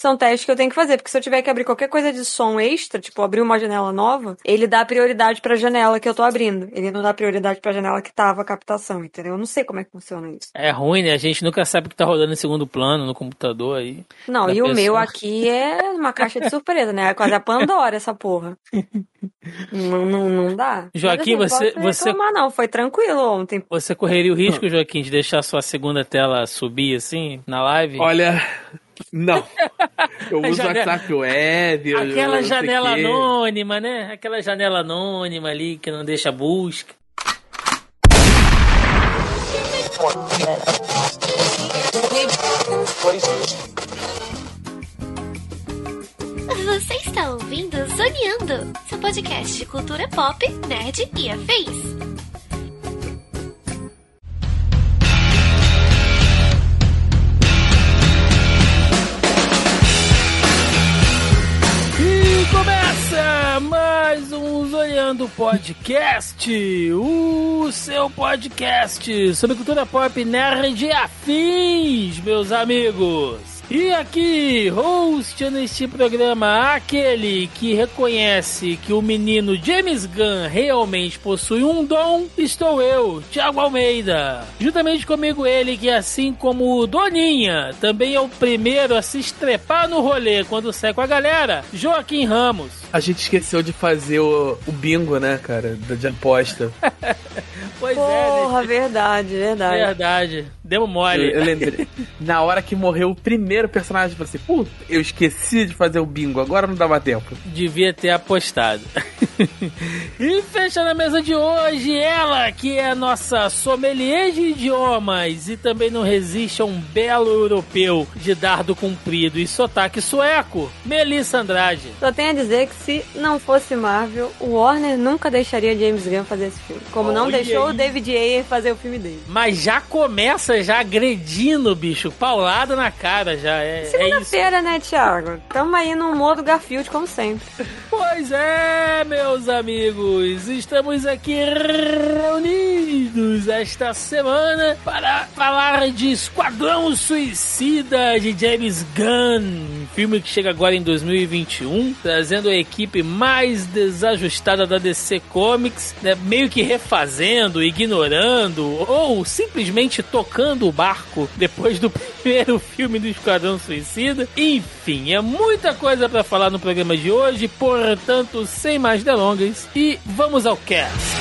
são testes que eu tenho que fazer, porque se eu tiver que abrir qualquer coisa de som extra, tipo abrir uma janela nova, ele dá prioridade pra janela que eu tô abrindo. Ele não dá prioridade pra janela que tava a captação, entendeu? Eu não sei como é que funciona isso. É ruim, né? A gente nunca sabe o que tá rodando em segundo plano no computador aí. Não, e o pessoa. meu aqui é uma caixa de surpresa, né? É quase a Pandora essa porra. não, não, não dá. Joaquim, Mas, assim, você- não você- reclamar, não. Foi tranquilo ontem. Você correria o risco, Joaquim, de deixar sua segunda tela subir assim na live? Olha, não. Eu uso Janela- WhatsApp Web. Aquela janela anônima, né? Aquela janela anônima ali que não deixa busca. Você está ouvindo Zoneando, seu podcast de cultura pop, nerd e afins. Mais um Zoneando Podcast, o seu podcast sobre cultura pop, nerd e afins, meus amigos. E aqui, host neste programa, aquele que reconhece que o menino James Gunn realmente possui um dom, estou eu, Thiago Almeida. Juntamente comigo ele que, assim como o Doninha, também é o primeiro a se estrepar no rolê quando sai com a galera, Joaquim Ramos. A gente esqueceu de fazer o, o bingo, né, cara? da- De aposta. Pois Porra, é, verdade, né? verdade. Verdade. Demos Eu, mole. eu lembrei. Na hora que morreu o primeiro personagem, eu falei assim, puta, eu esqueci de fazer o bingo, agora não dava tempo. Devia ter apostado. e fechando a mesa de hoje, ela que é a nossa sommelier de idiomas e também não resiste a um belo europeu de dardo comprido e sotaque sueco, Melissa Andrade. Só tenho a dizer que se não fosse Marvel, o Warner nunca deixaria James Gunn fazer esse filme. Como não Olha deixou aí. o David Ayer fazer o filme dele. Mas já começa já agredindo, bicho. Paulada na cara já. É, é. Segunda-feira, né, Thiago? Tamo aí no modo Garfield, como sempre. Pois é, meus amigos, estamos aqui reunidos esta semana para falar de Esquadrão Suicida de James Gunn, filme que chega agora em 2021, trazendo a equipe mais desajustada da DC Comics, né, meio que refazendo, ignorando ou simplesmente tocando o barco depois do primeiro filme do Esquadrão Suicida. Enfim, é muita coisa para falar no programa de hoje, portanto, sem mais delongas, e vamos ao cast.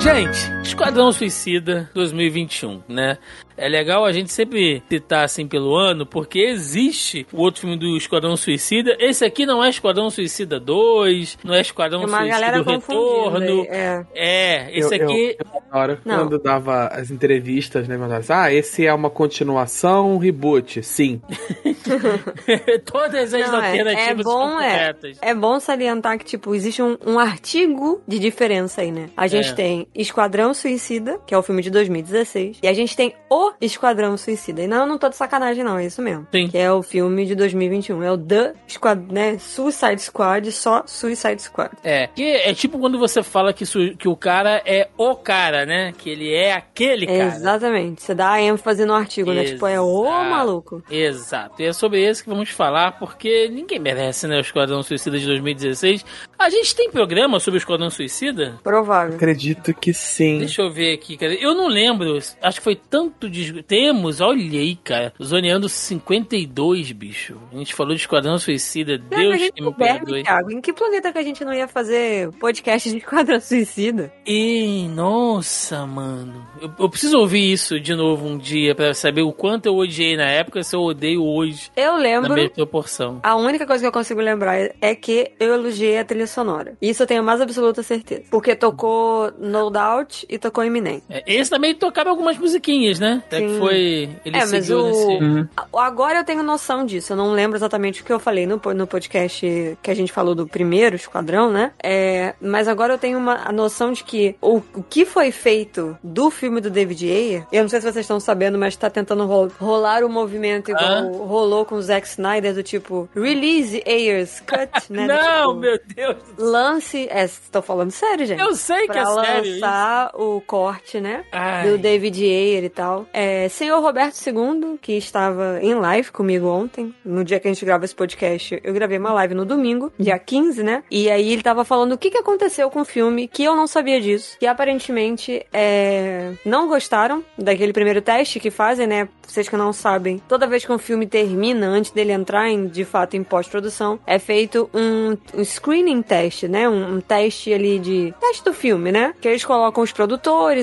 Gente, Esquadrão Suicida 2021, né? É legal a gente sempre citar assim pelo ano, porque existe o outro filme do Esquadrão Suicida. Esse aqui não é Esquadrão Suicida 2, não é Esquadrão uma Suicida galera Retorno. aí, É. É, esse Eu- eu- aqui. Na hora, Não. quando dava as entrevistas, né, assim, ah, esse é uma continuação, um reboot. Sim. Todas as Não, é, alternativas é bom, estão é, corretas. é bom salientar que, tipo, existe um, um artigo de diferença aí, né? A gente É. tem Esquadrão Suicida, que é o filme de 2016, e a gente tem O Esquadrão Suicida. E não, eu não tô de sacanagem, não, é isso mesmo. Sim. Que é o filme de 2021. É o The Squad, né? Suicide Squad, só Suicide Squad. É, que é tipo quando você fala que, su- que o cara é o cara, né? Que ele é aquele cara. Exatamente. Você dá ênfase no artigo, né? Tipo, é o Exato. maluco. Exato. E é sobre esse que vamos falar, porque ninguém merece, né? O Esquadrão Suicida de 2016. A gente tem programa sobre o Esquadrão Suicida? Provável. Acredito que sim. Deixa eu ver aqui, cara. Eu não lembro. Acho que foi tanto de. Temos, olha aí, cara. Zoneando 52, bicho. A gente falou de Esquadrão Suicida. A Deus que me perdoe. Thiago, em que planeta que a gente não ia fazer podcast de Esquadrão Suicida? E, nossa, mano. Eu, eu preciso ouvir isso de novo um dia pra saber o quanto eu odiei na época, se eu odeio hoje Eu na lembro. mesma proporção. A única coisa que eu consigo lembrar é que eu elogiei a trilha sonora. Isso eu tenho a mais absoluta certeza. Porque tocou No Doubt e e tocou Eminem. É, esse também tocava algumas musiquinhas, né? Até que Sim. foi. Ele É, mas seguiu o- nesse. Uhum. Agora eu tenho noção disso. Eu não lembro exatamente o que eu falei no, no podcast que a gente falou do primeiro esquadrão, né? É, mas agora eu tenho uma a noção de que o, o que foi feito do filme do David Ayer, eu não sei se vocês estão sabendo, mas tá tentando ro- rolar o movimento igual Ah. rolou com o Zack Snyder, do tipo, release Ayer's cut, né? Do Não, tipo, meu Deus. Lance. É, tô falando sério, gente. Eu sei que é sério. isso. lançar o corte, né? Ai. do David Ayer e tal. É, senhor Roberto II, que estava em live comigo ontem, no dia que a gente grava esse podcast, eu gravei uma live no domingo, dia 15, né? E aí ele tava falando o que, que aconteceu com o filme, que eu não sabia disso, que aparentemente é, não gostaram daquele primeiro teste que fazem, né? Vocês que não sabem, toda vez que um filme termina, antes dele entrar em, de fato em pós-produção, é feito um, um screening teste, né? Um, um teste ali de. teste do filme, né? Que eles colocam os produtores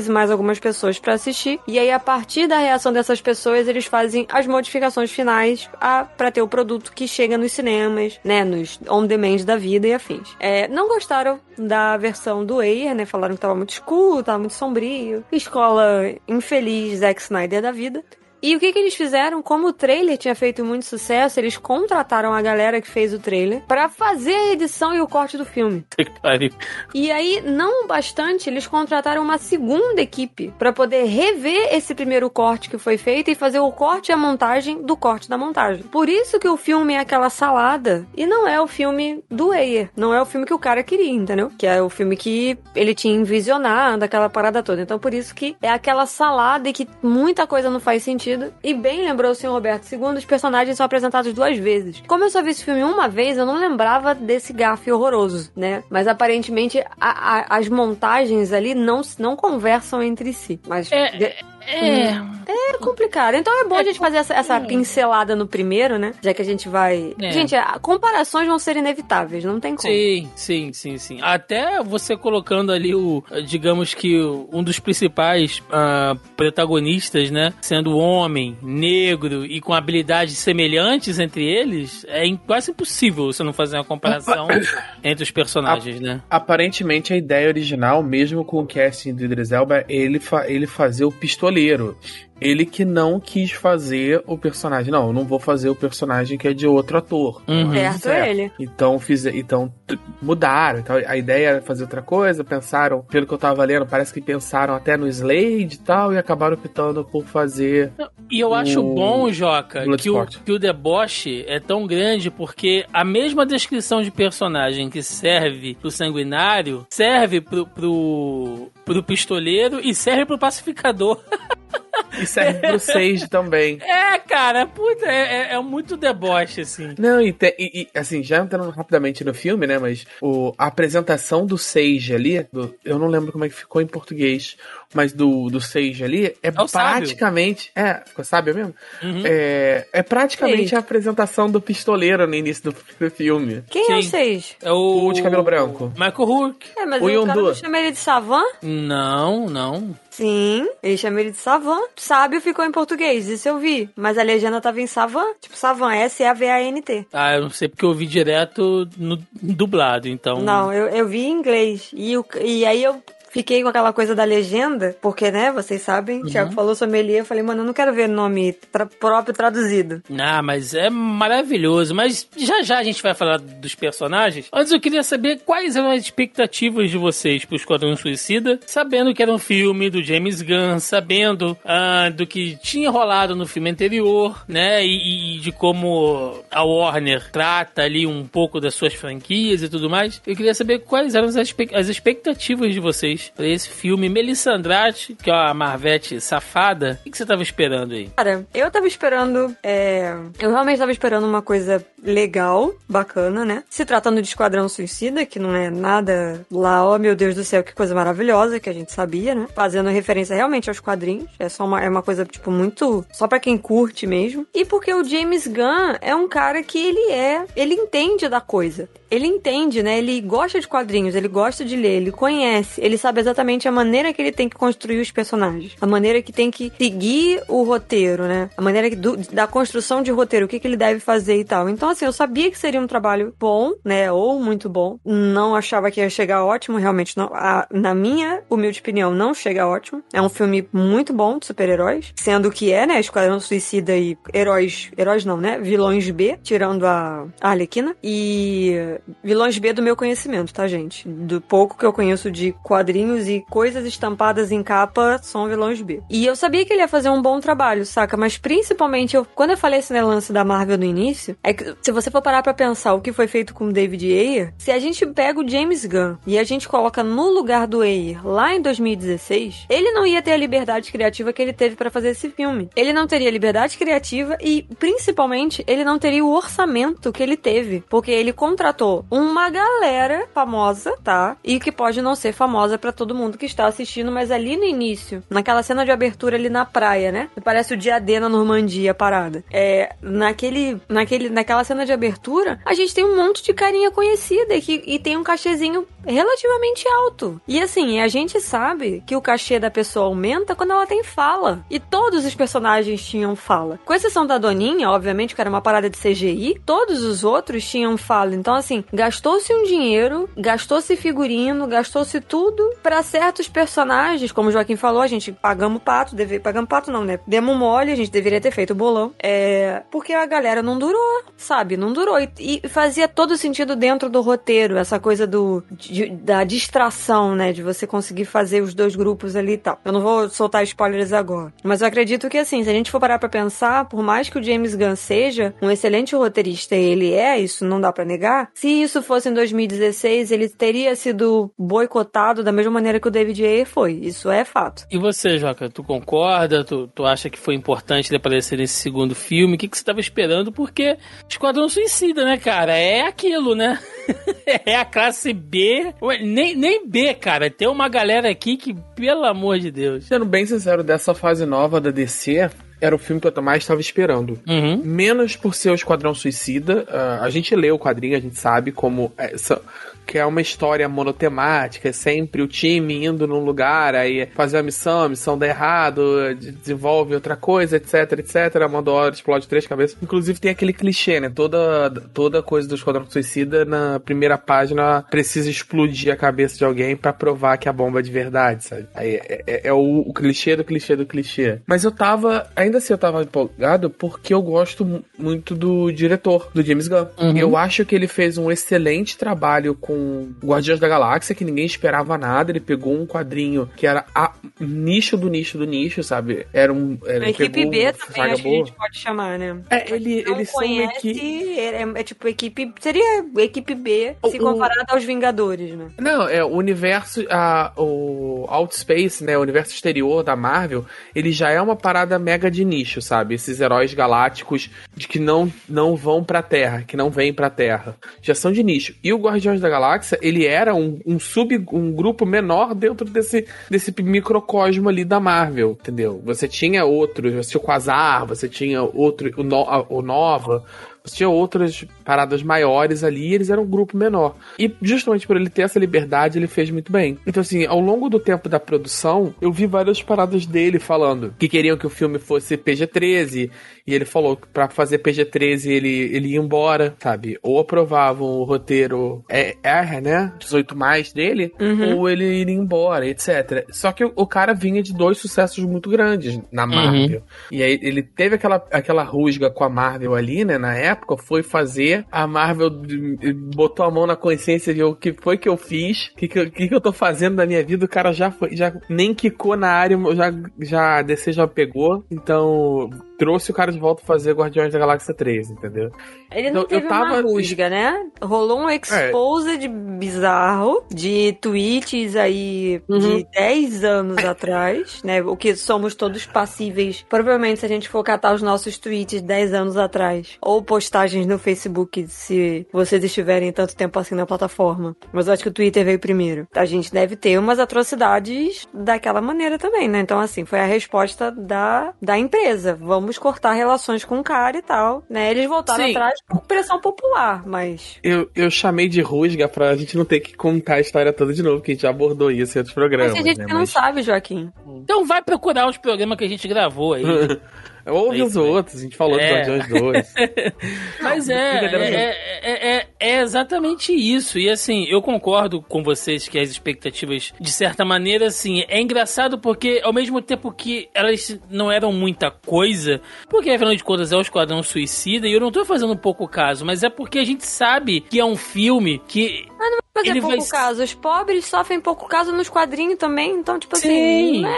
e mais algumas pessoas pra assistir. E aí, a partir da reação dessas pessoas, eles fazem as modificações finais a, pra ter o produto que chega nos cinemas, né? Nos on-demand da vida e afins. É, não gostaram da versão do Ayer, né? Falaram que tava muito escuro, tava muito sombrio. Escola infeliz Zack Snyder da vida. E o que, que eles fizeram? Como o trailer tinha feito muito sucesso, eles contrataram a galera que fez o trailer pra fazer a edição e o corte do filme. E aí, não bastante, eles contrataram uma segunda equipe pra poder rever esse primeiro corte que foi feito e fazer o corte e a montagem do corte da montagem. Por isso que o filme é aquela salada e não é o filme do Ayer, não é o filme que o cara queria, entendeu? Que é o filme que ele tinha envisionado, aquela parada toda. Então, por isso que é aquela salada e que muita coisa não faz sentido. E bem lembrou o senhor Roberto II, os personagens são apresentados duas vezes. Como eu só vi esse filme uma vez, eu não lembrava desse gafe horroroso, né? Mas aparentemente a- a- as montagens ali não, não conversam entre si. Mas É, É. é complicado. Então é bom a gente fazer essa, essa pincelada no primeiro, né? Já que a gente vai. É. Gente, comparações vão ser inevitáveis, não tem como. Sim, sim, sim, sim. Até você colocando ali o, digamos que um dos principais ah, protagonistas, né, sendo homem, negro e com habilidades semelhantes entre eles, é quase impossível você não fazer uma comparação entre os personagens, né? Aparentemente a ideia original, mesmo com o casting do Idris Elba, é ele, fa ele fazer o pistoleiro goleiro. Ele que não quis fazer o personagem. Não, eu não vou fazer o personagem que é de outro ator. Uhum. Certo, é ele. Então, fiz, então mudaram. Então, a ideia era fazer outra coisa. Pensaram, pelo que eu tava lendo, parece que pensaram até no Slade e tal, e acabaram optando por fazer. E eu acho O bom, Joca, que o, que o deboche é tão grande porque a mesma descrição de personagem que serve pro sanguinário serve pro, pro, pro pistoleiro e serve pro pacificador. E serve pro Sage também. É, cara, puta, é, é- é muito deboche, assim. Não, e, te- e- e, assim, já entrando rapidamente no filme, né? Mas o, a apresentação do Sage ali, do- eu não lembro como é que ficou em português, mas do, do Sage ali é, o sábio. praticamente. É, ficou sábio mesmo? Uhum. É, é praticamente a apresentação do pistoleiro no início do, do filme. Quem é Sim. vocês? É o. O de cabelo branco. Michael Rourke. É, mas O o, cara não chama ele de Savan? Não, não. Sim, ele chama ele de Savan. Sábio ficou em português, isso eu vi. Mas a legenda tava em Savan. Tipo, Savan, S-A-V-A-N-T. Ah, eu não sei porque eu vi direto no dublado, então. Não, eu, eu vi em inglês. E, o, e aí eu fiquei com aquela coisa da legenda, porque, né, vocês sabem, o Thiago falou sommelier, eu falei, mano, eu não quero ver nome tra- próprio traduzido. Ah, mas é maravilhoso. Mas já já a gente vai falar dos personagens. Antes eu queria saber quais eram as expectativas de vocês pro Esquadrão Suicida, sabendo que era um filme do James Gunn, sabendo ah, do que tinha rolado no filme anterior, né? E, e de como a Warner trata ali um pouco das suas franquias e tudo mais. Eu queria saber quais eram as expectativas de vocês pra esse filme. Melissa Andrade, que é a Marvete safada, o que que você tava esperando aí? Cara, eu tava esperando. é, Eu realmente tava esperando uma coisa legal, bacana, né? Se tratando de Esquadrão Suicida, que não é nada lá, oh meu Deus do céu, que coisa maravilhosa, que a gente sabia, né? Fazendo referência realmente aos quadrinhos. É só uma, é uma coisa, tipo, muito. Só pra quem curte mesmo. E porque o James Gunn é um cara que ele é. Ele entende da coisa. Ele entende, né? Ele gosta de quadrinhos, ele gosta de ler, ele conhece, ele sabe sabe exatamente a maneira que ele tem que construir os personagens, a maneira que tem que seguir o roteiro, né? A maneira do, da construção de roteiro, o que, que ele deve fazer e tal. Então, assim, eu sabia que seria um trabalho bom, né? Ou muito bom. Não achava que ia chegar ótimo, realmente não. A, na minha humilde opinião, não chega ótimo. É um filme muito bom de super-heróis, sendo que é, né? Esquadrão Suicida e heróis. Heróis não, né? Vilões B, tirando a, a Arlequina. E vilões B do meu conhecimento, tá, gente? Do pouco que eu conheço de quadrinhos e coisas estampadas em capa, são vilões B. E eu sabia que ele ia fazer um bom trabalho, saca? Mas principalmente, eu, quando eu falei esse lance da Marvel no início, é que se você for parar pra pensar o que foi feito com David Ayer, se a gente pega o James Gunn e a gente coloca no lugar do Ayer lá em 2016, ele não ia ter a liberdade criativa que ele teve para fazer esse filme. Ele não teria liberdade criativa e, principalmente, ele não teria o orçamento que ele teve, porque ele contratou uma galera famosa, tá? E que pode não ser famosa para todo mundo que está assistindo, mas ali no início, naquela cena de abertura ali na praia, né? Parece o dia D na Normandia parada. É, naquele, naquele, naquela cena de abertura, a gente tem um monte de carinha conhecida e, que, e tem um cachezinho relativamente alto. E assim, a gente sabe que o cachê da pessoa aumenta quando ela tem fala. E todos os personagens tinham fala. Com exceção da Doninha, obviamente, que era uma parada de CGI, todos os outros tinham fala. Então, assim, gastou-se um dinheiro, gastou-se figurino, gastou-se tudo para certos personagens, como o Joaquim falou, a gente pagamos pato, deve, pagamos pato não, né? Demos mole, a gente deveria ter feito o bolão. É, porque a galera não durou, sabe? Não durou. E, e fazia todo sentido dentro do roteiro, essa coisa do de, da distração, né? De você conseguir fazer os dois grupos ali e tal. Eu não vou soltar spoilers agora. Mas eu acredito que, assim, se a gente for parar pra pensar, por mais que o James Gunn seja um excelente roteirista, ele é, isso não dá para negar. Se isso fosse em 2016, ele teria sido boicotado da mesma maneira que o David Ayer foi. Isso é fato. E você, Joca, tu concorda? Tu, tu acha que foi importante ele aparecer nesse segundo filme? O que, que você tava esperando? Porque Esquadrão Suicida, né, cara? É aquilo, né? é a classe B. Ué, nem, nem B, cara. Tem uma galera aqui que, pelo amor de Deus. Sendo bem sincero, dessa fase nova da DC, era o filme que eu mais estava esperando. Uhum. Menos por ser o Esquadrão Suicida. Uh, a gente lê o quadrinho, a gente sabe como. É, que é uma história monotemática, é sempre o time indo num lugar, aí fazer a missão, a missão dá errado, desenvolve outra coisa, etc, etc. Hora explode três cabeças. Inclusive tem aquele clichê, né? Toda, toda coisa do Esquadrão Suicida na primeira página precisa explodir a cabeça de alguém para provar que a bomba é de verdade, sabe? Aí é, é, é o, o, clichê do clichê do clichê. Mas eu tava, ainda assim eu tava empolgado porque eu gosto muito do diretor, do James Gunn. Uhum. Eu acho que ele fez um excelente trabalho com com Guardiões da Galáxia, que ninguém esperava nada. Ele pegou um quadrinho que era a nicho do nicho do nicho, sabe? Era um. Era, a equipe B também, acho boa. que a gente pode chamar, né? É, ele, eles são uma equipe. É, é, tipo equipe. Seria equipe B se comparado aos Vingadores, né? Não, é o universo. A, o Outspace, né? O universo exterior da Marvel, ele já é uma parada mega de nicho, sabe? Esses heróis galácticos de que não, não vão pra Terra, que não vêm pra Terra. Já são de nicho. E o Guardiões da Galáxia Galáxia, ele era um, um sub, um grupo menor dentro desse, desse microcosmo ali da Marvel, entendeu? Você tinha outros, você tinha o Quasar, você tinha outro, o, no, o Nova, você tinha outras paradas maiores ali e eles eram um grupo menor. E justamente por ele ter essa liberdade, ele fez muito bem. Então, assim, ao longo do tempo da produção, eu vi várias paradas dele falando que queriam que o filme fosse PG-13. E ele falou que pra fazer PG-13 ele, ele ia embora, sabe? Ou aprovavam o roteiro R, né? 18 mais dele, uhum. ou ele iria embora, etc. Só que o, cara vinha de dois sucessos muito grandes na Marvel. Uhum. E aí ele teve aquela, aquela rusga com a Marvel ali, né? Na época foi fazer, a Marvel botou a mão na consciência e viu o que foi que eu fiz, o que, que, que, eu tô fazendo na minha vida, o cara já foi, já nem quicou na área, já, já DC já pegou, então trouxe o cara de volta fazer Guardiões da Galáxia 3, entendeu? Ele não então, teve eu tava... uma rusga, né? Rolou um exposed é. bizarro de tweets aí uhum. de 10 anos atrás, né? O que somos todos passíveis. Provavelmente se a gente for catar os nossos tweets de 10 anos atrás, ou postagens no Facebook, se vocês estiverem tanto tempo assim na plataforma. Mas eu acho que o Twitter veio primeiro. A gente deve ter umas atrocidades daquela maneira também, né? Então, assim, foi a resposta da, da empresa. Vamos vamos cortar relações com o cara e tal, né? Eles voltaram Sim. atrás por pressão popular, mas... Eu, eu chamei de rusga pra gente não ter que contar a história toda de novo, que a gente já abordou isso em outros programas, Mas tem gente né? que não sabe, Joaquim. Então vai procurar os programas que a gente gravou aí. Ouve É os outros, a gente falou É. dos Guardiões 2. Mas é, é, é, é- é exatamente isso. E assim, eu concordo com vocês que as expectativas, de certa maneira, assim, é engraçado porque ao mesmo tempo que elas não eram muita coisa, porque afinal de contas é o Esquadrão Suicida, e eu não tô fazendo pouco caso, mas é porque a gente sabe que é um filme que. Mas Ele é pouco vai- caso. Os pobres sofrem pouco caso nos quadrinhos também, então, tipo Sim. assim...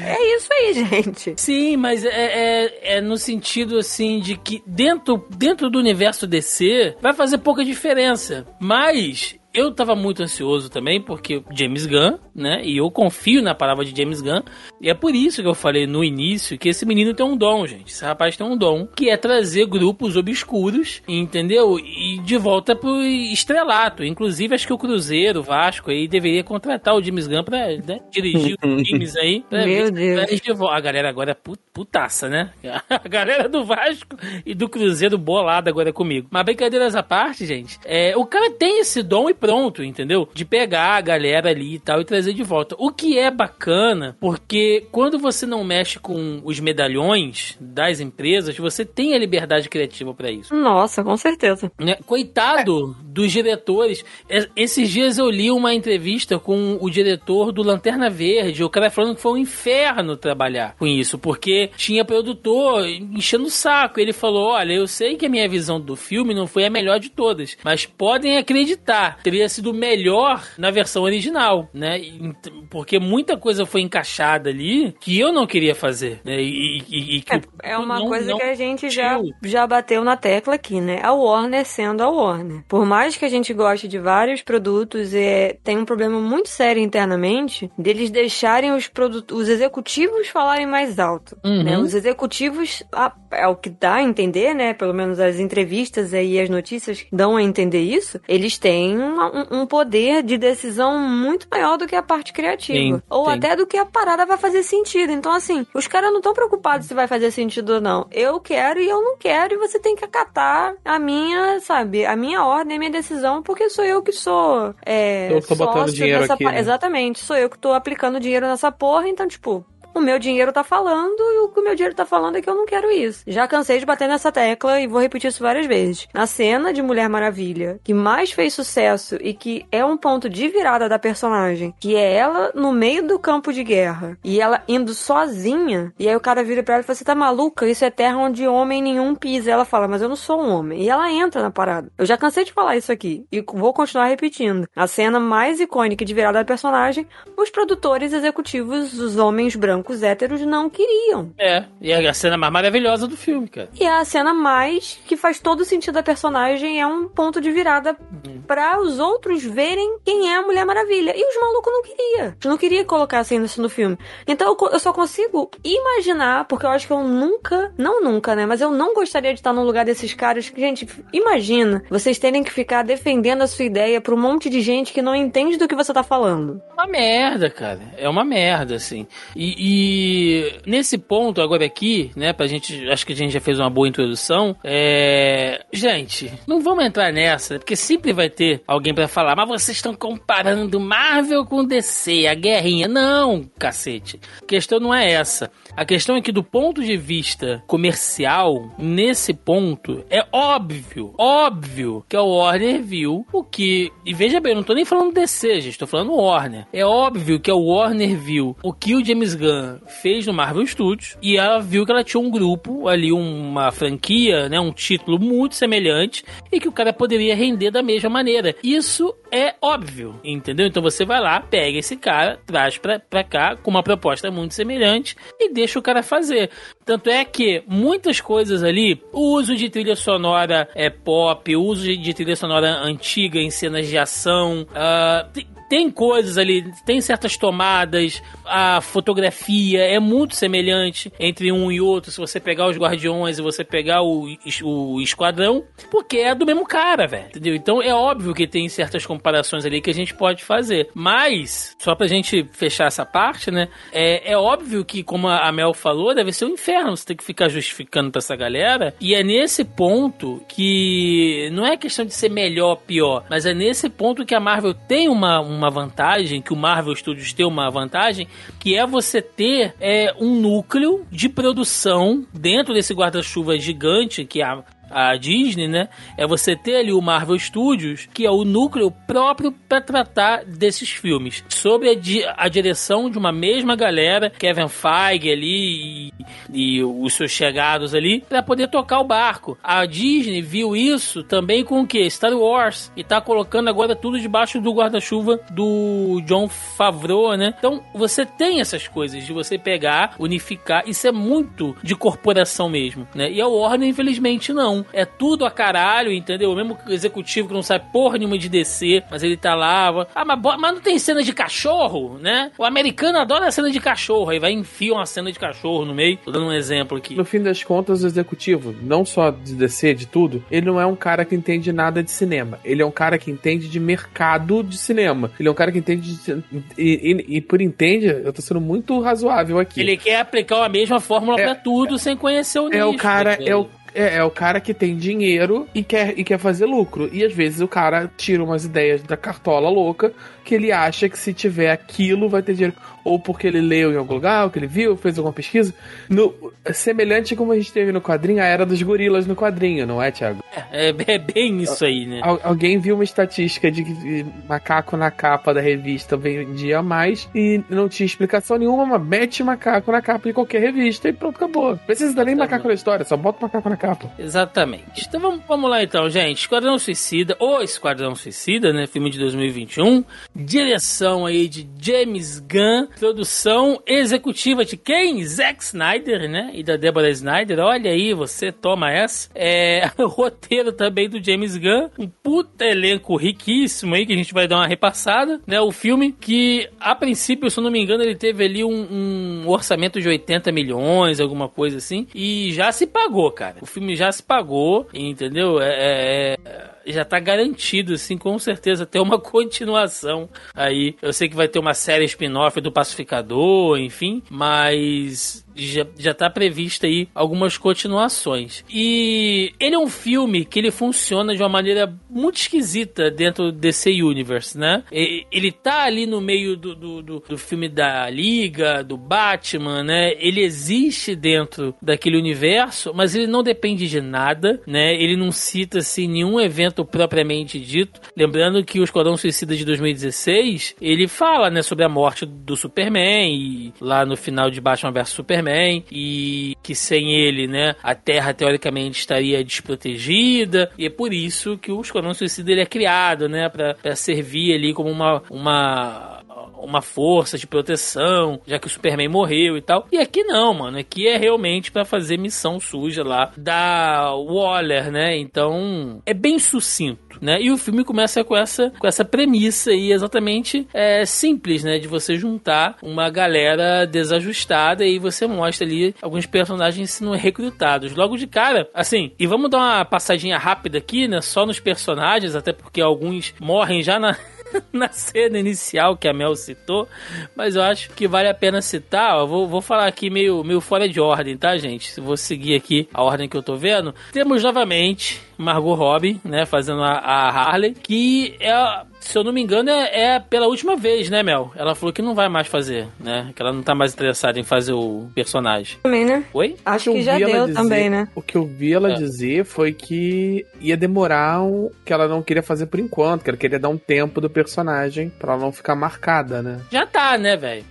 É, é isso aí, gente. Sim, mas é, é, é no sentido assim de que dentro, dentro do universo DC vai fazer pouca diferença. Mas eu tava muito ansioso também, porque James Gunn, né? E eu confio na palavra de James Gunn. E é por isso que eu falei no início que esse menino tem um dom, gente. Esse rapaz tem um dom, que é trazer grupos obscuros, entendeu? E de volta pro estrelato. Inclusive, acho que o Cruzeiro, o Vasco aí, deveria contratar o James Gunn pra né, dirigir os times aí. Pra Meu ver Deus. volta. A galera agora é put- putaça, né? A galera do Vasco e do Cruzeiro bolada agora comigo. Mas brincadeiras à parte, gente, é, o cara tem esse dom e pronto, entendeu? De pegar a galera ali e tal e trazer de volta. O que é bacana, porque quando você não mexe com os medalhões das empresas, você tem a liberdade criativa pra isso. Nossa, com certeza. né? Coitado dos diretores. Es- Esses dias eu li uma entrevista com o diretor do Lanterna Verde, o cara falando que foi um inferno trabalhar com isso, porque tinha produtor enchendo o saco. Ele falou: Olha, eu sei que a minha visão do filme não foi a melhor de todas, mas podem acreditar, teria sido melhor na versão original, né? Porque muita coisa foi encaixada ali que eu não queria fazer, né? E, e- e que É, é uma não- coisa não que a gente já, já bateu na tecla aqui, né? A Warner sendo a Warner. Por mais que a gente goste de vários produtos, é, tem um problema muito sério internamente deles deixarem os, produtos, os executivos falarem mais alto. Uhum. né? Os executivos, ah, é o que dá a entender, né? Pelo menos as entrevistas aí, as notícias dão a entender isso. Eles têm uma- um, um poder de decisão muito maior do que a parte criativa. Sim, ou sim. até do que a parada vai fazer sentido. Então, assim, os caras não estão preocupados se vai fazer sentido ou não. Eu quero e eu não quero, e você tem que acatar a minha, sabe, a minha ordem, a minha decisão, porque sou eu que sou. É, Eu tô botando dinheiro aqui, né? Exatamente, sou eu que tô aplicando dinheiro nessa porra, então, tipo. O meu dinheiro tá falando e o que o meu dinheiro tá falando é que eu não quero isso. Já cansei de bater nessa tecla e vou repetir isso várias vezes. Na cena de Mulher Maravilha, que mais fez sucesso e que é um ponto de virada da personagem, que é ela no meio do campo de guerra e ela indo sozinha, e aí o cara vira pra ela e fala: Você tá maluca? Isso é terra onde homem nenhum pisa. Ela fala: Mas eu não sou um homem. E ela entra na parada. Eu já cansei de falar isso aqui e vou continuar repetindo. A cena mais icônica de virada da personagem, os produtores executivos, os homens brancos héteros, não queriam. É, e é a cena mais maravilhosa do filme, cara. E a cena mais que faz todo sentido da personagem é um ponto de virada pra os outros verem quem é a Mulher Maravilha. E os malucos não queriam. Não queria colocar assim isso no filme. Então eu só consigo imaginar, porque eu acho que eu nunca, não nunca, né? Mas eu não gostaria de estar no lugar desses caras. que, Gente, imagina vocês terem que ficar defendendo a sua ideia pra um monte de gente que não entende do que você tá falando. Uma merda, cara. É uma merda, assim. E, e nesse ponto, agora aqui, né, pra gente. Acho que a gente já fez uma boa introdução. É. Gente, não vamos entrar nessa, porque sempre vai ter alguém pra falar, mas vocês estão comparando Marvel com DC, a guerrinha. Não, cacete. A questão não é essa. A questão é que, do ponto de vista comercial, nesse ponto, é óbvio, óbvio que a Warner viu o que. E veja bem, eu não tô nem falando DC, gente, tô falando Warner. É óbvio que a Warner viu o que o James Gunn fez no Marvel Studios e ela viu que ela tinha um grupo ali, uma franquia, né, um título muito semelhante e que o cara poderia render da mesma maneira. Isso é óbvio, entendeu? Então você vai lá, pega esse cara, traz pra, pra cá com uma proposta muito semelhante e deixa o cara fazer. Tanto é que muitas coisas ali, o uso de trilha sonora é pop, o uso de trilha sonora antiga em cenas de ação, tem- tem coisas ali, tem certas tomadas, a fotografia é muito semelhante entre um e outro. Se você pegar os Guardiões e você pegar o, o Esquadrão, porque é do mesmo cara, velho. Entendeu? Então é óbvio que tem certas comparações ali que a gente pode fazer. Mas, só pra gente fechar essa parte, né? É, é óbvio que, como a Mel falou, deve ser um inferno você ter que ficar justificando pra essa galera. E é nesse ponto que não é questão de ser melhor ou pior, mas é nesse ponto que a Marvel tem uma, uma vantagem, que o Marvel Studios tem uma vantagem, que é você ter é, um núcleo de produção dentro desse guarda-chuva gigante que a a Disney, né? É você ter ali o Marvel Studios, que é o núcleo próprio para tratar desses filmes. Sobre a, di a, direção de uma mesma galera, Kevin Feige ali e, e os seus chegados ali, para poder tocar o barco. A Disney viu isso também com o que? Star Wars. E tá colocando agora tudo debaixo do guarda-chuva do John Favreau, né? Então você tem essas coisas de você pegar, unificar. Isso é muito de corporação mesmo, né? E a Warner, infelizmente, não é tudo a caralho, entendeu? O mesmo executivo que não sabe porra nenhuma de descer, mas ele tá lá. Ah, mas, mas não tem cena de cachorro, né? O americano adora a cena de cachorro, aí vai enfiar uma cena de cachorro no meio. Tô dando um exemplo aqui. No fim das contas, o executivo, não só de descer, de tudo, ele não é um cara que entende nada de cinema. Ele é um cara que entende de mercado de cinema. Ele é um cara que entende de... e, e, e, por entende, eu tô sendo muito razoável aqui. Ele quer aplicar a mesma fórmula é, para tudo sem conhecer o é nicho. O cara, é o é, é, o cara que tem dinheiro e quer, e quer fazer lucro. E às vezes o cara tira umas ideias da cartola louca que ele acha que se tiver aquilo vai ter dinheiro. Ou porque ele leu em algum lugar, ou que ele viu, fez alguma pesquisa. No, semelhante como a gente teve no quadrinho, a era dos gorilas no quadrinho, não é, Thiago? É, é, é bem isso aí, né? Al, alguém viu uma estatística de que macaco na capa da revista vendia mais e não tinha explicação nenhuma, mas mete macaco na capa de qualquer revista e pronto, acabou. Não precisa dar nem tá macaco na história, só bota macaco na capa. Exatamente. Então vamos, vamos lá então, gente. Esquadrão Suicida, ou Esquadrão Suicida, né? Filme de 2021 direção aí de James Gunn, produção executiva de quem? Zack Snyder, né? E da Deborah Snyder. Olha aí, você toma essa. É, roteiro também do James Gunn, um puta elenco riquíssimo aí que a gente vai dar uma repassada, né? O filme que, a princípio, se eu não me engano, ele teve ali um, um orçamento de 80 milhões, alguma coisa assim, e já se pagou, cara. O filme já se pagou, entendeu? é, é, é já tá garantido, assim, com certeza ter uma continuação aí. Eu sei que vai ter uma série spin-off do Pacificador, enfim, mas já, já tá prevista aí algumas continuações. E ele é um filme que ele funciona de uma maneira muito esquisita dentro desse universe, né? Ele tá ali no meio do, do, do, do filme da Liga, do Batman, né? Ele existe dentro daquele universo, mas ele não depende de nada, né? Ele não cita assim nenhum evento propriamente dito. Lembrando que o Esquadrão Suicida de 2016, ele fala, né, sobre a morte do Superman e lá no final de Batman vs Superman Superman e que sem ele, né, a Terra teoricamente estaria desprotegida e é por isso que o Esquadrão Suicida ele é criado, né, para servir ali como uma, uma uma força de proteção, já que o Superman morreu e tal. E aqui não, mano. Aqui é realmente para fazer missão suja lá da Waller, né? Então é bem sucinto né? E o filme começa com essa, com essa premissa aí exatamente é, simples, né? De você juntar uma galera desajustada e você mostra ali alguns personagens sendo recrutados. Logo de cara, assim, e vamos dar uma passadinha rápida aqui, né? Só nos personagens, até porque alguns morrem já na. na cena inicial que a Mel citou, mas eu acho que vale a pena citar. vou, vou falar aqui meio, meio fora de ordem, tá, gente? Vou seguir aqui a ordem que eu tô vendo. Temos novamente Margot Robbie, né, fazendo a, a Harley, que é se eu não me engano, é, é, pela última vez, né, Mel? Ela falou que não vai mais fazer, né? Que ela não tá mais interessada em fazer o personagem. Também, né? Oi? Acho que, que já deu dizer, também, né? O que eu vi ela é. dizer foi que ia demorar um, que ela não queria fazer por enquanto, que ela queria dar um tempo do personagem pra ela não ficar marcada, né? Já tá, né, velho?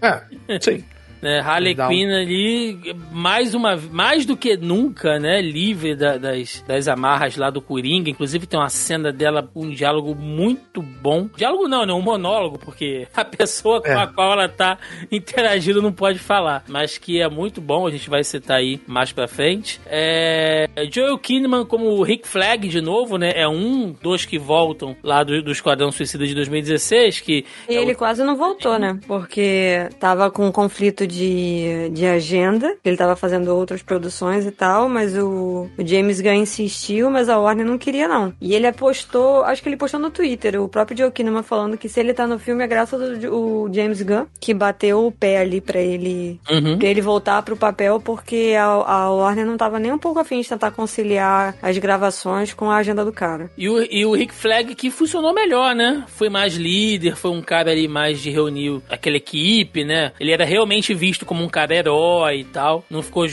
É, sim. Né? Harley Dá um- Quinn ali, mais uma mais do que nunca, né? Livre da- das, das amarras lá do Coringa. Inclusive tem uma cena dela, um diálogo muito bom. Diálogo não, né? Um monólogo, porque a pessoa com É. a qual ela tá interagindo não pode falar. Mas que é muito bom, a gente vai citar aí mais pra frente. É, Joel Kinnaman como o Rick Flag de novo, né? É um dos que voltam lá do, do Esquadrão Suicida de 2016, que E é o- ele quase não voltou, né? Porque tava com um conflito de, de agenda. Ele tava fazendo outras produções e tal, mas o, o James Gunn insistiu, mas a Warner não queria, não. E ele postou, acho que ele postou no Twitter, o próprio Joe Kinnaman falando que se ele tá no filme é graças ao James Gunn, que bateu o pé ali pra ele Uhum. pra ele voltar pro papel, porque a, a Warner não tava nem um pouco afim de tentar conciliar as gravações com a agenda do cara. E o, e o Rick Flag que funcionou melhor, né? Foi mais líder, foi um cara ali mais de reunir aquela equipe, né? Ele era realmente visto como um cara herói e tal. Não ficou.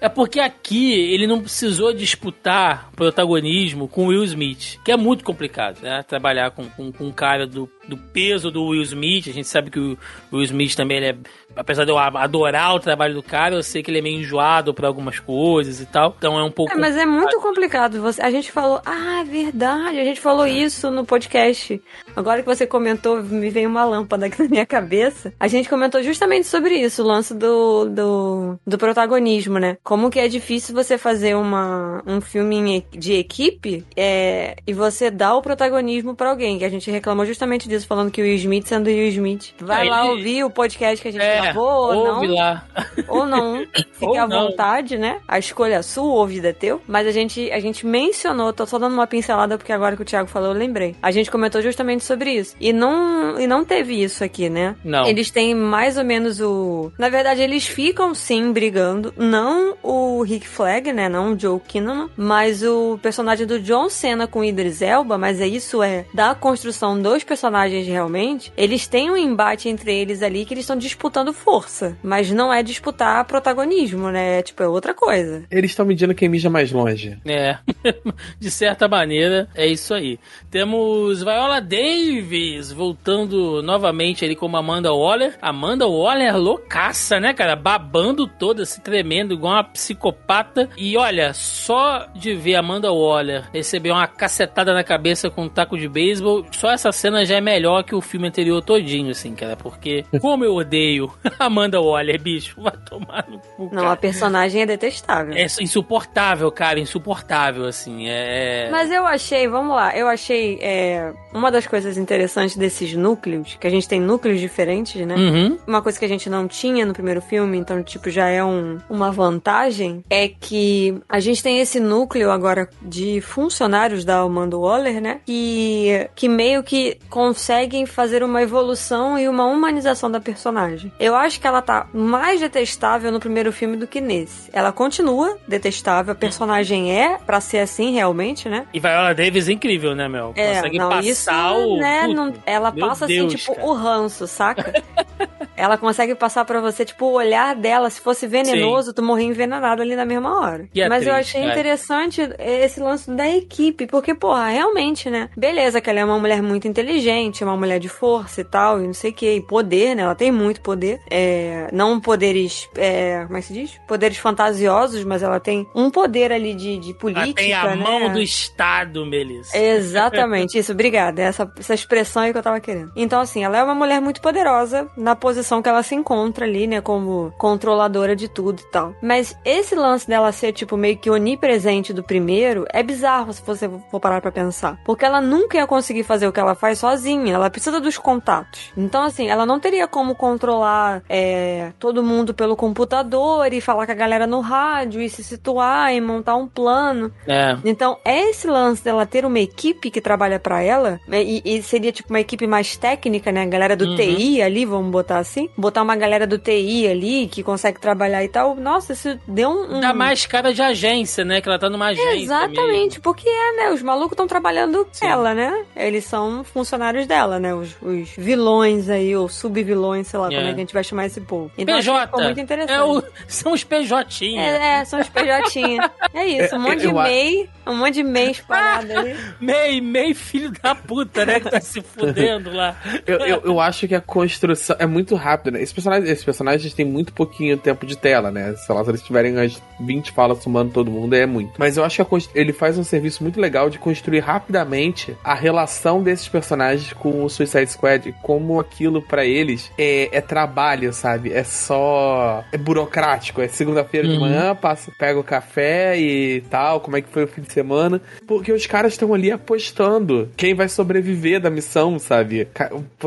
É porque aqui ele não precisou disputar protagonismo com Will Smith, que é muito complicado, né? Trabalhar com, com, com um cara do, do peso do Will Smith. A gente sabe que o Will Smith também ele é. Apesar de eu adorar o trabalho do cara, eu sei que ele é meio enjoado pra algumas coisas e tal. Então é um pouco. É, mas é muito complicado. Você, a gente falou, ah, é verdade, a gente falou isso no podcast. Agora que você comentou, me veio uma lâmpada aqui na minha cabeça. A gente comentou justamente sobre isso, o lance do, do, do protagonismo, né? Como que é difícil você fazer uma, um filme de equipe é, e você dar o protagonismo pra alguém. Que a gente reclamou justamente disso, falando que o Will Smith sendo o Will Smith. Vai É, lá ele- ouvir o podcast que a gente É, gravou, ou ouve não. lá. Ou não, fique Ou à não. vontade, né? A escolha é sua, o vida é teu. Mas a gente, a gente mencionou, tô só dando uma pincelada porque agora que o Thiago falou, eu lembrei. A gente comentou justamente sobre isso. E não, e não teve isso aqui, né? Não. Eles têm mais ou menos o. Na verdade, eles ficam sim brigando. Não o Rick Flag, né? Não o Joe Kinnaman, mas o personagem do John Cena com o Idris Elba. Mas é isso é da construção dos personagens realmente. Eles têm um embate entre eles ali que eles estão disputando força. Mas não é disputar protagonismo, né? Tipo, é outra coisa. Eles estão medindo quem mija mais longe. É, de certa maneira, é isso aí. Temos Viola Davis voltando novamente ali como Amanda Waller. Amanda Waller loucaça, né, cara? Babando toda, se tremendo, igual uma psicopata. E olha, só de ver Amanda Waller receber uma cacetada na cabeça com um taco de beisebol, só essa cena já é melhor que o filme anterior todinho, assim, cara. Porque como eu odeio Amanda Waller, bicho, vai tomar no cu. Não, cara. a personagem é detestável. É insuportável, cara, insuportável, assim. É. Mas eu achei, vamos lá, eu achei é, uma das coisas interessantes desses núcleos, que a gente tem núcleos diferentes, né? Uhum. Uma coisa que a gente não tinha no primeiro filme, então, tipo, já é um, uma vantagem, é que a gente tem esse núcleo agora de funcionários da Amanda Waller, né? Que, que meio que conseguem fazer uma evolução e uma humanização da personagem. Eu acho que ela tá mais detestável no primeiro filme do que nesse. Ela continua detestável, a personagem é pra ser assim realmente, né? E Viola Davis é incrível, né, Mel? É, Consegue não, passar isso, o. né, não- ela meu passa Deus, assim, tipo, cara. o ranço, saca? ela consegue passar pra você, tipo, o olhar dela, se fosse venenoso, tu morria envenenado ali na mesma hora. Que Mas eu atriz, achei cara. interessante esse lance da equipe, porque, porra, realmente, né? Beleza, que ela é uma mulher muito inteligente, uma mulher de força e tal, e não sei o que, e poder, né? Ela tem muito poder. É, não poderes, é, como é que se diz? Poderes fantasiosos, mas ela tem um poder ali de, de política, Ela tem a né? mão do Estado, Melissa. Exatamente, isso, obrigada. Essa, essa expressão aí que eu tava querendo. Então, assim, ela é uma mulher muito poderosa na posição que ela se encontra ali, né? Como controladora de tudo e tal. Mas esse lance dela ser, tipo, meio que onipresente do primeiro é bizarro se você for parar pra pensar. Porque ela nunca ia conseguir fazer o que ela faz sozinha. Ela precisa dos contatos. Então, assim, ela não teria como controlar é, todo mundo pelo computador e falar com a galera no rádio e se situar e montar um plano. É. Então, esse lance dela ter uma equipe que trabalha pra ela, né, e, e seria tipo uma equipe mais técnica, né? A galera do Uhum. TI ali, vamos botar assim. Botar uma galera do TI ali que consegue trabalhar e tal. Nossa, isso deu um. um- Dá mais cara de agência, né? Que ela tá numa agência. Exatamente, porque é, né? Os malucos estão trabalhando ela, né? Eles são funcionários dela, né? Os, os vilões aí, ou subvilões, sei lá É. como é que a gente vai chamar esse povo. Então, PJ. muito interessante. É o... São os PJ. É, é, são os PJ. É isso, um É, monte de eu a- MEI, um monte de MEI espalhado ali. Meio, meio filho da puta, né? Que tá se fudendo lá. Eu, eu, eu acho que a construção é muito rápido, né? Esses personagens, esses personagens têm muito pouquinho tempo de tela, né? Sei lá, se eles tiverem as 20 falas somando todo mundo, é muito. Mas eu acho que ele faz um serviço muito legal de construir rapidamente a relação desses personagens com o Suicide Squad, como aquilo para eles é, é, trabalho, sabe? É só. É burocrático. É segunda-feira uhum. de manhã, passa, pega o café e tal, como é que foi o fim de semana. Porque os caras estão ali apostando quem vai sobreviver da missão, sabe?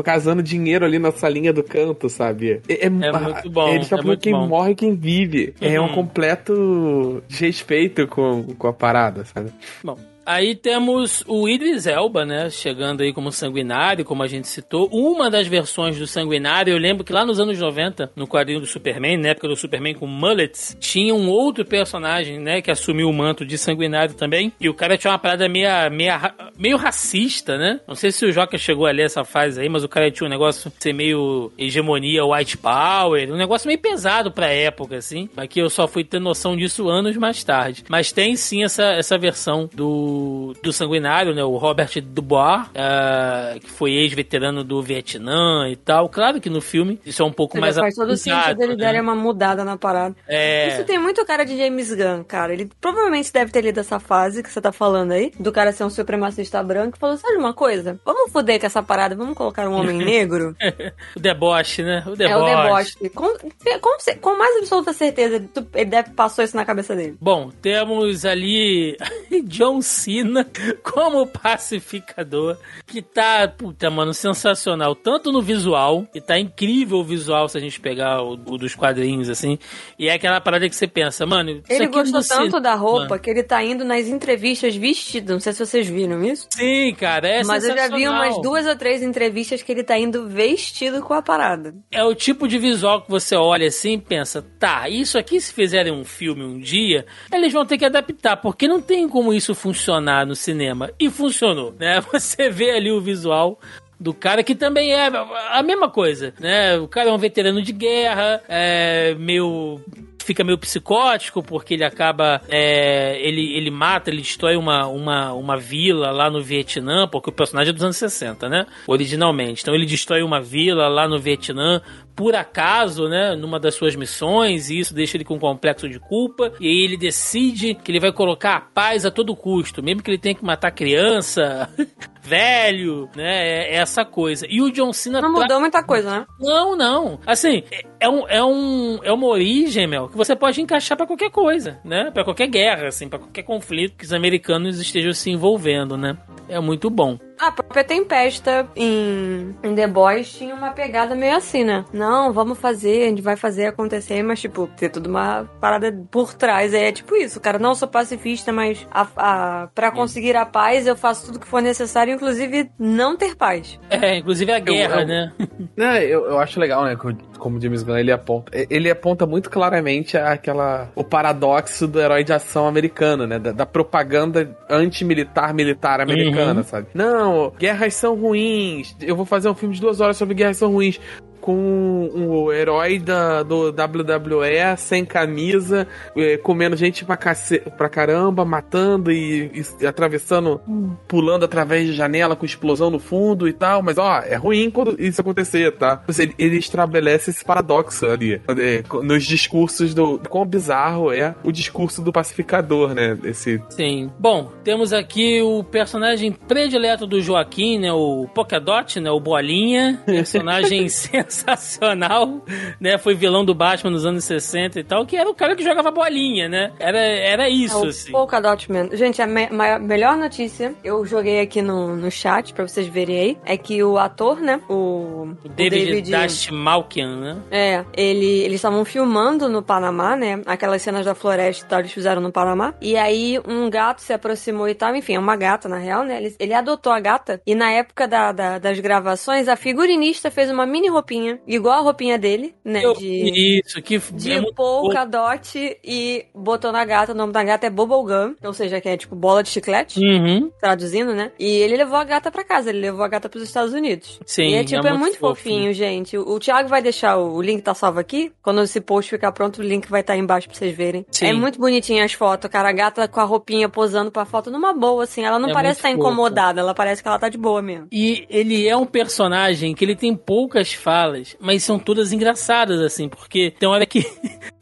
Casando dinheiro ali na salinha do canto, sabe? É, é, é muito bom. Eles estão é quem bom. morre e quem vive. Uhum. É um uhum. completo desrespeito com, com a parada, sabe? Bom, Aí temos o Idris Elba, né? Chegando aí como sanguinário, como a gente citou. Uma das versões do sanguinário, eu lembro que lá nos anos 90, no quadrinho do Superman, na época do Superman com mullets, tinha um outro personagem, né? Que assumiu o manto de sanguinário também. E o cara tinha uma parada meio, meio, meio racista, né? Não sei se o Joker chegou a ler essa fase aí, mas o cara tinha um negócio de ser meio hegemonia white power, um negócio meio pesado pra época, assim. Aqui eu só fui ter noção disso anos mais tarde. Mas tem sim essa, essa versão do do, sanguinário, né? O Robert Dubois, uh, que foi ex-veterano do Vietnã e tal. Claro que no filme isso é um pouco Ele mais faz todo sentido dele né? uma mudada na parada. É... Isso tem muito cara de James Gunn, cara. Ele provavelmente deve ter lido essa fase que você tá falando aí, do cara ser um supremacista branco, e falou: sabe uma coisa? Vamos foder com essa parada, vamos colocar um homem negro. o deboche, né? O deboche. É o deboche. Com, com, com mais absoluta certeza, ele deve passou isso na cabeça dele. Bom, temos ali John Cena como pacificador, que tá, puta, mano, sensacional. Tanto no visual, e tá incrível o visual se a gente pegar o, o dos quadrinhos, assim. E é aquela parada que você pensa, mano. Ele gostou tanto da roupa mano. que ele tá indo nas entrevistas vestido. Não sei se vocês viram isso. Sim, cara, é Mas eu já vi umas duas ou três entrevistas que ele tá indo vestido com a parada. É o tipo de visual que você olha assim e pensa, tá, isso aqui se fizerem um filme um dia, eles vão ter que adaptar, porque não tem como isso funcionar no cinema. E funcionou, né? Você vê ali o visual do cara que também é a mesma coisa, né? O cara é um veterano de guerra, é meio fica meio psicótico porque ele acaba é, ele, ele mata, ele destrói uma, uma, uma vila lá no Vietnã, porque o personagem é dos anos 60, né? Originalmente. Então ele destrói uma vila lá no Vietnã por acaso, né, numa das suas missões, e isso deixa ele com um complexo de culpa, e aí ele decide que ele vai colocar a paz a todo custo, mesmo que ele tenha que matar criança, velho, né, é, é essa coisa. E o John Cena... Não mudou muita coisa, né? Não, não. Assim, é, um, é, um, é uma origem, Mel, que você pode encaixar para qualquer coisa, né, para qualquer guerra, assim, para qualquer conflito que os americanos estejam se envolvendo, né. É muito bom. A própria Tempesta em, em The Boys tinha uma pegada meio assim, né? Não, vamos fazer, a gente vai fazer acontecer, mas, tipo, ter tudo uma parada por trás. Aí é tipo isso, cara, não sou pacifista, mas a, a, pra conseguir a paz eu faço tudo que for necessário, inclusive não ter paz. É, inclusive a guerra, eu, eu, né? Não, eu, eu acho legal, né, como James Gunn ele aponta. Ele aponta muito claramente aquela. o paradoxo do herói de ação americano, né? Da, da propaganda anti-militar militar americana, uhum. sabe? Não, guerras são ruins. Eu vou fazer um filme de duas horas sobre guerras são ruins com o herói da, do WWE sem camisa, é, comendo gente pra, cace, pra caramba, matando e, e, atravessando, pulando através de janela com explosão no fundo e tal. Mas ó, é ruim quando isso acontecer, tá? Ele, ele estabelece esse paradoxo ali é, nos discursos do. Quão bizarro é o discurso do pacificador, né? Esse... Sim. Bom, temos aqui o personagem predileto do Joaquim, né? O Polkadot, né? O Bolinha. Personagem sensacional né? Foi vilão do Batman nos anos 60 e tal, que era o cara que jogava bolinha, né? Era, era isso, é, assim. Polka Dot Man. Gente, a me melhor notícia, eu joguei aqui no, no chat pra vocês verem aí, é que o ator, né? O, o David, David Dastmalkian, né? É, ele, eles estavam filmando no Panamá, né? Aquelas cenas da floresta e tal, eles fizeram no Panamá. E aí um gato se aproximou e tal, enfim, é uma gata na real, né? Ele, ele adotou a gata e na época da, da, das gravações, a figurinista fez uma mini roupinha roupinha, igual a roupinha dele, né? Eu, de, isso, que De é polka dot e botou na gata. O nome da gata é Bubblegum, ou seja, que é tipo bola de chiclete, uhum. traduzindo, né? E ele levou a gata pra casa, ele levou a gata pros Estados Unidos. Sim, e é tipo, é, é muito, fofinho, fofinho, gente. O, o Thiago vai deixar o, o, link tá salvo aqui. Quando esse post ficar pronto, o link vai estar tá embaixo pra vocês verem. Sim. É muito bonitinho as fotos, cara. A gata com a roupinha posando pra foto numa boa, assim. Ela não é parece estar tá incomodada, ela parece que ela tá de boa mesmo. E ele é um personagem que ele tem poucas falas delas, mas são todas engraçadas, assim, porque tem hora que.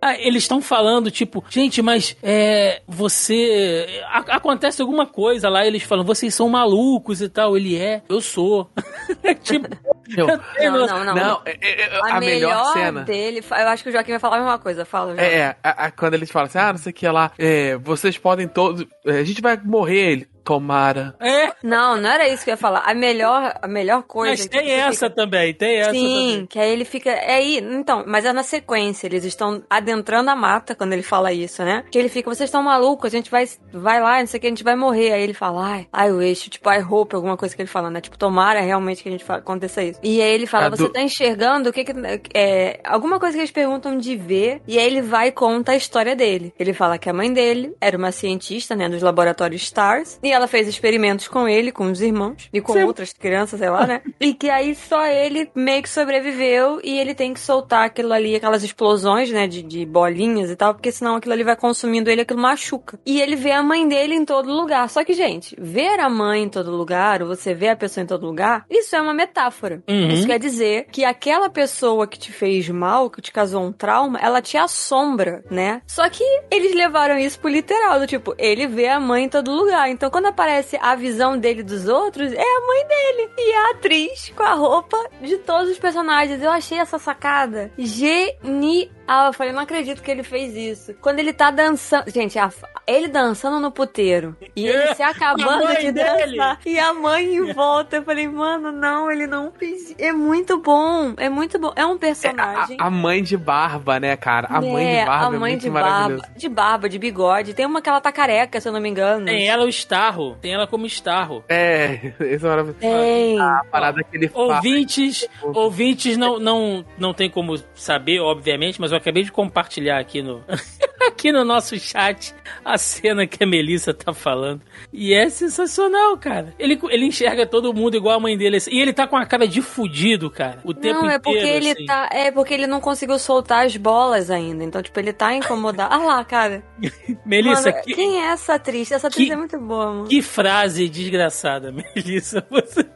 Ah, eles estão falando, tipo, gente, mas é, você. A, acontece alguma coisa lá, eles falam, vocês são malucos e tal. Ele é, eu sou. tipo. Eu, não, não, não, não. É, é, é, a, a, melhor, melhor cena dele, eu acho que o Joaquim vai falar a mesma coisa. Fala, Joaquim. É, a, quando eles falam assim, ah, não sei o que lá, é, vocês podem todos, a gente vai morrer. Ele, Tomara. É? Não, não era isso que eu ia falar. A melhor, a melhor coisa. Mas tem essa fica... também, tem essa Sim, também. que aí ele fica. É aí, então, mas é na sequência. Eles estão adentrando a mata quando ele fala isso, né? Que ele fica, vocês estão malucos, a gente vai, vai lá, não sei o que, a gente vai morrer. Aí ele fala, ai, ai, o eixo, tipo, I hope, alguma coisa que ele fala, né? Tipo, tomara realmente que a gente fa... aconteça isso. E aí ele fala, você do... tá enxergando o que que. É, alguma coisa que eles perguntam de ver. E aí ele vai e conta a história dele. Ele fala que a mãe dele era uma cientista, né, dos laboratórios STARS. E ela fez experimentos com ele, com os irmãos e com Sim. outras crianças, sei lá, né? e que aí só ele meio que sobreviveu e ele tem que soltar aquilo ali, aquelas explosões, né, de, de bolinhas e tal, porque senão aquilo ali vai consumindo ele, aquilo machuca. E ele vê a mãe dele em todo lugar. Só que, gente, ver a mãe em todo lugar, ou você ver a pessoa em todo lugar, isso é uma metáfora. Uhum. Isso quer dizer que aquela pessoa que te fez mal, que te causou um trauma, ela te assombra, né? Só que eles levaram isso pro literal, do tipo, ele vê a mãe em todo lugar. Então, quando aparece a visão dele dos outros, é a mãe dele. E a atriz com a roupa de todos os personagens. Eu achei essa sacada genial. Eu falei, não acredito que ele fez isso. Quando ele tá dançando. Gente, a... ele dançando no puteiro. E ele se acabando de dele. dançar. E a mãe em volta. Eu falei, mano, não, ele não fez. É muito bom. É muito bom. É um personagem. É, a, a, mãe de barba, né, cara? A é, mãe de barba. A é mãe é de barba. De barba, de bigode. Tem uma que ela tá careca, se eu não me engano. Tem ela o Starro. Tem ela como Starro. É, esse é maravilhoso. Tem. A parada que ele Ouvintes, fala. ouvintes não, não, não tem como saber, obviamente, mas eu acabei de compartilhar aqui no, aqui no nosso chat a cena que a Melissa tá falando. E é sensacional, cara. Ele, ele enxerga todo mundo igual a mãe dele. Assim, e ele tá com a cara de fudido, cara. O tempo não, é inteiro. Porque ele assim. tá, é porque ele não conseguiu soltar as bolas ainda. Então, tipo, ele tá incomodado. ah lá, cara. Melissa, mano, que... quem é essa atriz? Essa atriz que... é muito boa, mano. Que frase desgraçada, Melissa. Você...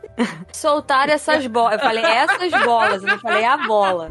Soltar essas bolas. Eu falei essas bolas, eu não falei a bola.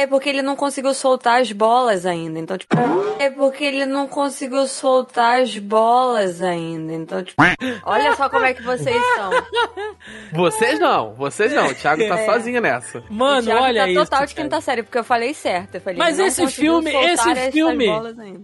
É porque ele não conseguiu soltar as bolas ainda. Então, tipo. É porque ele não conseguiu soltar as bolas ainda. Então, tipo. Olha só como é que vocês são. Vocês não, vocês não. O Thiago tá é. sozinho nessa. Mano, olha tá isso. total de quinta série, porque eu falei certo. Eu falei, Mas esse filme, esse filme.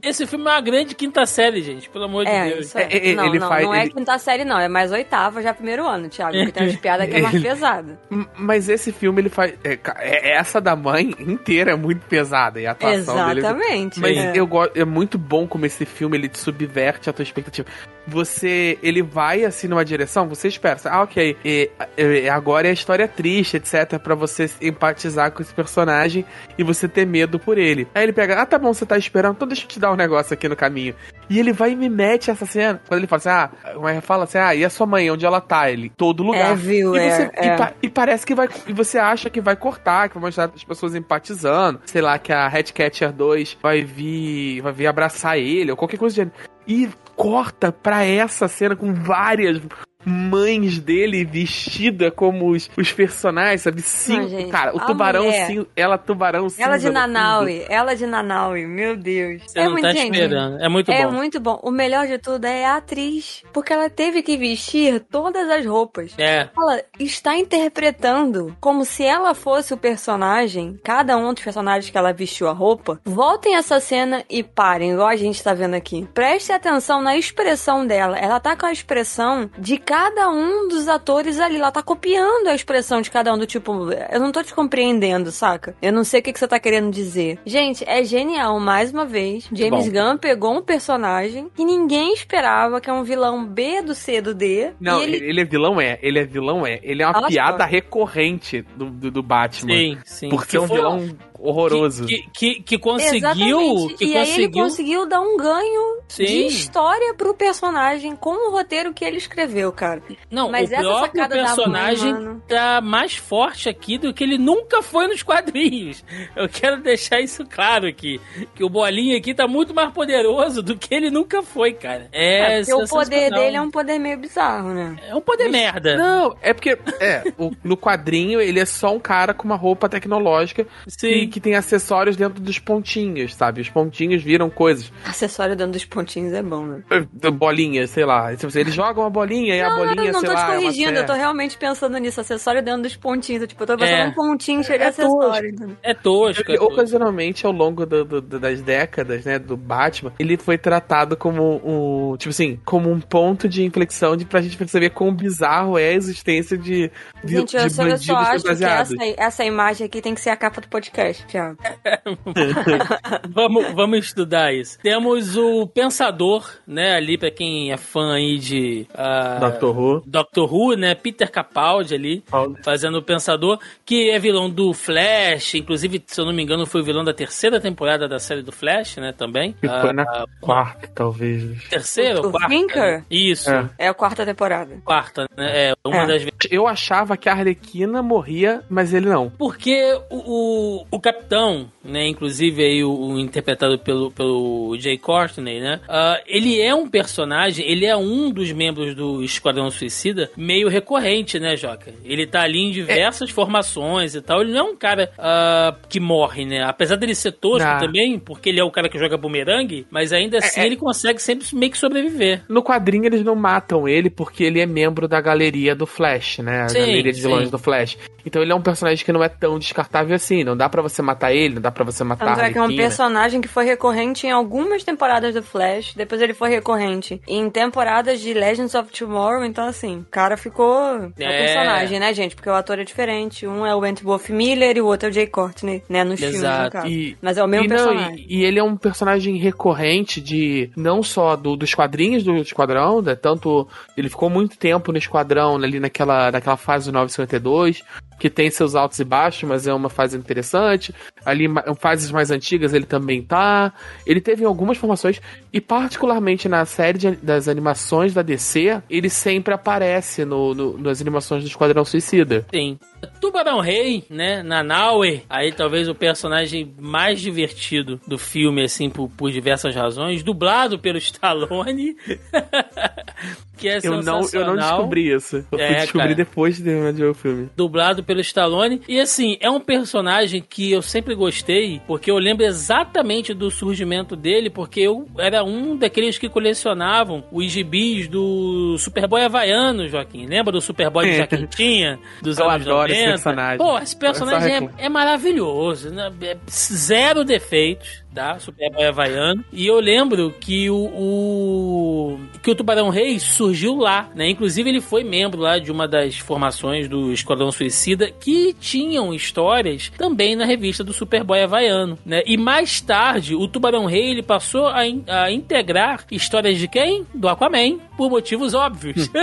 Esse filme é uma grande quinta série, gente. Pelo amor é, de Deus. É, é, não, ele não, faz, não é quinta série, não. É mais oitava, já primeiro ano, Thiago. Porque tem umas piadas que é mais pesada. Mas esse filme, ele faz. É, é, essa da mãe inteira é muito pesada e a atuação Exatamente, dele. Exatamente. Mas é. eu gosto, é muito bom como esse filme ele te subverte a tua expectativa. Você, ele vai assim numa direção, você espera, ah, ok, e, e, agora é a história triste, etc, para você empatizar com esse personagem e você ter medo por ele. Aí ele pega, ah, tá bom, você tá esperando, então deixa eu te dar um negócio aqui no caminho. E ele vai e me mete essa cena. Quando ele fala assim, ah, como fala assim, ah, e a sua mãe, onde ela tá? Ele, todo lugar. É, viu, e, você, é, e, é. e, parece que vai, e você acha que vai cortar, que vai mostrar as pessoas empatizando, sei lá, que a Headcatcher 2 vai vir, vai vir abraçar ele, ou qualquer coisa do gênero. E corta pra essa cena com várias mães dele vestida como os, os personagens, sabe? Sim, cara, o tubarão sim, ela tubarão sim. Ela de Nanaui, ela de Nanaui, meu Deus. Você é não muito, tá gente, esperando. É muito é bom. É muito bom. O melhor de tudo é a atriz, porque ela teve que vestir todas as roupas. É. Ela está interpretando como se ela fosse o personagem, cada um dos personagens que ela vestiu a roupa. Voltem essa cena e parem, igual a gente tá vendo aqui. Preste atenção na expressão dela. Ela tá com a expressão de cada um dos atores ali. Ela tá copiando a expressão de cada um, do tipo, eu não tô te compreendendo, saca? Eu não sei o que, que você tá querendo dizer. Gente, é genial, mais uma vez. James Bom. Gunn pegou um personagem que ninguém esperava, que é um vilão B do C do D. Não, ele... ele... é vilão, é. Ele é vilão, é. Ele é uma piada recorrente do, do, do, Batman. Sim, sim. Por ser um vilão horroroso. Que, que, que conseguiu. Que e conseguiu... aí ele conseguiu dar um ganho Sim. de história pro personagem com o roteiro que ele escreveu, cara. Não, Mas o essa próprio sacada da mãe, personagem mano. tá mais forte aqui do que ele nunca foi nos quadrinhos. Eu quero deixar isso claro aqui. Que o Bolinha aqui tá muito mais poderoso do que ele nunca foi, cara. É, É, porque o poder dele é um poder meio bizarro, né? É um poder merda. Não, é porque, é, o- no quadrinho ele é só um cara com uma roupa tecnológica Sim. Que, que tem acessórios dentro dos pontinhos, sabe? Os pontinhos viram coisas. Acessório dentro dos pontinhos é bom, né? Eh, Bolinhas, sei lá. Eles jogam uma bolinha e a Não, bolinha, não, não sei tô lá, te é corrigindo, eu tô realmente pensando nisso. Acessório dentro dos pontinhos. Eu, Tipo, eu tô pensando É. num pontinho cheio de É acessório. entendeu? É tosco. é Porque, tosco. ocasionalmente, ao longo do- do- das décadas, né, do Batman, ele foi tratado como um, tipo assim, como um ponto de inflexão de, pra gente perceber quão bizarro é a existência de, de, Gente, eu de só, eu só acho que essa, essa imagem aqui tem que ser a capa do podcast, Thiago. vamos, vamos estudar isso. Temos o Pensador, né? Ali pra quem é fã aí de ah, Doctor Who. Doctor Who, né? Peter Capaldi ali, fazendo o Pensador, que é vilão do Flash, inclusive, se eu não me engano, foi o vilão da terceira temporada da série do Flash, né? Também. Que foi na Ah, quarta, talvez. terceira O quarta? Isso, É. É a quarta temporada. quarta, né? É, uma É. das vezes. Eu achava que a Arlequina morria, mas ele não. Porque o, o, o capitão, né, inclusive aí o, o interpretado pelo, pelo Jay Courtney, né, ah, ele é um personagem, ele é um dos membros do Esquadrão Suicida meio recorrente, né, Joca? Ele tá ali em diversas formações e tal, ele não é um cara ah, que morre, né, apesar dele ser tosco Não. também, porque ele é o cara que joga bumerangue, mas ainda assim é. ele consegue sempre meio que sobreviver. No quadrinho eles não matam ele porque ele é membro da galeria do Flash, né? A Sim, galeria de vilões do Flash. Então ele é um personagem que não é tão descartável assim. Não dá pra você matar ele, não dá pra você matar Tanto a é que é um Arlequina. personagem que foi recorrente em algumas temporadas do Flash. Depois ele foi recorrente em temporadas de Legends of Tomorrow. Então, assim, o cara ficou. É É. personagem, né, gente? Porque o ator é diferente. Um é o Wolf Miller e o outro é o Jay Courtney, né? Nos filmes, Exato. no caso. E- Mas é o mesmo e, não, personagem. e, e ele é um personagem recorrente de não só do, dos quadrinhos do Esquadrão, né? Tanto ele ficou muito tempo no Esquadrão ali naquela, naquela fase do 952, que tem seus altos e baixos, mas é uma fase interessante. Ali, fases mais antigas, ele também tá. Ele teve algumas formações, e particularmente na série de- das animações da DC, ele sempre aparece no, no- nas animações do Esquadrão Suicida. Sim. Tubarão Rei, né? Nanaue, aí talvez o personagem mais divertido do filme, assim, por, por diversas razões, dublado pelo Stallone, que é Eu não, eu não descobri isso. Eu É, descobrir cara. depois de terminar de ver o filme. dublado pelo Stallone. E assim, é um personagem que eu sempre gostei, porque eu lembro exatamente do surgimento dele, porque eu era um daqueles que colecionavam os gibis do Superboy Havaiano, Joaquim. Lembra do Superboy de Jaquetinha? Dos Eu anos adoro esse 90? personagem. Pô, esse personagem é, é maravilhoso, né? É zero defeitos. Da Superboy Havaiano. E eu lembro que o, o- que o Tubarão Rei surgiu lá, né? Inclusive ele foi membro lá de uma das formações do Esquadrão Suicida que tinham histórias também na revista do Superboy Havaiano, né? E mais tarde o Tubarão Rei ele passou a, in- a integrar histórias de quem? Do Aquaman, por motivos óbvios.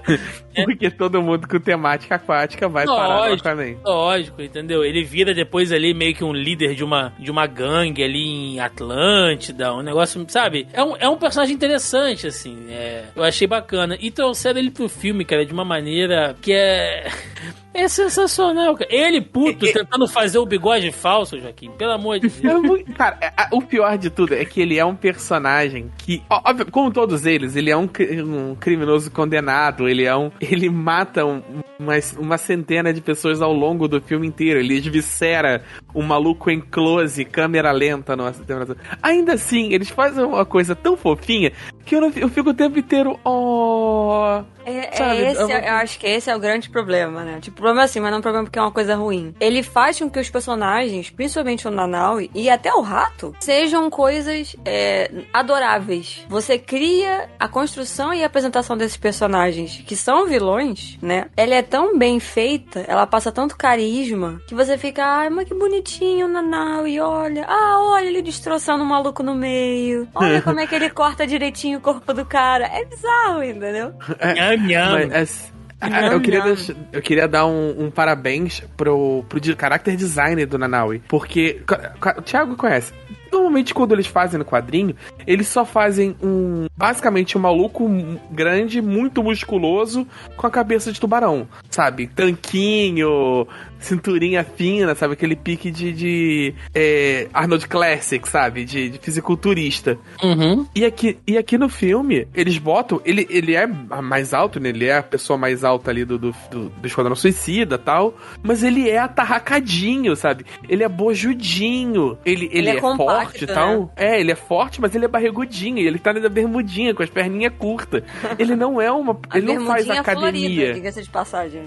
Porque todo mundo com temática aquática vai parar no Lógico. Aquaman. Lógico, entendeu? Ele vira depois ali meio que um líder de uma, de uma gangue ali em Atlântida, um negócio, sabe? É um, é um personagem interessante, assim. é, eu achei bacana. E trouxeram ele pro filme, cara, de uma maneira que é. É sensacional, cara. Ele, puto, tentando fazer o bigode falso, Joaquim. Pelo amor de Deus. É Cara, é- o pior de tudo é que ele é um personagem que, óbvio, como todos eles, ele é um, um criminoso condenado, ele é um. Ele mata um- uma, uma centena de pessoas ao longo do filme inteiro. Ele esvicera um maluco em close, câmera lenta numa. Ainda assim, eles fazem uma coisa tão fofinha que eu, não- eu fico o tempo inteiro. Oh. É, é Sabe, esse, eu- eu acho que esse é o grande problema, né? Tipo, o problema é assim, mas não é um problema porque é uma coisa ruim. Ele faz com que os personagens, principalmente o Nanaui e até o rato, sejam coisas é, adoráveis. Você cria a construção e a apresentação desses personagens, que são vilões, né? Ela é tão bem feita, ela passa tanto carisma, que você fica, ai, mas que bonitinho o Nanaui, olha. Ah, olha ele destroçando o maluco no meio. Olha como é que ele corta direitinho o corpo do cara. É bizarro, entendeu? Nham. Mas, é, Nham, eu, queria deixar- eu queria dar um, um parabéns pro, pro de- character designer do Nanaui. Porque. O Thiago conhece. Normalmente, quando eles fazem no quadrinho, eles só fazem um. Basicamente, um maluco grande, muito musculoso, com a cabeça de tubarão, sabe? Tanquinho, cinturinha fina, sabe? Aquele pique de, de é, Arnold Classic, sabe? De, de fisiculturista. Uhum. E aqui, e aqui no filme, eles botam. Ele, ele é mais alto, né? Ele é a pessoa mais alta ali do, do, do, do Esquadrão Suicida tal. Mas ele é atarracadinho, sabe? Ele é bojudinho. Ele, ele, Ele é é, compacto, forte e tal. né? É, ele é forte, mas ele é barrigudinho. Ele tá na bermudinha, com as perninhas curtas. Ele não é uma. Ele não faz bermudinha academia. florida, diga-se de passagem.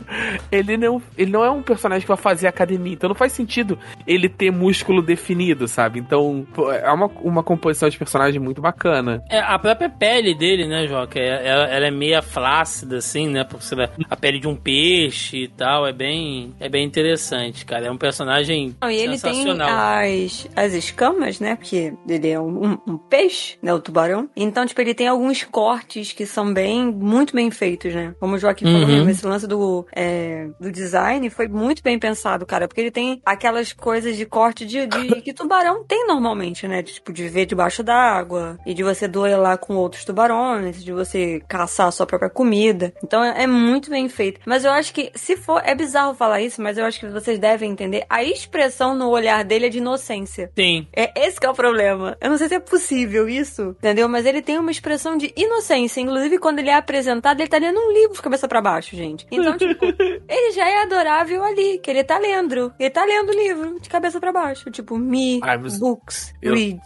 ele não, ele não é um personagem que vai fazer academia, então não faz sentido ele ter músculo definido, sabe? Então, é uma, uma composição de personagem muito bacana. É, a própria pele dele, né, Joca? é- Ela, ela é meia flácida, assim, né? Por ser a pele de um peixe e tal. É bem, é bem interessante, cara. É um personagem Não, e ele tem sensacional. as, as escamas, né? Porque ele é um, um- um peixe, né? O tubarão. Então, tipo, ele tem alguns cortes que são bem, muito bem feitos, né? Como o Joaquim falou Uhum. mesmo, esse lance do, é, do design foi muito bem pensado, cara. Porque ele tem aquelas coisas de corte de, de- que tubarão tem normalmente, né? De, tipo, de viver debaixo d'água e de você duelar com outros tubarões, de você caçar a sua própria comida. Então, é, é muito bem feito. Mas eu acho que, se for, é bizarro falar isso, mas eu acho que vocês devem entender. A expressão no olhar dele é de inocência. Tem. É esse que é o problema. Eu não sei se é possível isso, entendeu? Mas ele tem uma expressão de inocência. Inclusive, quando ele é apresentado, ele tá lendo um livro de cabeça pra baixo, gente. Então, tipo, ele já é adorável ali, que ele tá lendo. Ele tá lendo o livro de cabeça pra baixo. Tipo, me, Ai, books, Eu, read.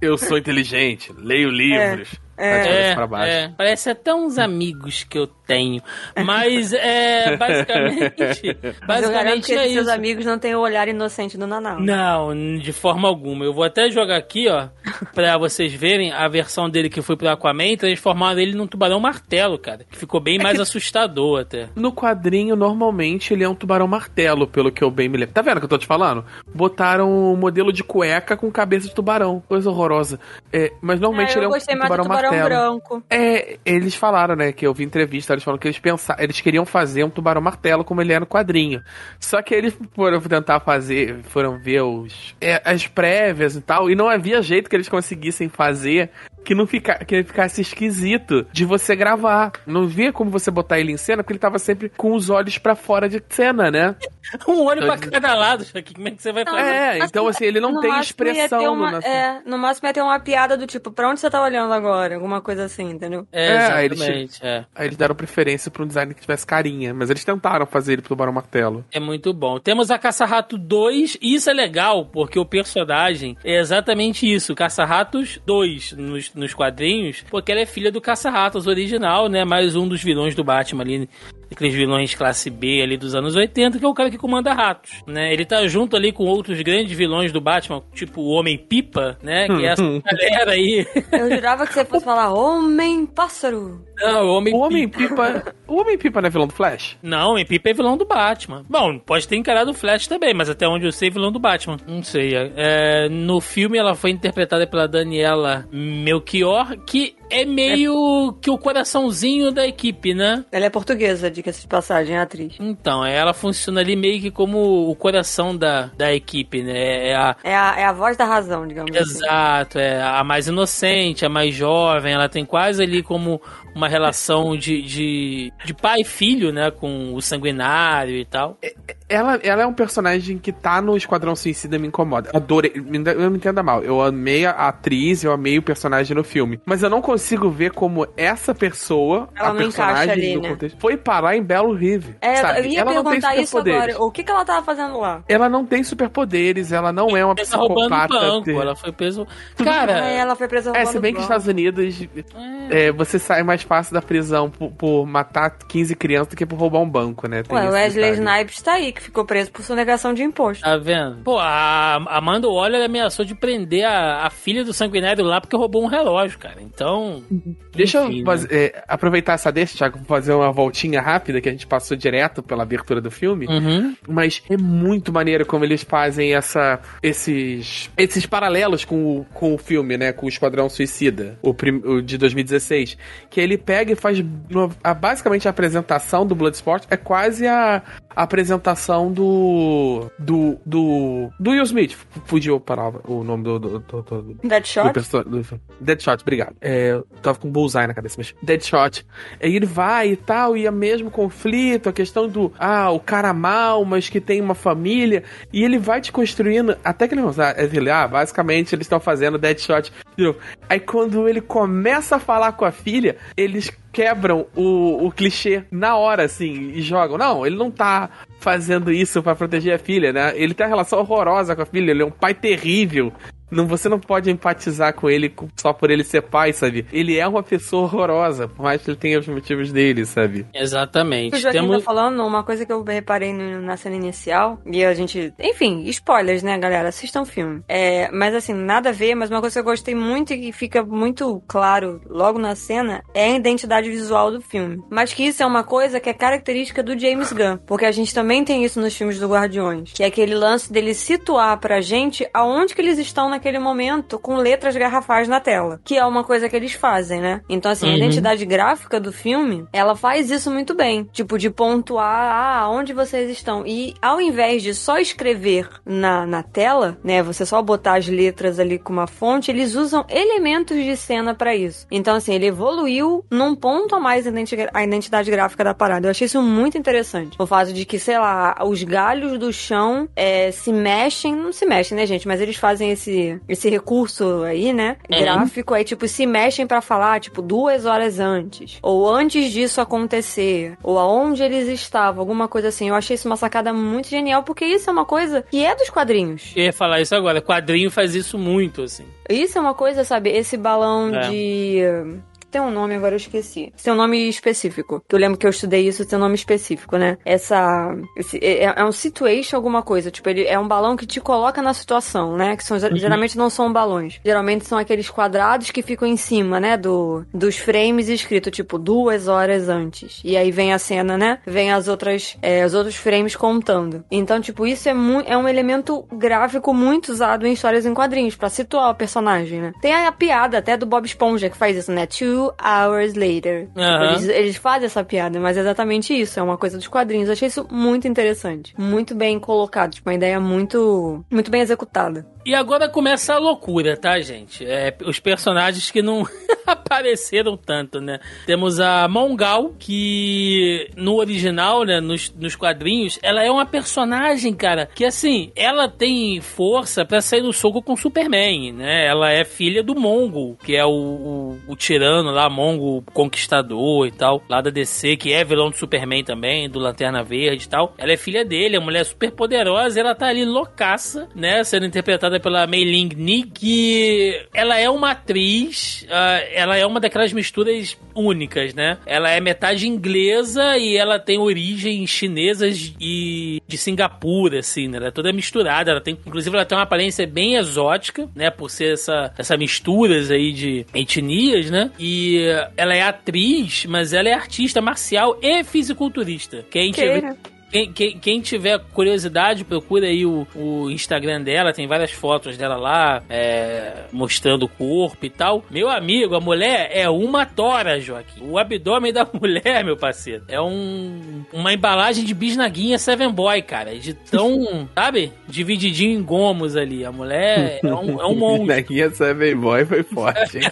eu sou inteligente, leio livros. É. É, pra baixo. é, parece até uns amigos que eu tenho. Mas é basicamente. Eu basicamente que é esses seus isso. amigos não têm o olhar inocente do Nanau. Não, de forma alguma. Eu vou até jogar aqui, ó, pra vocês verem a versão dele que foi pro Aquaman e transformaram ele num tubarão martelo, cara. Que ficou bem mais assustador até. No quadrinho, normalmente, ele é um tubarão martelo, pelo que eu bem me lembro. Tá vendo o que eu tô te falando? Botaram um modelo de cueca com cabeça de tubarão. Coisa horrorosa. É, mas normalmente É, ele é eu um gostei mais do tubarão branco. É, eles falaram, né, que eu vi entrevista, eles falaram que eles pensaram, eles queriam fazer um tubarão martelo como ele é no quadrinho. Só que eles foram tentar fazer, foram ver os é, as prévias e tal, e não havia jeito que eles conseguissem fazer que não fica, que ele ficasse esquisito de você gravar. Não via como você botar ele em cena, porque ele tava sempre com os olhos pra fora de cena, né? Um olho pra cada lado, Joaquim. Como é que você vai fazer? É, então assim, ele não no tem expressão uma, no É, no máximo ia ter uma piada do tipo, pra onde você tá olhando agora? Alguma coisa assim, entendeu? É, É, eles- exatamente. É. Aí eles deram preferência pra um design que tivesse carinha, mas eles tentaram fazer ele pro Tubarão Martelo. É muito bom. Temos a Caça-Rato 2, e isso é legal, porque o personagem é exatamente isso, Caça-Ratos 2 nos, nos quadrinhos, porque ela é filha do Caça-Ratos original, né? Mais um dos vilões do Batman ali, aqueles vilões classe B ali dos anos 80, que é o cara que comanda ratos, né? Ele tá junto ali com outros grandes vilões do Batman, tipo o Homem-Pipa, né? Que é essa galera aí. Eu jurava que você fosse falar Homem-Pássaro. Não, o Homem-Pipa. O Homem-Pipa. o Homem-Pipa não é vilão do Flash? Não, o Pipa é vilão do Batman. Bom, pode ter encarado o Flash também, mas até onde eu sei, vilão do Batman. Não sei. É, no filme ela foi interpretada pela Daniela Melchior, que é meio que o coraçãozinho da equipe, né? Ela é portuguesa, diga-se de passagem, é atriz. Então, ela funciona ali meio que como o coração da, da equipe, né? É a, É a, é a voz da razão, digamos assim. Exato, é a mais inocente, a mais jovem, ela tem quase ali como uma relação de, de, de pai e filho, né? Com o sanguinário e tal. Ela, ela é um personagem que tá no Esquadrão Suicida me incomoda. Adorei. Eu me entenda mal. Eu amei a atriz, eu amei o personagem no filme. Mas eu não consigo ver como essa pessoa, Ela a personagem ali, do né? contexto, foi parar em Belo Rive. É, sabe? eu ia ela não tem perguntar isso agora. O que, que ela tava fazendo lá? Ela não tem superpoderes, ela não é uma psicopata. banco, ter- ela foi preso. Ah, Cara, ela foi presa É, se bem que nos. Estados Unidos é, você sai mais fácil da prisão por, por matar 15 crianças do que por roubar um banco, né? Tem Ué, Wesley. Snipes tá aí, que ficou preso por sonegação de imposto. tá vendo? Pô, a Amanda Waller ameaçou de prender a, a filha do sanguinário lá porque roubou um relógio, cara. Então, Então. Deixa enfim, eu né? fazer- é, aproveitar essa deixa, Thiago, pra fazer uma voltinha rápida que a gente passou direto pela abertura do filme. Uhum. Mas é muito maneiro como eles fazem essa, esses, esses paralelos com o, com o filme, né? Com o Esquadrão Suicida, o, prim- o de 2016. Que ele pega e faz. no- a- basicamente a apresentação do Bloodsport é quase a, a apresentação do. do. do. do Will Smith. Fugiu a palavra, o nome do. do, do, do- Deadshot? Deadshot, obrigado. É, tava com um bullseye na cabeça, mas Deadshot. Aí ele vai e tal, e é mesmo conflito, a questão do, ah, o cara mal, mas que tem uma família, e ele vai te construindo, até que ele ah, ele, ah basicamente eles estão fazendo Deadshot. de novo. Aí quando ele começa a falar com a filha, eles quebram o, o clichê na hora, assim, e jogam. Não, ele não tá fazendo isso pra proteger a filha, né? Ele tem uma relação horrorosa com a filha, ele é um pai terrível. Não, você não pode empatizar com ele só por ele ser pai, sabe? Ele é uma pessoa horrorosa, por mais que ele tenha os motivos dele, sabe? O Exatamente. Joaquim Temos... tá falando, uma coisa que eu reparei no- na cena inicial, e a gente. Enfim, spoilers, né, galera? Assistam o filme. É, mas assim, nada a ver, mas uma coisa que eu gostei muito e que fica muito claro logo na cena é a identidade visual do filme. Mas que isso é uma coisa que é característica do James Gunn. Porque a gente também tem isso nos filmes do Guardiões. Que é aquele lance dele situar pra gente aonde que eles estão naquele momento com letras garrafais na tela. Que é uma coisa que eles fazem, né? Então, assim, a Uhum. identidade gráfica do filme, ela faz isso muito bem. Tipo, de pontuar, ah, onde vocês estão. E ao invés de só escrever na, na tela, né, você só botar as letras ali com uma fonte, eles usam elementos de cena pra isso. Então, assim, ele evoluiu num ponto a mais a a identidade gráfica da parada. Eu achei isso muito interessante. O fato de que, sei lá, os galhos do chão é, se mexem, não se mexem, né, gente? Mas eles fazem esse, esse recurso aí, né? Uhum. Gráfico, aí, tipo, se mexem pra falar, tipo, duas horas antes. Ou antes disso acontecer. Ou aonde eles estavam, alguma coisa assim. Eu achei isso uma sacada muito genial, porque isso é uma coisa que é dos quadrinhos. Eu ia falar isso agora. Quadrinho faz isso muito, assim. Isso é uma coisa, sabe? Esse balão É. de. Tem um nome, agora eu esqueci. Tem um nome específico. Que eu lembro que eu estudei isso, tem um nome específico, né? Essa. esse- é, é um situation, alguma coisa. Tipo, ele é um balão que te coloca na situação, né? Que são, geralmente não são balões. Geralmente são aqueles quadrados que ficam em cima, né? Do, dos frames escrito, tipo, duas horas antes. E aí vem a cena, né? Vem as outras. é, os outros frames contando. Então, tipo, isso é, é um elemento gráfico muito usado em histórias em quadrinhos, pra situar o personagem, né? Tem a piada até do Bob Esponja que faz isso, né? Two hours later. Aham. eles, eles fazem essa piada, mas é exatamente isso. É uma coisa dos quadrinhos. Eu achei isso muito interessante. Muito bem colocado. Tipo, uma ideia muito, muito bem executada. E agora começa a loucura, tá, gente? É, os personagens que não apareceram tanto, né? Temos a Mongal, que no original, né, nos, nos quadrinhos, ela é uma personagem, cara, que assim, ela tem força pra sair no soco com Superman, né? Ela é filha do Mongol, que é o, o, o tirano lá, Mongol conquistador e tal, lá da DC, que é vilão do Superman também, do Lanterna Verde e tal. Ela é filha dele, é uma mulher super poderosa, ela tá ali loucaça, né? Sendo interpretada pela Mei Ling Ni, que ela é uma atriz, ah, ela é uma daquelas misturas únicas, né? Ela é metade inglesa e ela tem origens chinesas e de Singapura, assim, né? Ela é toda misturada, ela tem, inclusive ela tem uma aparência bem exótica, né? Por ser essa, essa misturas aí de etnias, né? E ela é atriz, mas ela é artista marcial e fisiculturista. Quem tiver, Queira. Quem, quem, quem tiver curiosidade, procura aí o, o Instagram dela, tem várias fotos dela lá, é, mostrando o corpo e tal. Meu amigo, a mulher é uma tora, Joaquim. O abdômen da mulher, meu parceiro, é um, uma embalagem de bisnaguinha Seven Boy, cara. De tão, sabe? Divididinho em gomos ali. A mulher é um, é um monstro. Neguinha Seven Boy foi forte, hein?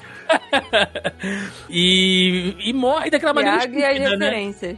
E, e morre daquela maneira e as estúpida, né?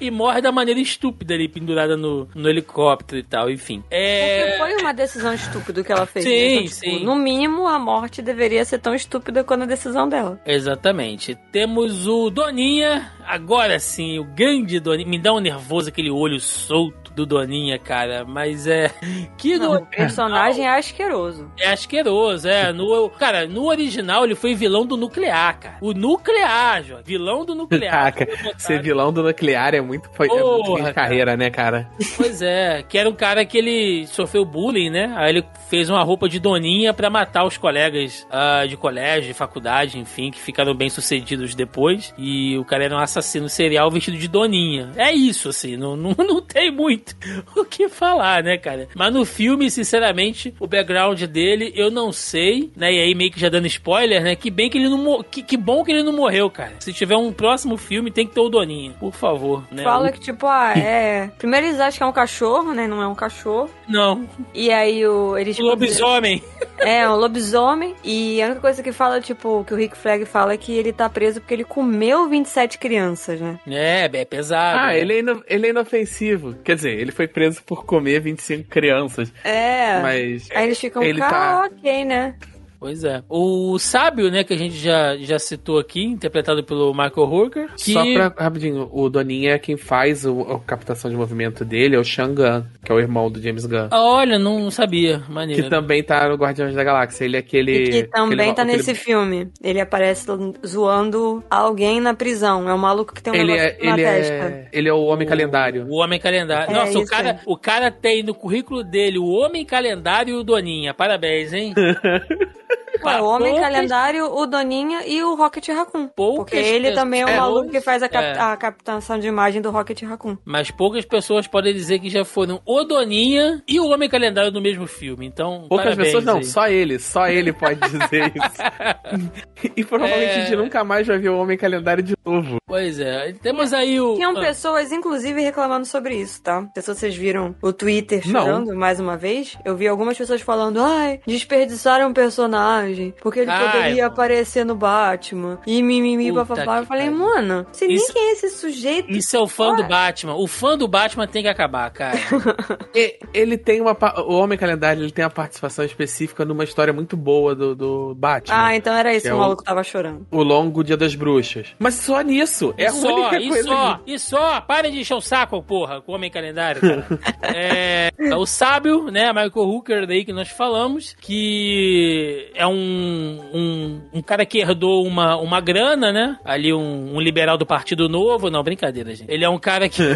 E morre da maneira estúpida ali, pendurada no, no helicóptero e tal, enfim. Porque É. foi uma decisão estúpida que ela fez. Sim, né? Então, tipo, sim. No mínimo, a morte deveria ser tão estúpida quanto a decisão dela. Exatamente. Temos o Doninha, agora sim, o grande Doninha. Me dá um nervoso aquele olho solto. Do Doninha, cara, mas é. Que Não, no o personagem é asqueroso. É asqueroso, é. No, cara, no original ele foi vilão do nuclear, cara. O nuclear. Vilão do nuclear. Caraca, ser vilão do nuclear é muito, foi, é muito Porra, fim de cara. carreira, né, cara? Pois é, que era um cara que ele sofreu bullying, né? Aí ele fez uma roupa de doninha pra matar os colegas ah, de colégio, de faculdade, enfim, que ficaram bem sucedidos depois. E o cara era um assassino serial vestido de doninha. É isso, assim, não, não, não tem muito o que falar, né, cara? Mas no filme, sinceramente, o background dele eu não sei, né? E aí meio que já dando spoiler, né? Que bem que ele não que, que bom que ele não morreu, cara. Se tiver um próximo filme, tem que ter o Doninha, por favor, né? Fala que, tipo, ah, é. Primeiro eles acham que é um cachorro, né? Não é um cachorro. Não, E aí o, eles. o lobisomem. É, um lobisomem. E a única coisa que fala, tipo, que o Rick Flag fala é que ele tá preso porque ele comeu 27 crianças, né? É, é pesado. Ah, né? ele é, ino- ele é inofensivo. Quer dizer, ele foi preso por comer 25 crianças. É. Mas Aí eles ficam, ele tá- ok, né? Pois é. O sábio, né, que a gente já, já citou aqui, interpretado pelo Michael Hooker. Que... Só pra, rapidinho, o Doninha é quem faz o, a captação de movimento dele, é o Shangan, que é o irmão do James Gunn. Ah, olha, não sabia. Maneiro. Que também tá no Guardiões da Galáxia. Ele é aquele. E que também aquele- tá aquele- nesse filme. Ele aparece zoando alguém na prisão. É um maluco que tem um Ele negócio é, na ele, testa. é, ele é o Homem Calendário. O Homem Calendário. É, Nossa, o cara, é. o cara tem no currículo dele o Homem Calendário e o Doninha. Parabéns, hein? Ué, o Homem Poucas- Calendário, o Doninha e o Rocket Raccoon. Poucas Porque ele também é o pessoas- maluco que faz a, cap- É. a captação de imagem do Rocket Raccoon. Mas poucas pessoas podem dizer que já foram o Doninha e o Homem Calendário no mesmo filme. Então, Poucas pessoas não, aí. só ele, só ele pode dizer isso. e provavelmente É. a gente nunca mais vai ver o Homem Calendário de novo. Pois é. Temos aí o... Tinham Ah, pessoas, inclusive, reclamando sobre isso, tá? Não sei se vocês viram o Twitter Não. chorando mais uma vez. Eu vi algumas pessoas falando, ai, desperdiçaram um personagem, porque ele Ai, poderia mano. aparecer no Batman. E mimimi, papapá. Eu falei, pariu. mano, você nem quem é esse sujeito. Isso é o fã do Ué. Batman. O fã do Batman tem que acabar, cara. E- ele tem uma. O Homem Calendário ele tem uma participação específica numa história muito boa do, do Batman. Ah, então era isso É que o o- maluco tava chorando. O Longo Dia das Bruxas. Mas só nisso. É a e só, única e coisa. só, que- e só. Para de encher o saco, porra, com o Homem Calendário, cara. é, o sábio, né, Michael Hooker daí que nós falamos, que é um, um, um cara que herdou uma, uma grana, né? Ali um, um liberal do Partido Novo. Não, brincadeira, gente. Ele é um cara que...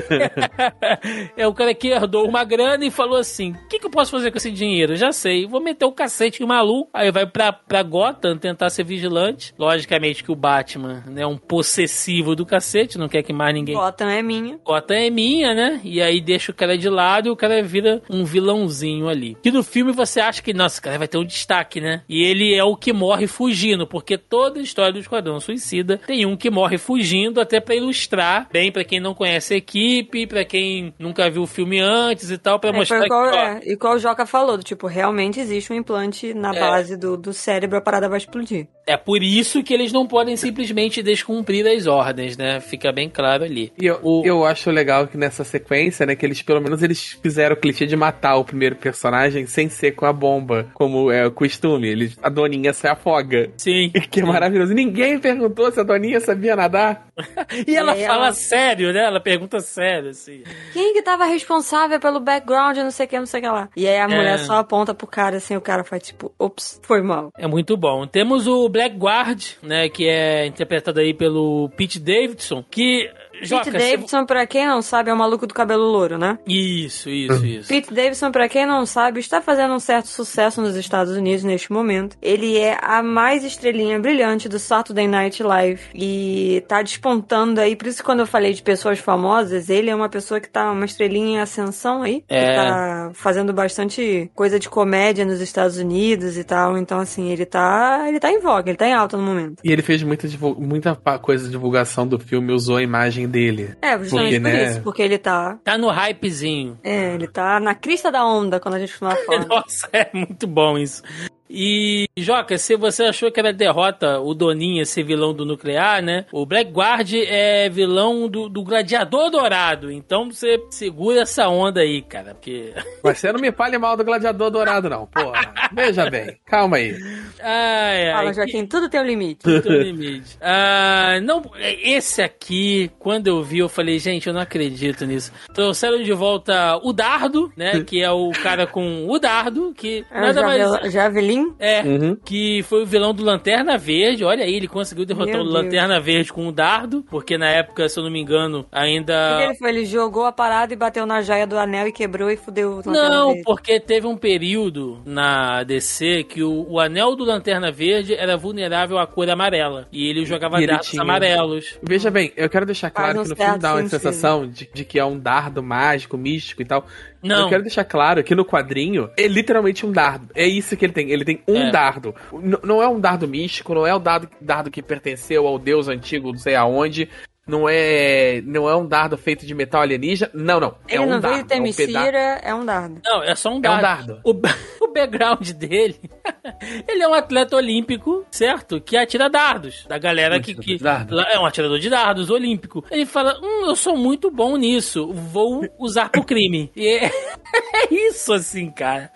é um cara que herdou uma grana e falou assim, o que, que eu posso fazer com esse dinheiro? Já sei, vou meter o cacete em maluco. Aí vai pra, pra Gotham tentar ser vigilante. Logicamente que o Batman né, é um possessivo do cacete, não quer que mais ninguém Gotham é minha. Gotham é minha, né? E aí deixa o cara de lado e o cara vira um vilãozinho ali. Que no filme você acha que, nossa, o cara vai ter um destaque, né? E ele é o que morre fugindo, porque toda a história do Esquadrão Suicida tem um que morre fugindo, até pra ilustrar, bem pra quem não conhece a equipe, pra quem nunca viu o filme antes e tal, pra É, mostrar foi que, ó, é, igual o Joca falou, do tipo, realmente existe um implante na É. base do, do cérebro, a parada vai explodir. É por isso que eles não podem simplesmente descumprir as ordens, né? Fica bem claro ali. E eu, O- eu acho legal que nessa sequência, né, que eles pelo menos eles fizeram o clichê de matar o primeiro personagem sem ser com a bomba, como é o costume. Eles, a Doninha se afoga. Sim. Que é maravilhoso. Ninguém perguntou se a Doninha sabia nadar. E ela aí fala ela- sério, né? Ela pergunta sério, assim. Quem que tava responsável pelo background, não sei o que, não sei o que lá. E aí a mulher É. só aponta pro cara, assim, o cara faz tipo, ops, foi mal. É muito bom. Temos o Blackguard, né, que é interpretado aí pelo Pete Davidson, que Joca, Pete Davidson, pra quem não sabe, é o maluco do cabelo louro, né? você- Isso, isso, isso. Pete Davidson, pra quem não sabe, está fazendo um certo sucesso nos Estados Unidos neste momento. Ele é a mais estrelinha brilhante do Saturday Night Live e tá despontando aí, por isso que quando eu falei de pessoas famosas, ele é uma pessoa que tá uma estrelinha em ascensão aí, É. que tá fazendo bastante coisa de comédia nos Estados Unidos e tal, então assim, ele tá, ele tá em voga, ele tá em alta no momento. E ele fez muita, muita coisa de divulgação do filme, usou a imagem dele. É, justamente Porque, por né? isso, porque ele tá, Tá no hypezinho. é, ele tá na crista da onda quando a gente falar. Nossa, é muito bom isso. E, Joca, se você achou que era derrota o Doninha ser vilão do nuclear, né? O Blackguard é vilão do, do Gladiador Dourado. Então você segura essa onda aí, cara, porque. Mas você não me fale mal do Gladiador Dourado, não, porra. Veja bem, calma aí. Ai, ai, Fala, Joaquim, tudo tem um limite. Tudo tem um limite. Ah, não, esse aqui, quando eu vi, eu falei, gente, eu não acredito nisso. Trouxeram de volta o Dardo, né? Que é o cara com o Dardo, que É, nada mais. Javel- Javelin? É, Uhum. que foi o vilão do Lanterna Verde. Olha aí, ele conseguiu derrotar Meu o Deus. Lanterna Verde com o dardo, porque na época, se eu não me engano, O que ainda. ele foi? Ele jogou a parada e bateu na joia do anel e quebrou e fudeu o Lanterna Não, Verde. porque teve um período na DC que o, o anel do Lanterna Verde era vulnerável à cor amarela. E ele jogava E ele dardos tinha- amarelos. Veja bem, eu quero deixar claro um que no filme dá uma sensação de, de que é um dardo mágico, místico e tal. Não. Eu quero deixar claro que no quadrinho é literalmente um dardo. É isso que ele tem. Ele tem um É. dardo. N- não é um dardo místico, não é o dardo, dardo que pertenceu ao deus antigo, não sei aonde. Não é, não é um dardo feito de metal alienígena. Não, não. É Ele um não dardo. veio de é um peda- é um dardo. Não, é só um É um dardo. dardo. O, o background dele, ele é um atleta olímpico, certo? Que atira dardos. Da galera Um que, que dardo. é um atirador de dardos olímpico. Ele fala: Hum, eu sou muito bom nisso. Vou usar pro crime. E é, é isso, assim, cara.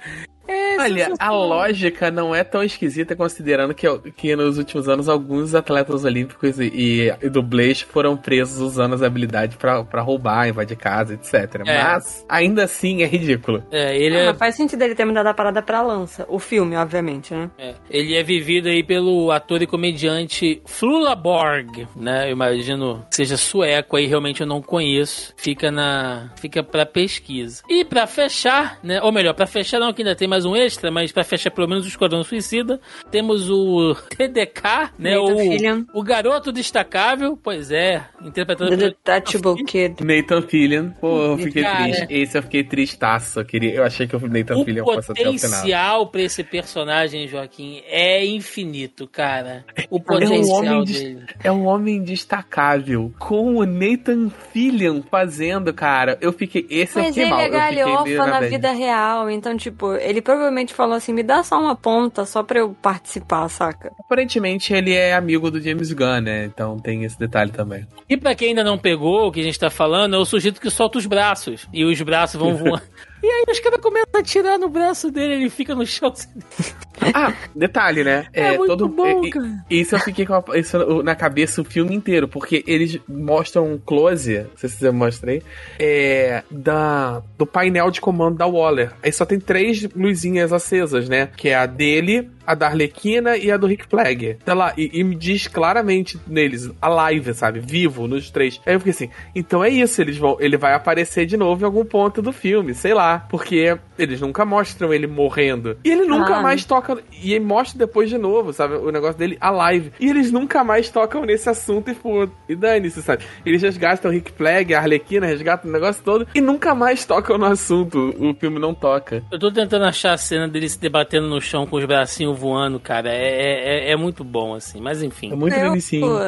É Olha, a lógica não é tão esquisita considerando que, que nos últimos anos alguns atletas olímpicos e, e, dublês foram presos usando as habilidades pra pra roubar, invadir casa, etc. É. Mas ainda assim é ridículo. É, ele Ah, é, mas faz sentido ele ter me dado a parada pra lança. O filme, obviamente, né? é, ele é vivido aí pelo ator e comediante Flula Borg, né? Eu imagino que seja sueco aí, realmente eu não conheço. Fica na, fica para pesquisa. E pra fechar, né? Ou melhor, pra fechar não, que ainda tem mais um extra, mas pra fechar pelo menos o Esquadrão Suicida, temos o TDK, né? Nathan O, Fillion. o garoto destacável, pois é, interpretado The pelo Detachable Kid. Nathan Fillion, pô, eu fiquei Cara. triste. Esse eu fiquei tristaço. Eu, queria, eu achei que o Nathan O Fillion fosse até o final. potencial pra esse personagem, Joaquim, é infinito, cara. O É um, potencial homem des- dele. é um homem destacável. Com o Nathan Fillion fazendo, cara, eu fiquei. Esse eu Mas fiquei ele mal. é eu galhofa na vida real, então, tipo, ele provavelmente falou assim, me dá só uma ponta, só pra eu participar, saca? Aparentemente ele é amigo do James Gunn, né? Então tem esse detalhe também. E pra quem ainda não pegou o que a gente tá falando, é o sujeito que solta os braços. E os braços vão voando. E aí os caras começam a atirar no braço dele, ele fica no chão. Ah, detalhe, né? É muito bom, e- cara. Isso eu fiquei com isso na cabeça o filme inteiro, porque eles mostram um close, não sei se eu mostrei, é, da, do painel de comando da Waller. Aí só tem três luzinhas acesas, né? Que é a dele, a da Arlequina e a do Rick Flag. Tá lá, e, e me diz claramente neles, a live, sabe? Vivo nos três. Aí eu fiquei assim, então é isso, eles vão, ele vai aparecer de novo em algum ponto do filme, sei lá. Porque eles nunca mostram ele morrendo. E ele nunca Ah. mais toca. E ele mostra depois de novo, sabe? O negócio dele, a live. E eles nunca mais tocam nesse assunto e, pô, e dane-se, sabe? Eles resgatam o Rick Flag, a Arlequina, resgatam o negócio todo e nunca mais tocam no assunto. O filme não toca. Eu tô tentando achar a cena dele se debatendo no chão com os bracinhos voando, cara. É, é, é muito bom, assim. Mas enfim. É muito Eu, bonitinho. pô,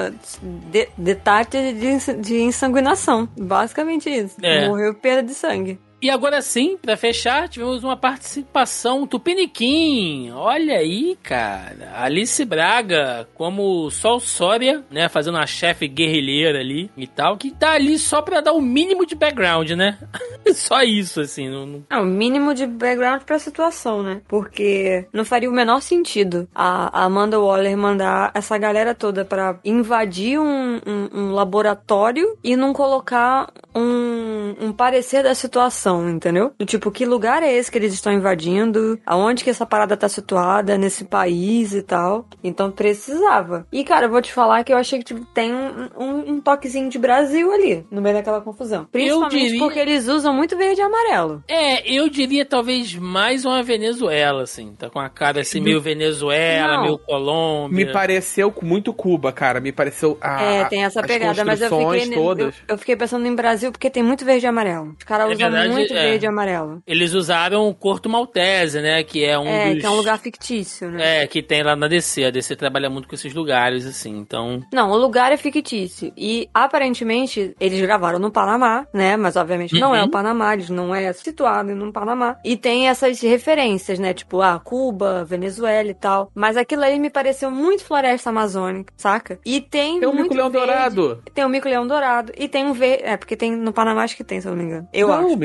de, detalhe de, ins- de insanguinação. Basicamente isso. É. Morreu perda de sangue. E agora sim, pra fechar, tivemos uma participação Tupiniquim. Olha aí, cara. Alice Braga como Sol Sória, né? Fazendo uma chefe guerrilheira ali e tal. Que tá ali só pra dar o mínimo de background, né? só isso, assim. Não, não- É, o mínimo de background pra situação, né? Porque não faria o menor sentido a a Amanda Waller mandar essa galera toda pra invadir um, um- um laboratório e não colocar um, um parecer da situação, entendeu? Do tipo, que lugar é esse que eles estão invadindo? Aonde que essa parada tá situada nesse país e tal? Então precisava. E, cara, eu vou te falar que eu achei que tipo, tem um, um- um toquezinho de Brasil ali, no meio daquela confusão. Principalmente diria- porque eles usam muito verde e amarelo. É, eu diria talvez mais uma Venezuela, assim. Tá com a cara assim, meio Venezuela, Não. meio Colômbia. Me pareceu muito Cuba, cara. Me pareceu a, É, tem essa pegada, mas eu fiquei, todas. eu, eu fiquei pensando em Brasil porque tem muito verde e amarelo. Os caras É usam verdade, muito é. verde e amarelo. Eles usaram o Corto Maltese, né? Que é um é, dos... que é um lugar fictício, né? É, que tem lá na DC. A DC trabalha muito com esses lugares, assim. Então, Não, o lugar é fictício. E aparentemente eles gravaram no Panamá, né? Mas obviamente não é Uhum. o Panamá, eles não é situado no Panamá. E tem essas referências, né? Tipo, ah, Cuba, Venezuela e tal. Mas aquilo aí me pareceu muito floresta amazônica, saca? E tem. Tem o muito mico-leão dourado. Tem o mico-leão dourado. E tem um verde. É, porque tem no Panamá acho que tem, se eu não me engano. Eu não, acho. o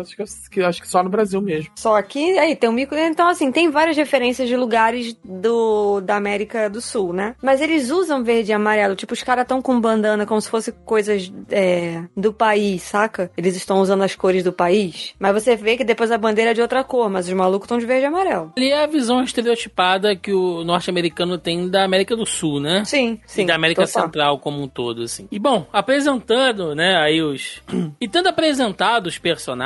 acho que, que acho que só no Brasil mesmo. Só que aí tem o mico. Então, assim, tem várias referências de lugares do, da América do Sul, né? Mas eles usam verde e amarelo. Tipo, os caras estão com bandana como se fosse coisas é, do país, saca? Eles estão usando as cores do país. Mas você vê que depois a bandeira é de outra cor, mas os malucos estão de verde e amarelo. ali é a visão estereotipada que o norte-americano tem da América do Sul, né? Sim, sim. e da América. Central como um todo, assim. E bom, apresentando, né, aí os... e tendo apresentado os personagens,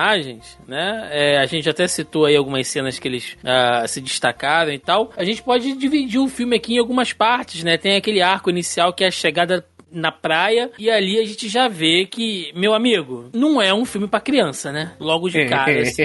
né, é, a gente até citou aí algumas cenas que eles ah, se destacaram e tal, a gente pode dividir o filme aqui em algumas partes, né, tem aquele arco inicial que é a chegada na praia e ali a gente já vê que, meu amigo, não é um filme pra criança, né? Logo de cara, assim,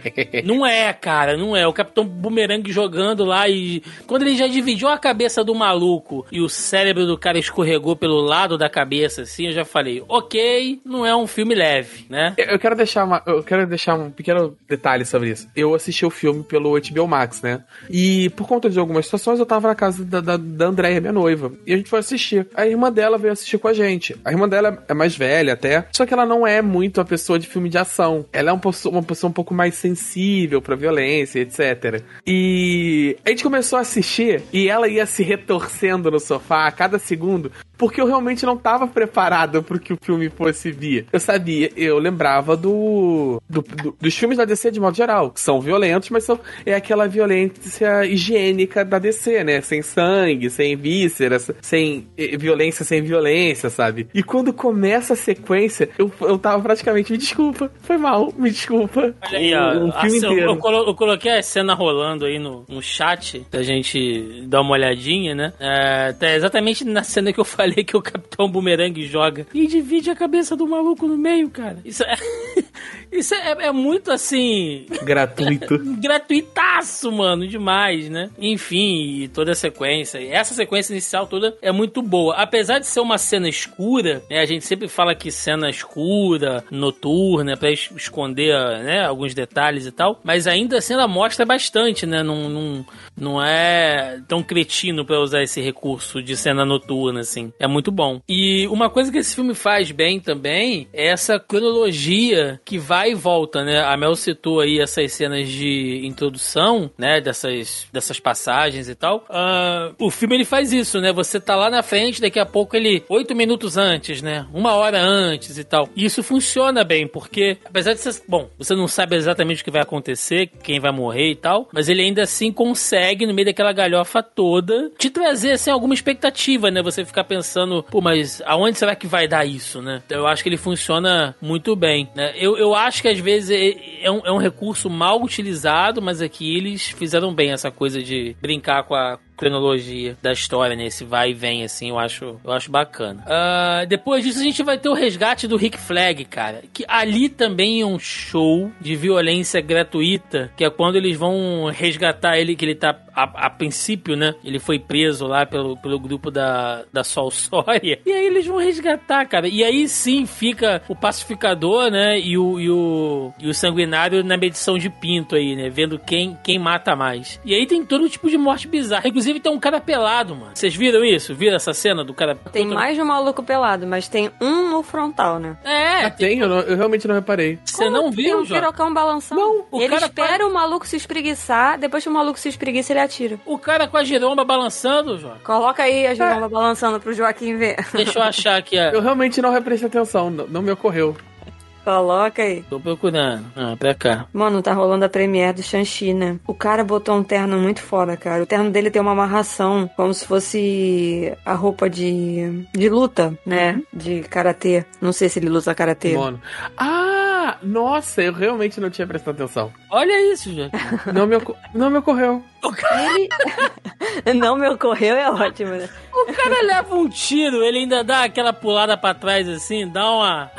não é, cara, não é. O Capitão Boomerang jogando lá e. Quando ele já dividiu a cabeça do maluco e o cérebro do cara escorregou pelo lado da cabeça, assim, eu já falei, ok, não é um filme leve, né? Eu eu quero deixar uma, eu quero deixar um pequeno detalhe sobre isso. Eu assisti o filme pelo HBO Max, né? E por conta de algumas situações, eu tava na casa da, da, da Andréia, minha noiva. E a gente foi assistir. A irmã dela veio assistir com a gente. A irmã dela é mais velha até, só que ela não é muito a pessoa de filme de ação. Ela é uma pessoa, uma pessoa um pouco mais sensível pra violência, etc. E a gente começou a assistir e ela ia se retorcendo no sofá a cada segundo, porque eu realmente não tava preparado pro que o filme fosse vir. Eu sabia, eu lembrava do, do- do- dos filmes da DC de modo geral, que são violentos, mas são, é aquela violência higiênica da DC, né? Sem sangue, sem vísceras, sem eh, violência, sem violência, sabe? E quando começa a sequência, eu, eu tava praticamente, me desculpa, foi mal, me desculpa. Olha aí, o a filme eu, inteiro. colo- eu coloquei a cena rolando aí no, no chat pra gente dar uma olhadinha, né? É, tá exatamente na cena que eu falei que o Capitão Boomerang joga e divide a cabeça do maluco no meio, cara. Isso é, isso é, é muito assim. Gratuito. gratuitaço, mano, demais, né? Enfim, e toda a sequência. E essa sequência inicial toda é muito boa. Apesar de ser uma cena escura, né? A gente sempre fala que cena escura, noturna, pra es- esconder, né? Alguns detalhes e tal. Mas ainda assim ela mostra bastante, né? Não, não, não é tão cretino pra usar esse recurso de cena noturna, assim. É muito bom. E uma coisa que esse filme faz bem também é essa cronologia que vai e volta, né? A Mel citou aí essas cenas de introdução, né? Dessas, dessas passagens e tal. Ah, o filme ele faz isso, né? Você tá lá na frente, daqui a pouco ele. Oito minutos antes, né? Uma hora antes e tal. E isso funciona bem, porque apesar de ser. Bom, você não sabe exatamente o que vai acontecer, quem vai morrer e tal, mas ele ainda assim consegue, no meio daquela galhofa toda, te trazer assim alguma expectativa, né? Você ficar pensando, pô, mas aonde será que vai dar isso, né? Eu acho que ele funciona muito bem, né? Eu, eu acho que às vezes é- é um, é um recurso mal utilizado, mas aqui eles fizeram bem essa coisa de brincar com a cronologia da história, né? Esse vai e vem, assim, eu acho, eu acho bacana. Ah, depois disso, a gente vai ter o resgate do Rick Flag, cara. Que ali também é um show de violência gratuita, que é quando eles vão resgatar ele, que ele tá, a, a princípio, né? Ele foi preso lá pelo, pelo grupo da, da Sol Sória. E aí eles vão resgatar, cara. E aí sim fica o pacificador, né? E o, e o, e o sanguinário na medição de pinto aí, né? Vendo quem, quem mata mais. E aí tem todo tipo de morte bizarra. Inclusive tem um cara pelado, mano. Vocês viram isso? Viram essa cena do cara? Tem mais de um maluco pelado, mas tem um no frontal, né? É, Ah, tem, eu, não- eu realmente não reparei. você não Tem viu, um João? pirocão balançando. Não, o ele cara espera o maluco se espreguiçar, depois que o maluco se espreguiça, ele atira. O cara com a giromba balançando, João. Coloca aí a giromba balançando pro Joaquim ver. Deixa eu achar aqui, Eu realmente não prestei atenção, não, não me ocorreu. Coloca aí. Tô procurando. Ah, pra cá. Mano, tá rolando a premiere do Shang-Chi, né? O cara botou um terno muito foda, cara. O terno dele tem uma amarração, como se fosse a roupa de, de luta, né? De karatê. Não sei se ele luta karatê. Mano. Ah, nossa, eu realmente não tinha prestado atenção. Olha isso, Joaquim. Não me, não me ocorreu. Ele. Não me ocorreu, é ótimo, né? O cara leva um tiro, ele ainda dá aquela pulada pra trás assim, dá uma.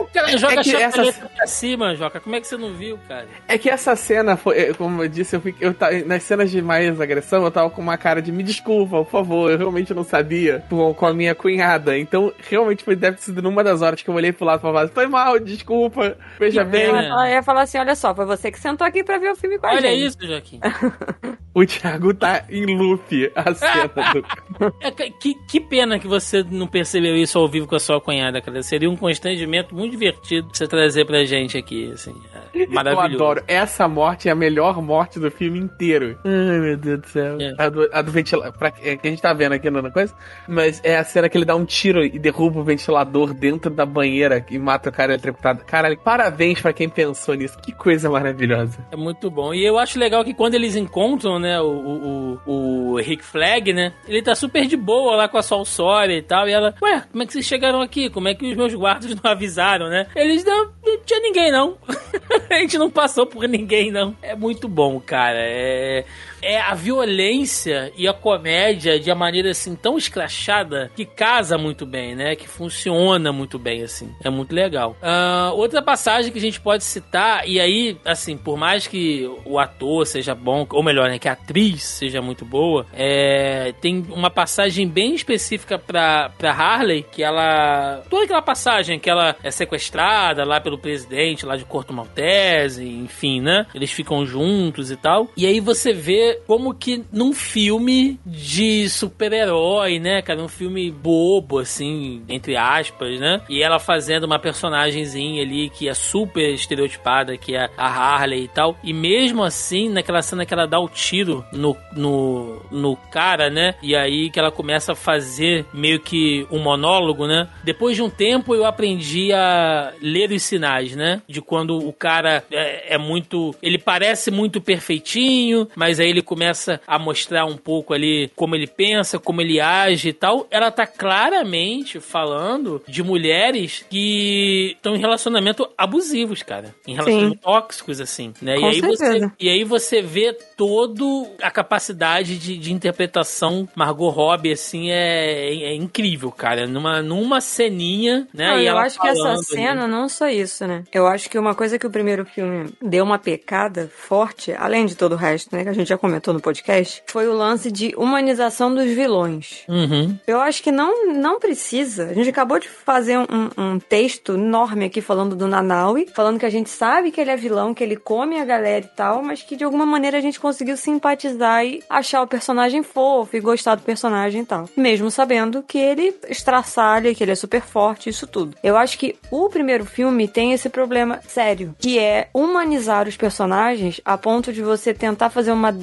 O cara joga é que chapeleta essa- pra cima, Joca. Como é que você não viu, cara? É que essa cena foi, é, como eu disse, eu, fiquei, eu ta- nas cenas de mais agressão, eu tava com uma cara de me desculpa, por favor, eu realmente não sabia com, com a minha cunhada. Então, realmente foi, deve ter sido numa das horas que eu olhei pro lado e falava, foi mal, desculpa, veja bem. Ela ela ia falar assim: olha só, foi você que sentou aqui pra ver o filme com a Olha gente. isso, Joaquim. O Thiago tá em loop a cena do. É, que, que pena que você não percebeu isso ao vivo com a sua cunhada, cara. Seria um constrangimento muito divertido você trazer pra gente aqui, assim. É Eu maravilhoso. adoro. Essa morte é a melhor morte do filme inteiro. Ai, meu Deus do céu. É. A do, a do ventilador. É, que a gente tá vendo aqui na coisa. Mas é a cena que ele dá um tiro e derruba o ventilador dentro da banheira e mata o cara eletrocutado. Caralho, parabéns pra quem pensou nisso. Que coisa maravilhosa. É muito bom. E eu acho legal que quando eles encontram, né, o, o, o Rick Flag, né, ele tá super de boa lá com a Sol Sawyer e tal. E ela, ué, como é que vocês chegaram aqui? Como é que os meus guardas não avisaram, né? Eles, não, não tinha ninguém, não. a gente não passou por ninguém, não. É muito bom, cara. É, é a violência e a comédia de uma maneira, assim, tão escrachada que casa muito bem, né? Que funciona muito bem, assim. É muito legal. Ah, outra passagem que a gente pode citar, e aí, assim, por mais que o ator seja bom, ou melhor, né, que a atriz seja muito boa, é, tem uma passagem bem específica pra, pra Harley, que ela. Toda aquela passagem que ela é sequestrada lá pelo presidente lá de Corto Maltese, enfim, né? Eles ficam juntos e tal. E aí você vê como que num filme de super-herói, né, cara? Um filme bobo, assim, entre aspas, né? E ela fazendo uma personagemzinha ali que é super estereotipada, que é a Harley e tal. E mesmo assim, naquela cena que ela dá o tiro no, no, no cara, né? E aí que ela começa a fazer meio que um monólogo, né? Depois de um tempo eu aprendi a ler os sinais, né? De quando o cara é, é muito. Ele parece muito perfeitinho, mas aí ele começa a mostrar um pouco ali como ele pensa, como ele age e tal. Ela tá claramente falando de mulheres que estão em relacionamento abusivos, cara. Em relacionamento tóxicos, assim, né? Com e, aí você, certeza. e aí você vê todo a capacidade de, de interpretação Margot Robbie, assim, é, é incrível, cara. Numa, numa ceninha, né? Não, e eu acho que essa falando ali. cena não só isso, né? Eu acho que uma coisa que o primeiro filme deu uma pecada forte, além de todo o resto, né? Que a gente já comentou no podcast, foi o lance de humanização dos vilões. Uhum. Eu acho que não, não precisa. A gente acabou de fazer um, um texto enorme aqui falando do Nanaui, falando que a gente sabe que ele é vilão, que ele come a galera e tal, mas que de alguma maneira a gente conseguiu simpatizar e achar o personagem fofo e gostar do personagem e tal. Mesmo sabendo que ele estraçalha, que ele é super forte, isso tudo. Eu acho que o primeiro filme tem esse problema sério, que é humanizar os personagens a ponto de você tentar fazer uma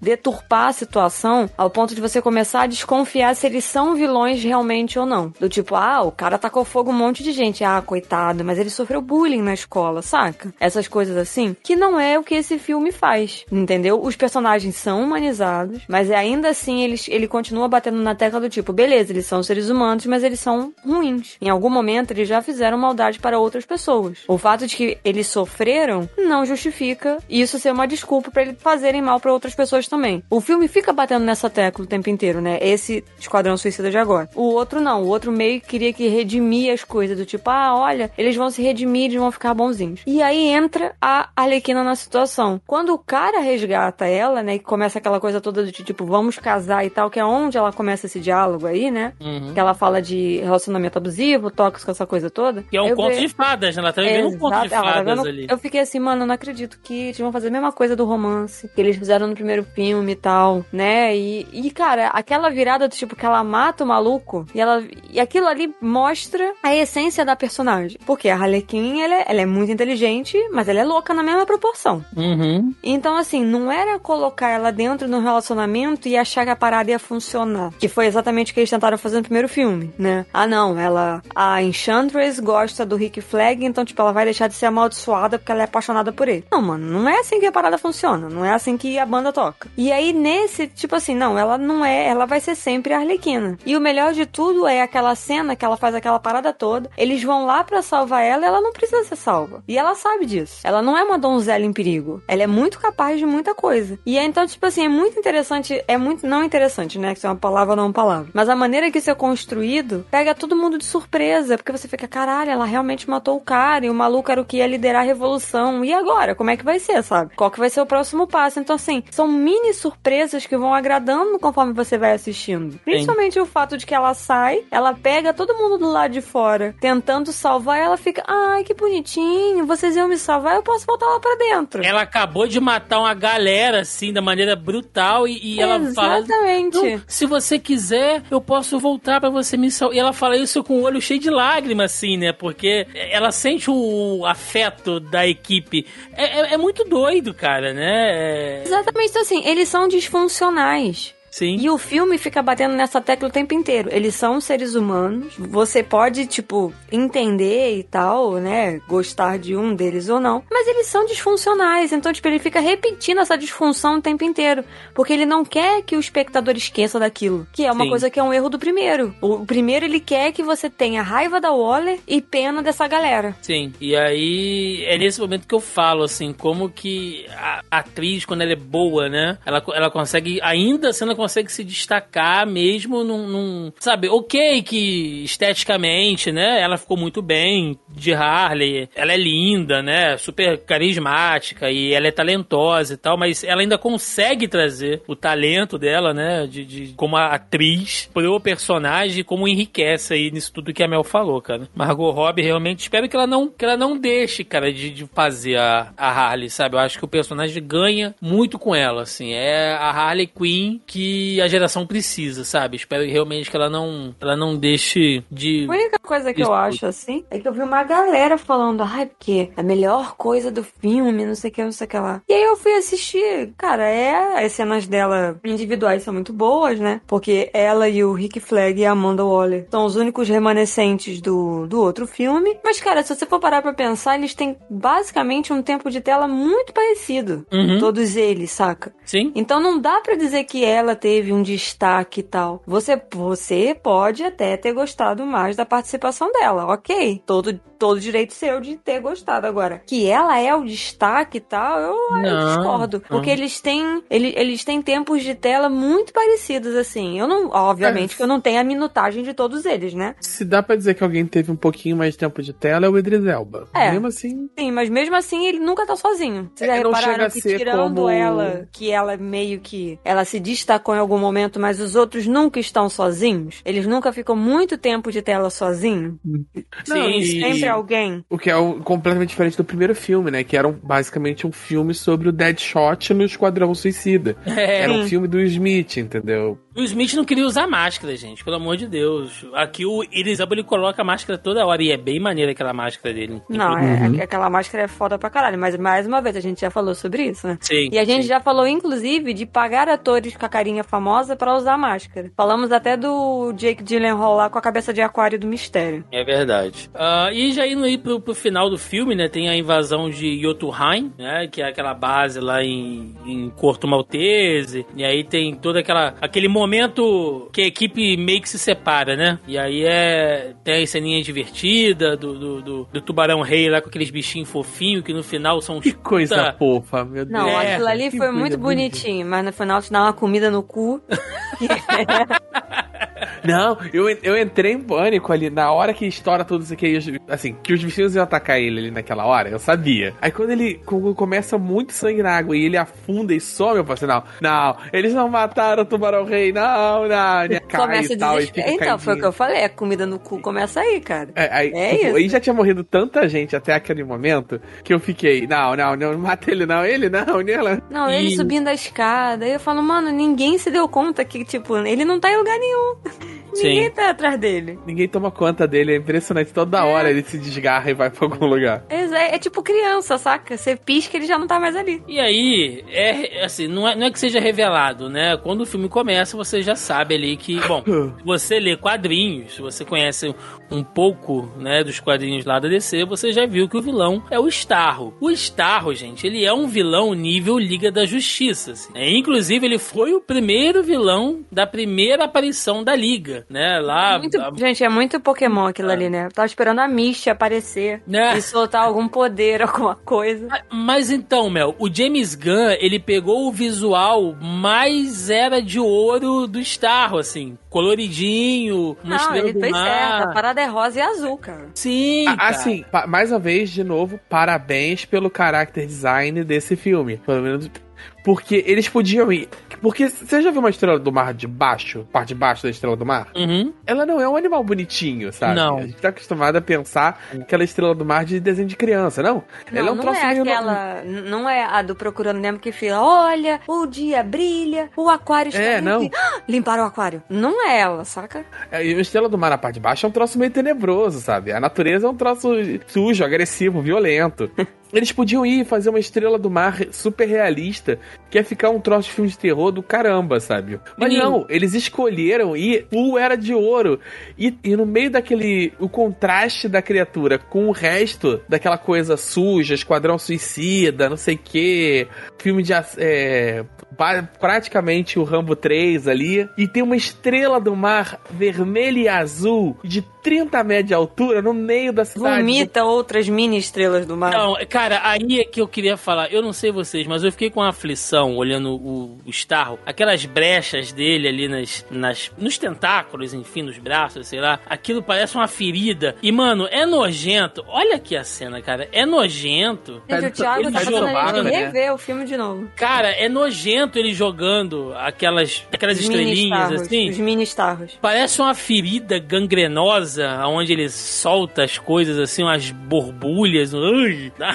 deturpar a situação, ao ponto de você começar a desconfiar se eles são vilões realmente ou não. Do tipo, ah, o cara tacou fogo um monte de gente. Ah, coitado, mas ele sofreu bullying na escola, saca? Essas coisas assim, que não é o que esse filme faz, entendeu? Os personagens são humanizados, mas é ainda assim eles, ele continua batendo na tecla do tipo, beleza, eles são seres humanos, mas eles são ruins. Em algum momento eles já fizeram maldade para outras pessoas. O fato de que eles sofreram não justifica isso ser uma desculpa para eles fazerem mal para outras pessoas também. O filme fica batendo nessa tecla o tempo inteiro, né? Esse Esquadrão Suicida de agora. O outro não, o outro meio que queria que redimir as coisas, do tipo, ah, olha, eles vão se redimir, eles vão ficar bonzinhos. E aí entra a Arlequina na situação. Quando o cara resgata ela, né, e começa aquela coisa toda do tipo, vamos casar e tal, que é onde ela começa esse diálogo aí, né? Uhum. Que ela fala de relacionamento abusivo, tóxico, essa coisa toda. Que é um Eu conto ve- de fadas, né? Ela tá vivendo um conto de ela tá fadas vendo- ali. Eu fiquei assim, mano, eu não acredito que eles vão fazer a mesma coisa do romance que eles fizeram no primeiro filme e tal, né? E, e cara, aquela virada do tipo que ela mata o maluco e ela e aquilo ali mostra a essência da personagem. Porque a Harlequin, ela é, ela é muito inteligente, mas ela é louca na mesma proporção. Uhum. Então, assim, não era colocar ela dentro de um relacionamento e achar que a parada ia funcionar. Que foi exatamente o que eles tentaram fazer no primeiro filme, né? Ah, não, ela. A Enchantress gosta do Rick Flag, então, tipo, ela vai deixar de ser amaldiçoada porque ela é apaixonada por ele. Não, mano, não é assim que a parada funciona. Não é assim que a banda toca. E aí, nesse, tipo assim, não, ela não é, ela vai ser sempre a Arlequina. E o melhor de tudo é aquela cena que ela faz aquela parada toda, eles vão lá para salvar ela e ela não precisa ser salva. E ela sabe disso. Ela não é uma donzela em perigo. Ela é muito capaz de muita coisa. E é então, tipo assim, é muito interessante, é muito, não interessante, né, que isso é uma palavra não uma palavra. Mas a maneira que isso é construído, pega todo mundo de surpresa, porque você fica, caralho, ela realmente matou o cara, e o maluco era o que ia liderar a revolução. E agora? Como é que vai ser, sabe? Qual que vai ser o próximo passo? Então, assim, são mini surpresas que vão agradando conforme você vai assistindo. Principalmente Sim. o fato de que ela sai, ela pega todo mundo do lado de fora, tentando salvar, e ela fica, ai, que bonitinho, vocês iam me salvar, eu posso voltar lá pra dentro. Ela acabou de matar uma galera, assim, da maneira brutal, e, e ela fala... Exatamente. Se você quiser, eu posso voltar para você me salvar. E ela fala isso com o olho cheio de lágrimas, assim, né? Porque ela sente o afeto da equipe. É, é, é muito doido, cara, né? É... Exatamente, então, assim, eles são disfuncionais. Sim. E o filme fica batendo nessa tecla o tempo inteiro. Eles são seres humanos. Você pode, tipo, entender e tal, né? Gostar de um deles ou não. Mas eles são disfuncionais. Então, tipo, ele fica repetindo essa disfunção o tempo inteiro. Porque ele não quer que o espectador esqueça daquilo. Que é uma Sim. coisa que é um erro do primeiro. O primeiro, ele quer que você tenha raiva da Waller e pena dessa galera. Sim. E aí, é nesse momento que eu falo, assim, como que a atriz, quando ela é boa, né? Ela, ela consegue, ainda sendo consegue se destacar mesmo num, num, Sabe, ok que esteticamente, né? Ela ficou muito bem de Harley. Ela é linda, né? Super carismática e ela é talentosa e tal, mas ela ainda consegue trazer o talento dela, né? De, de como atriz pro personagem, como enriquece aí nisso tudo que a Mel falou, cara. Margot Robbie realmente espero que ela não, que ela não deixe, cara, de, de fazer a, a Harley, sabe? Eu acho que o personagem ganha muito com ela, assim. É a Harley Quinn que a geração precisa, sabe? Espero realmente que ela não, ela não deixe de. A única coisa que eu acho assim é que eu vi uma galera falando, ai, porque a melhor coisa do filme, não sei o que, não sei o que lá. E aí eu fui assistir, cara, é. As cenas dela individuais são muito boas, né? Porque ela e o Rick Flag e a Amanda Waller são os únicos remanescentes do, do outro filme. Mas, cara, se você for parar pra pensar, eles têm basicamente um tempo de tela muito parecido. Uhum. Todos eles, saca? Sim. Então não dá para dizer que ela teve um destaque e tal. Você, você pode até ter gostado mais da participação dela, ok. Todo, todo direito seu de ter gostado. Agora, que ela é o destaque e tal, eu, eu discordo. Não. Porque eles têm, eles, eles têm tempos de tela muito parecidos, assim. Eu não, obviamente, é. que eu não tenho a minutagem de todos eles, né? Se dá para dizer que alguém teve um pouquinho mais de tempo de tela, é o Idris Elba. É. Mesmo assim. Sim, mas mesmo assim ele nunca tá sozinho. Vocês é, já repararam que tirando como... ela, que ela meio que. Ela se destacou em algum momento, mas os outros nunca estão sozinhos. Eles nunca ficam muito tempo de tela sozinho. Sim, sempre alguém. O que é completamente diferente do primeiro filme, né? Que era um, basicamente um filme sobre o Deadshot no Esquadrão Suicida. É. Era um filme do Smith, entendeu? O Smith não queria usar máscara, gente, pelo amor de Deus. Aqui o Elizabeth ele coloca a máscara toda hora e é bem maneira aquela máscara dele. Não, é, uhum. é, aquela máscara é foda pra caralho, mas mais uma vez a gente já falou sobre isso, né? Sim. E a gente sim. já falou, inclusive, de pagar atores com a carinha famosa para usar máscara. Falamos até do Jake Gyllenhaal lá com a cabeça de aquário do mistério. É verdade. Uh, e já indo aí pro, pro, final do filme, né? Tem a invasão de Jotunheim, né? Que é aquela base lá em, em Corto Maltese. E aí tem toda aquela aquele momento que a equipe meio que se separa, né? E aí é. Tem a ceninha divertida do, do, do, do tubarão rei lá com aqueles bichinhos fofinhos que no final são Que coisa puta... fofa, meu Deus. Não, é. aquilo ali foi muito bonitinho, mas no final te dá uma comida no cu. Não, eu, eu entrei em pânico ali na hora que estoura tudo isso aqui. Assim, que os bichinhos iam atacar ele ali naquela hora, eu sabia. Aí quando ele quando começa muito sangue na água e ele afunda e some, eu falei assim, não, não, eles não mataram o tubarão rei, não, não. Ele cai e tal, e Então, caidinho. foi o que eu falei, a comida no cu começa aí, cara. É, aí, é tipo, isso. Aí já tinha morrido tanta gente até aquele momento que eu fiquei, não, não, não, mata ele não, ele não, nela. Não, ele e... subindo a escada. Aí eu falo, mano, ninguém se deu conta que, tipo, ele não tá em lugar nenhum. Ninguém tá atrás dele. Ninguém toma conta dele, é impressionante. Toda É. hora ele se desgarra e vai pra algum lugar. É, é tipo criança, saca? Você pisca ele já não tá mais ali. E aí, é assim, não é, não é que seja revelado, né? Quando o filme começa, você já sabe ali que, bom, se você lê quadrinhos, se você conhece um pouco, né, dos quadrinhos lá da DC, você já viu que o vilão é o Starro. O Starro, gente, ele é um vilão nível Liga da Justiça. assim. É, inclusive, ele foi o primeiro vilão da primeira aparição da Liga, né? Lá. Muito- a- gente, é muito Pokémon aquilo ali, né? Eu tava esperando a Misty aparecer né? e soltar algum poder, alguma coisa. Mas então, Mel, o James Gunn, ele pegou o visual mais era de ouro do Starro, assim. Coloridinho, uma Não, estrela ele fez mar. certo. A parada é rosa e azul, cara. Sim, Ah, cara. Assim, mais uma vez, de novo, parabéns pelo character design desse filme. Pelo menos. Porque eles podiam ir. Porque você já viu uma estrela do mar de baixo? Parte de baixo da estrela do mar? Uhum. Ela não é um animal bonitinho, sabe? Não. A gente tá acostumado a pensar aquela estrela do mar de desenho de criança, não? Não, Ela é um não troço é aquela. n- Não é a do Procurando Nemo que fala: olha, o dia brilha, o aquário está É, limpo. não. e- Ah, Limparam o aquário. Não é ela, saca? É, E a estrela do mar na parte de baixo é um troço meio tenebroso, sabe? A natureza é um troço sujo, agressivo, violento. Eles podiam ir fazer uma estrela do mar super realista, que ia ficar um troço de filme de terror do caramba, sabe? Mas Menino. não, eles escolheram ir full era de ouro. E, e no meio daquele. O contraste da criatura com o resto daquela coisa suja, esquadrão suicida, não sei o quê, filme de. É, praticamente o Rambo 3 ali. E tem uma estrela do mar vermelha e azul de 30 metros de altura no meio da cidade. Vomita outras mini estrelas do mar. Não, cara, aí é que eu queria falar. Eu não sei vocês, mas eu fiquei com uma aflição olhando o, o Starro. Aquelas brechas dele ali nas, nas, nos tentáculos, enfim, nos braços, sei lá. Aquilo parece uma ferida. E, mano, é nojento. Olha aqui a cena, cara. É nojento. Gente, o Thiago Ele tá vaca, né? rever o filme de novo. Cara, é nojento ele jogando aquelas, aquelas Os estrelinhas assim. Os mini starros. Parece uma ferida gangrenosa, onde ele solta as coisas assim, umas borbulhas. Ui, dá...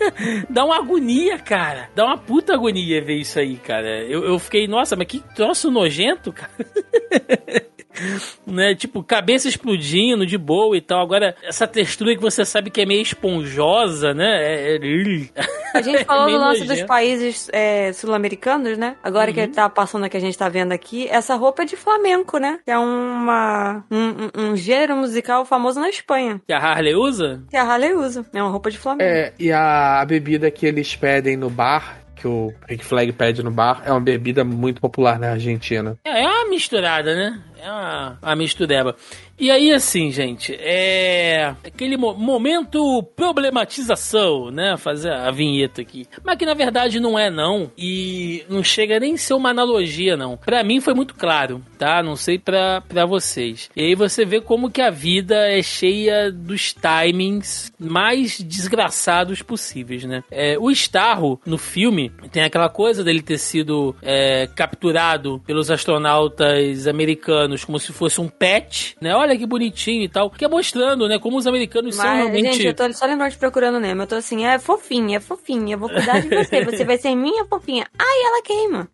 dá uma agonia, cara. Dá uma puta agonia ver isso aí, cara. Eu, eu fiquei, nossa, mas que troço nojento, cara. né? Tipo, cabeça explodindo de boa e tal. Agora, essa textura que você sabe que é meio esponjosa, né? É, é... A gente falou Meio do lance dos países é, sul-americanos, né? Agora Uhum. que tá passando que a gente tá vendo aqui, essa roupa é de flamenco, né? Que é uma, um, um- um gênero musical famoso na Espanha. Que a Harley usa? Que a Harley usa. É uma roupa de flamenco. É, e a, a bebida que eles pedem no bar, que o Rick Flag pede no bar, é uma bebida muito popular na Argentina. É, é uma misturada, né? É uma, uma mistureba. E aí, assim, gente, é. Aquele mo- momento problematização, né? Fazer a vinheta aqui. Mas que na verdade não é, não. E não chega nem a ser uma analogia, não. Pra mim foi muito claro, tá? Não sei pra vocês. E aí você vê como que a vida é cheia dos timings mais desgraçados possíveis, né? É, o Starro, no filme, tem aquela coisa dele ter sido é, capturado pelos astronautas americanos como se fosse um pet, né? Olha que bonitinho e tal. Que é mostrando, né? Como os americanos são Mas, realmente... gente, eu tô só lembrando de procurando Nemo. Eu tô assim, é fofinha, é fofinha. Eu vou cuidar de você. Você vai ser minha fofinha. Ai, ela queima.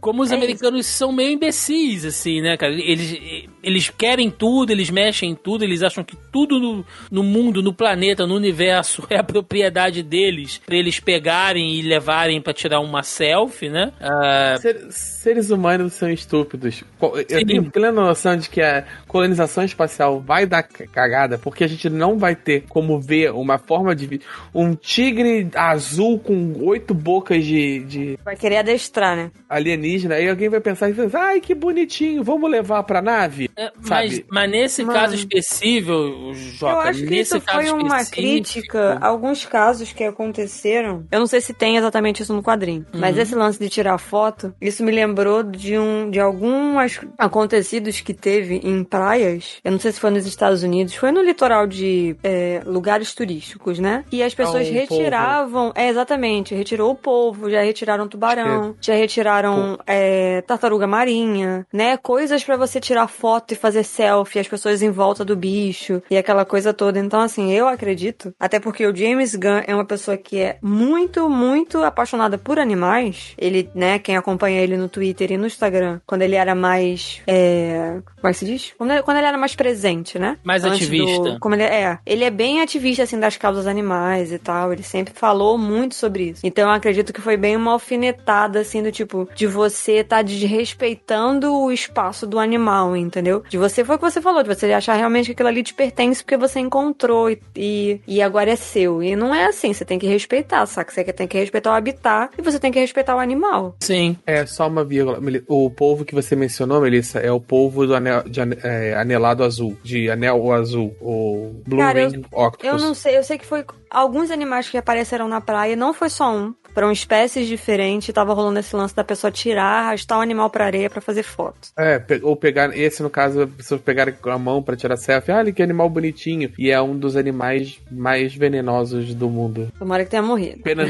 Como os É americanos são meio imbecis, assim, né, cara? Eles, eles querem tudo, eles mexem em tudo, eles acham que tudo no, no mundo, no planeta, no universo é a propriedade deles, pra eles pegarem e levarem pra tirar uma selfie, né? Ah, Ser- seres humanos são estúpidos. Eu Sim. tenho plena noção de que a colonização espacial vai dar cagada, porque a gente não vai ter como ver uma forma de. vi- Um tigre azul com oito bocas de, de Vai querer adestrar, né? alienígena, aí alguém vai pensar e pensar, ai que bonitinho, vamos levar pra nave? É, mas, mas nesse Mano. caso específico, Jota, eu acho que nesse isso foi uma crítica a alguns casos que aconteceram. Eu não sei se tem exatamente isso no quadrinho, mas Uhum. esse lance de tirar foto, isso me lembrou de um de alguns acontecidos que teve em praias. Eu não sei se foi nos Estados Unidos, foi no litoral de é, lugares turísticos, né? E as pessoas um retiravam, é exatamente, retirou o polvo, já retiraram tubarão, já retiraram é, tartaruga marinha, né? Coisas pra você tirar foto foto e fazer selfie, as pessoas em volta do bicho e aquela coisa toda. Então, assim, eu acredito, até porque o James Gunn é uma pessoa que é muito, muito apaixonada por animais. Ele, né, quem acompanha ele no Twitter e no Instagram, quando ele era mais. É, como é que se diz? Quando ele, quando ele era mais presente, né? Mais Antes ativista. do- como ele é. Ele é bem ativista, assim, das causas animais e tal. Ele sempre falou muito sobre isso. Então eu acredito que foi bem uma alfinetada, assim, do tipo, de você tá desrespeitando o espaço do animal, entendeu? De você foi o que você falou, de você achar realmente que aquilo ali te pertence porque você encontrou e, e, e agora é seu. E não é assim, você tem que respeitar, saca? Você tem que respeitar o habitat e você tem que respeitar o animal. Sim. É, só uma vírgula. O polvo que você mencionou, Melissa, é o polvo do anel, de é, anelado azul. De anel azul. O Blue Cara, eu- Ring Octopus. Eu não sei, eu sei que foi alguns animais que apareceram na praia, não foi só um. Foram espécies diferentes, tava rolando esse lance da pessoa tirar, arrastar o animal pra areia pra fazer foto. É, ou pegar. Esse, no caso, as pessoas pegarem com a mão pra tirar selfie. Ah, olha que animal bonitinho. E é um dos animais mais venenosos do mundo. Tomara que tenha morrido. Pena-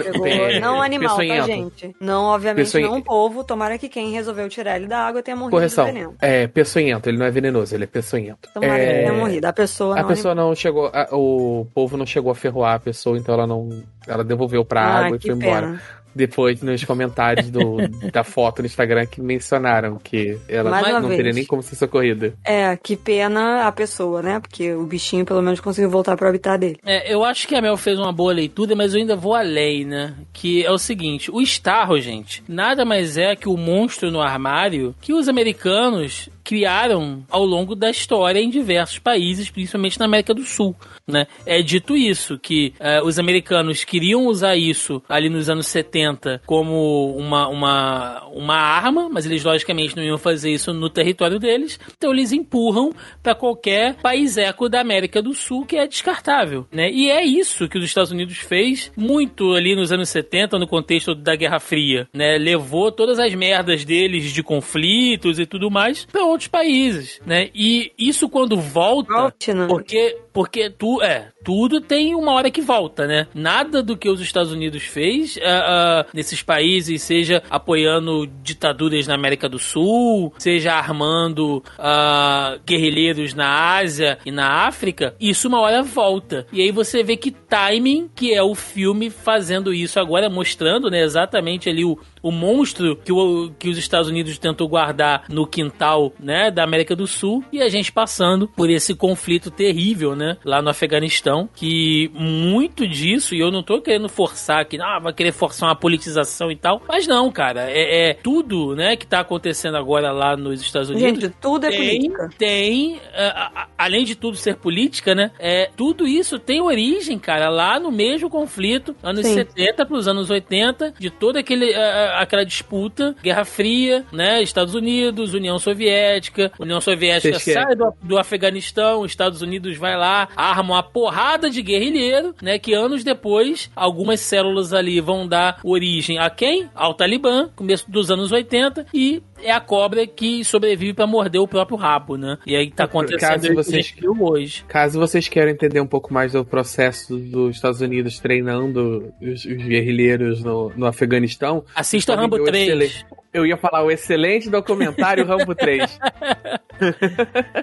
não animal, tá, peçonhento. gente? Não, obviamente, Peçonhe- não o povo. Tomara que quem resolveu tirar ele da água tenha morrido Correção. de veneno. É, peçonhento. Ele não é venenoso, ele é peçonhento. Tomara que É, tenha morrido. A pessoa A não. pessoa não chegou. a- o povo não chegou a ferroar a pessoa, então ela não. Ela devolveu pra ah, água e foi embora. pena. Depois, nos comentários do, da foto no Instagram, que mencionaram que ela Mais não vez. teria nem como ser socorrida. É, que pena a pessoa, né? Porque o bichinho pelo menos conseguiu voltar pro habitat dele. É, eu acho que a Mel fez uma boa leitura, mas eu ainda vou além, né? Que é o seguinte: o Starro, gente, nada mais é que o monstro no armário que os americanos criaram ao longo da história em diversos países, principalmente na América do Sul. Né? É dito isso, que eh, os americanos queriam usar isso ali nos anos 70 como uma, uma, uma arma, mas eles logicamente não iam fazer isso no território deles, então eles empurram para qualquer país eco da América do Sul que é descartável. Né? E é isso que os Estados Unidos fez muito ali nos anos 70, no contexto da Guerra Fria. Né? Levou todas as merdas deles de conflitos e tudo mais para outros países. Né? E isso quando volta. Volte, né? Porque, porque tu, é, tudo tem uma hora que volta, né? Nada do que os Estados Unidos fez ah, ah, nesses países, seja apoiando ditaduras na América do Sul, seja armando ah, guerrilheiros na Ásia e na África, isso uma hora volta. E aí você vê que timing que é o filme fazendo isso agora, mostrando, né, exatamente ali o, o monstro que, o, que os Estados Unidos tentou guardar no quintal, né, da América do Sul, e a gente passando por esse conflito terrível, né, lá no Afeganistão, que muito disso, e eu não tô querendo forçar aqui, ah, vai querer forçar uma politização e tal, mas não, cara, é, é tudo, né, que tá acontecendo agora lá nos Estados Unidos. Gente, tudo é tem, política. Tem, a- a- além de tudo ser política, né? É, tudo isso tem origem, cara, lá no mesmo conflito, anos Sim. 70 para os anos 80, de toda aquele, a- aquela disputa, Guerra Fria, né? Estados Unidos, União Soviética, União Soviética Vocês sai do, do Afeganistão, Estados Unidos vai lá, arma uma porrada de guerrilheiro, né? Que anos depois, algumas células ali vão dar origem a quem? Ao Talibã, começo dos anos 80, e é a cobra que sobrevive para morder o próprio rabo, né? E aí tá acontecendo Caso vocês- hoje. Caso vocês queiram entender um pouco mais do processo dos Estados Unidos treinando os, os guerrilheiros no, no Afeganistão, Assista Rambo ver o 3. excelente- Eu ia falar o excelente documentário Rambo 3.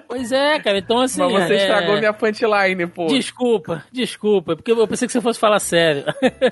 Pois é, cara, então assim. mas você é... estragou minha punchline, pô. Desculpa, desculpa, porque eu pensei que você fosse falar sério.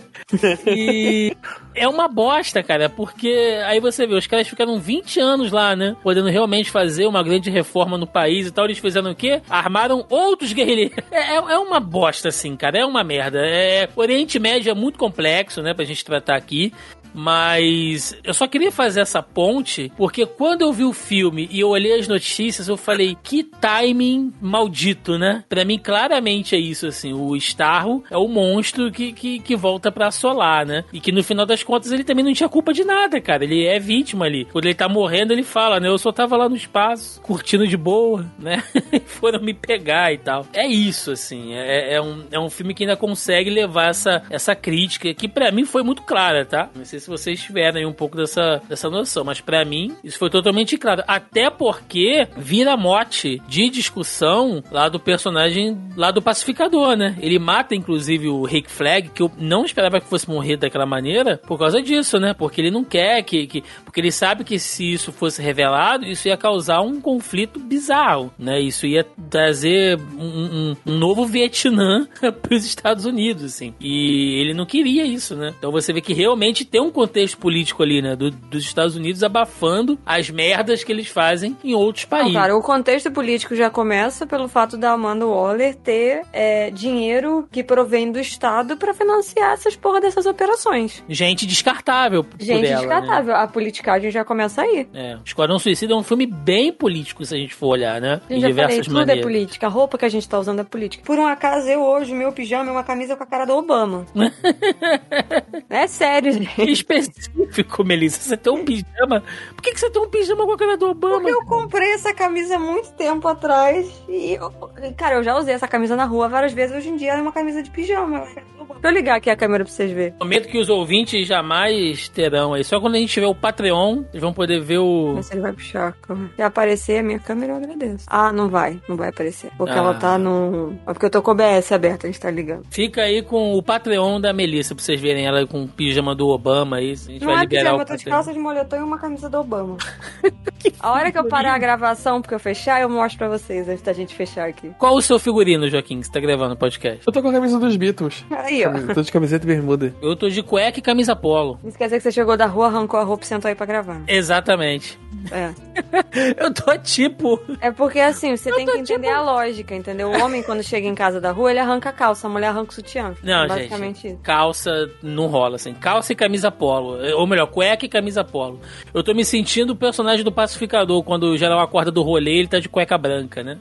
e é uma bosta, cara, porque aí você vê, os caras ficaram 20 anos lá, né? Podendo realmente fazer uma grande reforma no país e tal. Eles fizeram o quê? Armaram outros guerrilheiros. É, é- é uma bosta, assim, cara. É uma merda. É, o Oriente Médio é muito complexo, né, pra gente tratar aqui. Mas eu só queria fazer essa ponte porque quando eu vi o filme e eu olhei as notícias, eu falei que timing maldito, né? Pra mim, claramente é isso, assim. O Starro é o monstro que, que, que volta pra assolar, né? E que no final das contas ele também não tinha culpa de nada, cara. Ele é vítima ali. Quando ele tá morrendo, ele fala, né? Eu só tava lá no espaço, curtindo de boa, né? Foram me pegar e tal. É isso, assim. É, é, um, é um filme que ainda consegue levar essa, essa crítica, que pra mim foi muito clara, tá? Não sei se vocês tiveram aí um pouco dessa, dessa noção, mas pra mim isso foi totalmente claro. Até porque vira mote de discussão lá do personagem lá do pacificador, né? Ele mata, inclusive, o Rick Flag, que eu não esperava que fosse morrer daquela maneira, por causa disso, né? Porque ele não quer que. que porque ele sabe que se isso fosse revelado, isso ia causar um conflito bizarro, né? Isso ia trazer um, um, um novo Vietnã para os Estados Unidos, assim. E ele não queria isso, né? Então você vê que realmente tem um contexto político ali, né? Do, dos Estados Unidos abafando as merdas que eles fazem em outros países. Não, cara, o contexto político já começa pelo fato da Amanda Waller ter é, dinheiro que provém do Estado para financiar essas porra dessas operações. Gente descartável Gente ela, descartável. Né? A politicagem já começa aí. É. Esquadrão Suicida é um filme bem político, se a gente for olhar, né? A gente já falei, tudo é política. A roupa que a gente tá usando é política. Por um acaso, eu hoje, meu pijama é uma camisa com a cara do Obama. é sério, gente. Específico, Melissa. Você tem um pijama. Por que, que você tem um pijama com a cara do Obama? Porque eu comprei essa camisa há muito tempo atrás. E, eu, cara, eu já usei essa camisa na rua várias vezes. Hoje em dia é uma camisa de pijama. Deixa eu ligar aqui a câmera pra vocês verem. Momento que os ouvintes jamais terão aí. Só quando a gente tiver o Patreon, eles vão poder ver o. Mas ele vai puxar a câmera. Se aparecer a minha câmera, eu agradeço. Ah, não vai. Não vai aparecer. Porque Ah. ela tá no. É porque eu tô com o OBS aberto, a gente tá ligando. Fica aí com o Patreon da Melissa pra vocês verem ela com o pijama do Obama aí. A gente Não vai é liberar pijama, o eu tô de calça de moletom e uma camisa do Obama. a hora que eu parar a gravação, porque eu fechar, eu mostro pra vocês antes da gente fechar aqui. Qual o seu figurino, Joaquim, que você tá gravando o podcast? Eu tô com a camisa dos Beatles. Aí, ó. Tô de camiseta e bermuda. Eu tô de cueca e camisa polo. Isso quer dizer que você chegou da rua, arrancou a roupa e sentou aí pra gravar. Exatamente. É. Eu tô tipo. É porque assim, você tem tô que entender tipo- a lógica, entendeu? O homem, quando chega em casa da rua, ele arranca a calça, a mulher arranca o sutiã. Não, É Basicamente gente. isso. Calça não rola, assim. Calça e camisa polo. Ou melhor, cueca e camisa polo. Eu tô me sentindo o personagem do pacificador. Quando o geral acorda do rolê, ele tá de cueca branca, né?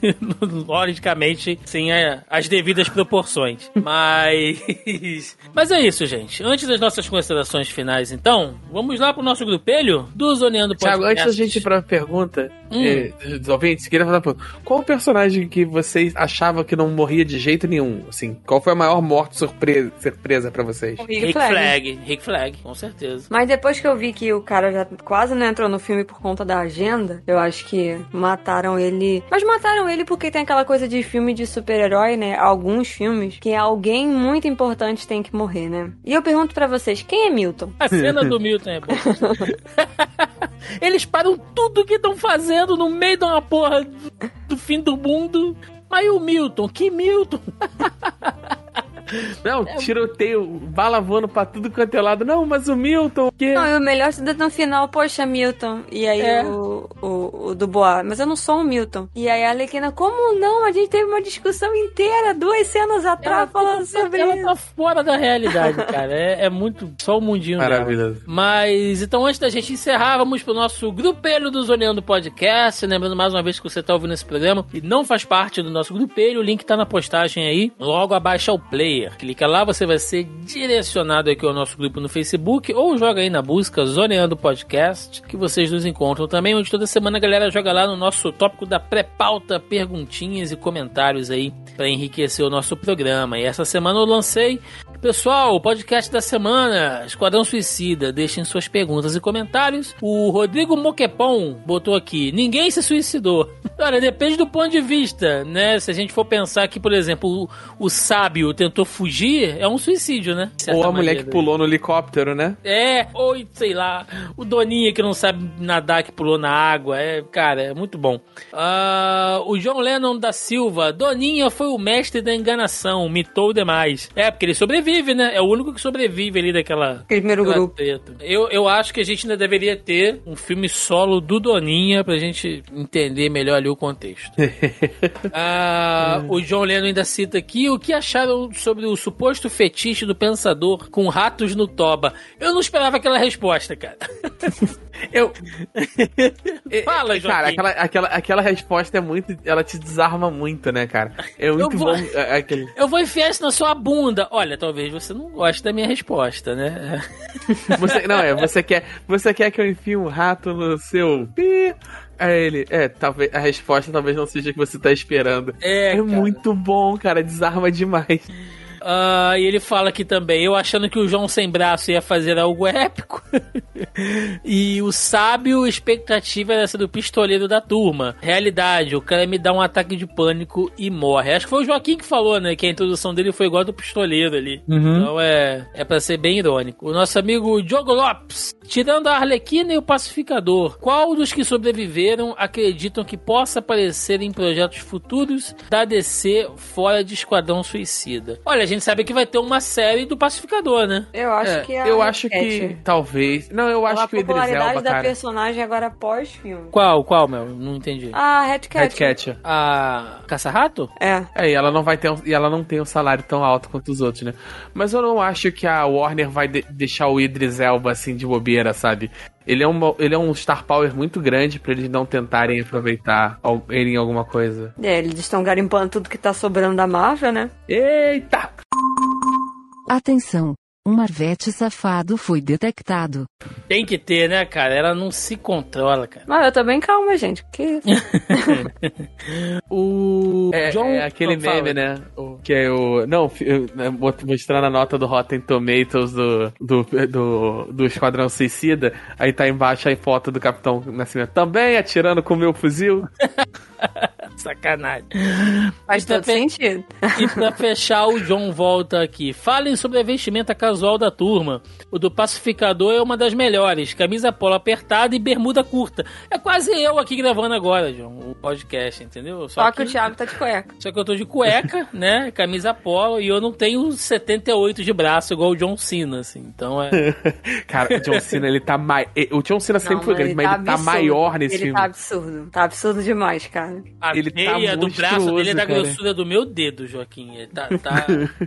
Logicamente, sem as devidas proporções. Mas. Mas é isso, gente. Antes das nossas considerações finais, então, vamos lá pro nosso grupelho do Zoneando Podcast. Tiago, antes da gente ir pra pergunta, Hum. eh, dos ouvintes, queria fazer uma pergunta. Qual o personagem que vocês achavam que não morria de jeito nenhum? Assim, qual foi a maior morte surpresa, surpresa pra vocês? O Rick Rick Flag. Flag. Rick Flag, com certeza. Mas depois que eu vi que o cara já quase não entrou no filme por conta da agenda, eu acho que mataram ele. Mas mataram ele porque tem aquela coisa de filme de super-herói, né? Alguns filmes que alguém muito importante tem que morrer, né? E eu pergunto pra vocês, quem é Milton? A cena do Milton é boa. Eles param tudo que estão fazendo no meio de uma porra do- fim do mundo. Mas o Milton? Que Milton? Não, tiroteio, bala voando pra tudo quanto é lado. Não, mas o Milton, o quê? Não, e o melhor é no final, poxa, Milton. E aí É. o, o, o Dubois, mas eu não sou o Milton. E aí a Arlequina, como não? A gente teve uma discussão inteira, duas cenas atrás, falando sobre ela isso. tá fora da realidade, cara. É, é muito só o mundinho dela. Maravilhoso. Mas, então, antes da gente encerrar, vamos pro nosso grupelho do Zoneando Podcast. Lembrando mais uma vez que você tá ouvindo esse programa e não faz parte do nosso grupelho, o link tá na postagem aí, logo abaixo ao player. Clica lá, você vai ser direcionado aqui ao nosso grupo no Facebook ou joga aí na busca Zoneando Podcast, que vocês nos encontram também, onde toda semana a galera joga lá no nosso tópico da pré-pauta, perguntinhas e comentários aí para enriquecer o nosso programa. E essa semana eu lancei Pessoal, o podcast da semana, Esquadrão Suicida, deixem suas perguntas e comentários. O Rodrigo Moquepon botou aqui: ninguém se suicidou. Olha, depende do ponto de vista, né? Se a gente for pensar que, por exemplo, o, o sábio tentou fugir, é um suicídio, né? Ou a mulher maneira. que pulou no helicóptero, né? É, ou sei lá, o Doninha que não sabe nadar, que pulou na água. É, cara, é muito bom. Ah, o John Lennon da Silva, Doninha foi o mestre da enganação, mitou demais. É, porque ele sobrevive, né? É o único que sobrevive ali daquela. Primeiro daquela grupo. treta. Eu, eu acho que a gente ainda deveria ter um filme solo do Doninha pra gente entender melhor ali o contexto. Ah, o John Lennon ainda cita aqui o que acharam sobre o suposto fetiche do pensador com ratos no toba. Eu não esperava aquela resposta, cara. Eu. Fala, É, Cara, Joaquim. aquela, aquela, aquela resposta é muito. Ela te desarma muito, né, cara? É muito vou- bom. é, aquele... Eu vou enfiar isso na sua bunda. Olha, talvez você não goste da minha resposta, né? Você, não, é, você quer, você quer que eu enfie um rato no seu. pi? Aí ele, é, talvez a resposta talvez não seja que você tá esperando. É, É cara. muito bom, cara, desarma demais. Uh, e ele fala aqui também, eu achando que o João sem braço ia fazer algo épico. e o sábio, expectativa era essa do pistoleiro da turma. Realidade, o cara me dá um ataque de pânico e morre. Acho que foi o Joaquim que falou, né? Que a introdução dele foi igual a do pistoleiro ali. Uhum. Então é, é pra ser bem irônico. O nosso amigo Diogo Lopes, tirando a Arlequina e o Pacificador, qual dos que sobreviveram acreditam que possa aparecer em projetos futuros da DC fora de Esquadrão Suicida? Olha, gente sabe que vai ter uma série do Pacificador, né? Eu acho é, que a Eu acho que talvez. Não, eu acho que o Idris Elba, da personagem agora pós-filme. Qual? Qual, Mel? Não entendi. A Red Cat. Red Cat. A Caça-Rato? É. É, e ela não vai ter um, e ela não tem um salário tão alto quanto os outros, né? Mas eu não acho que a Warner vai de deixar o Idris Elba assim de bobeira, sabe? Ele é, um, ele é um star power muito grande para eles não tentarem aproveitar ele em alguma coisa. É, eles estão garimpando tudo que tá sobrando da Marvel, né? Eita! Atenção! Um Marvete safado foi detectado. Tem que ter, né, cara? Ela não se controla, cara. Mas eu tô bem calma, gente. Que o é, John... é aquele não, meme, fala. né? O, que é o. Não, né, mostrando a nota do Rotten Tomatoes do, do, do, do Esquadrão Suicida. Aí tá embaixo a foto do Capitão Nascimento. Também atirando com o meu fuzil. Sacanagem. Faz todo fe... sentido. E pra fechar, o John volta aqui. Falem sobre a vestimenta casual da turma. O do pacificador é uma das melhores. Camisa polo apertada e bermuda curta. É quase eu aqui gravando agora, John, o podcast, entendeu? Só, Só que, que, o Thiago tá de cueca. Só que eu tô de cueca, né? Camisa polo e eu não tenho 78 de braço igual o John Cena, assim. Então é. Cara, o John Cena, ele tá mais. O John Cena sempre não, foi grande, mas ele tá, ele tá maior nesse ele filme. Ele tá absurdo. Tá absurdo demais, cara. A ele tá do braço dele é da grossura do meu dedo, Joaquim. Ele tá, tá...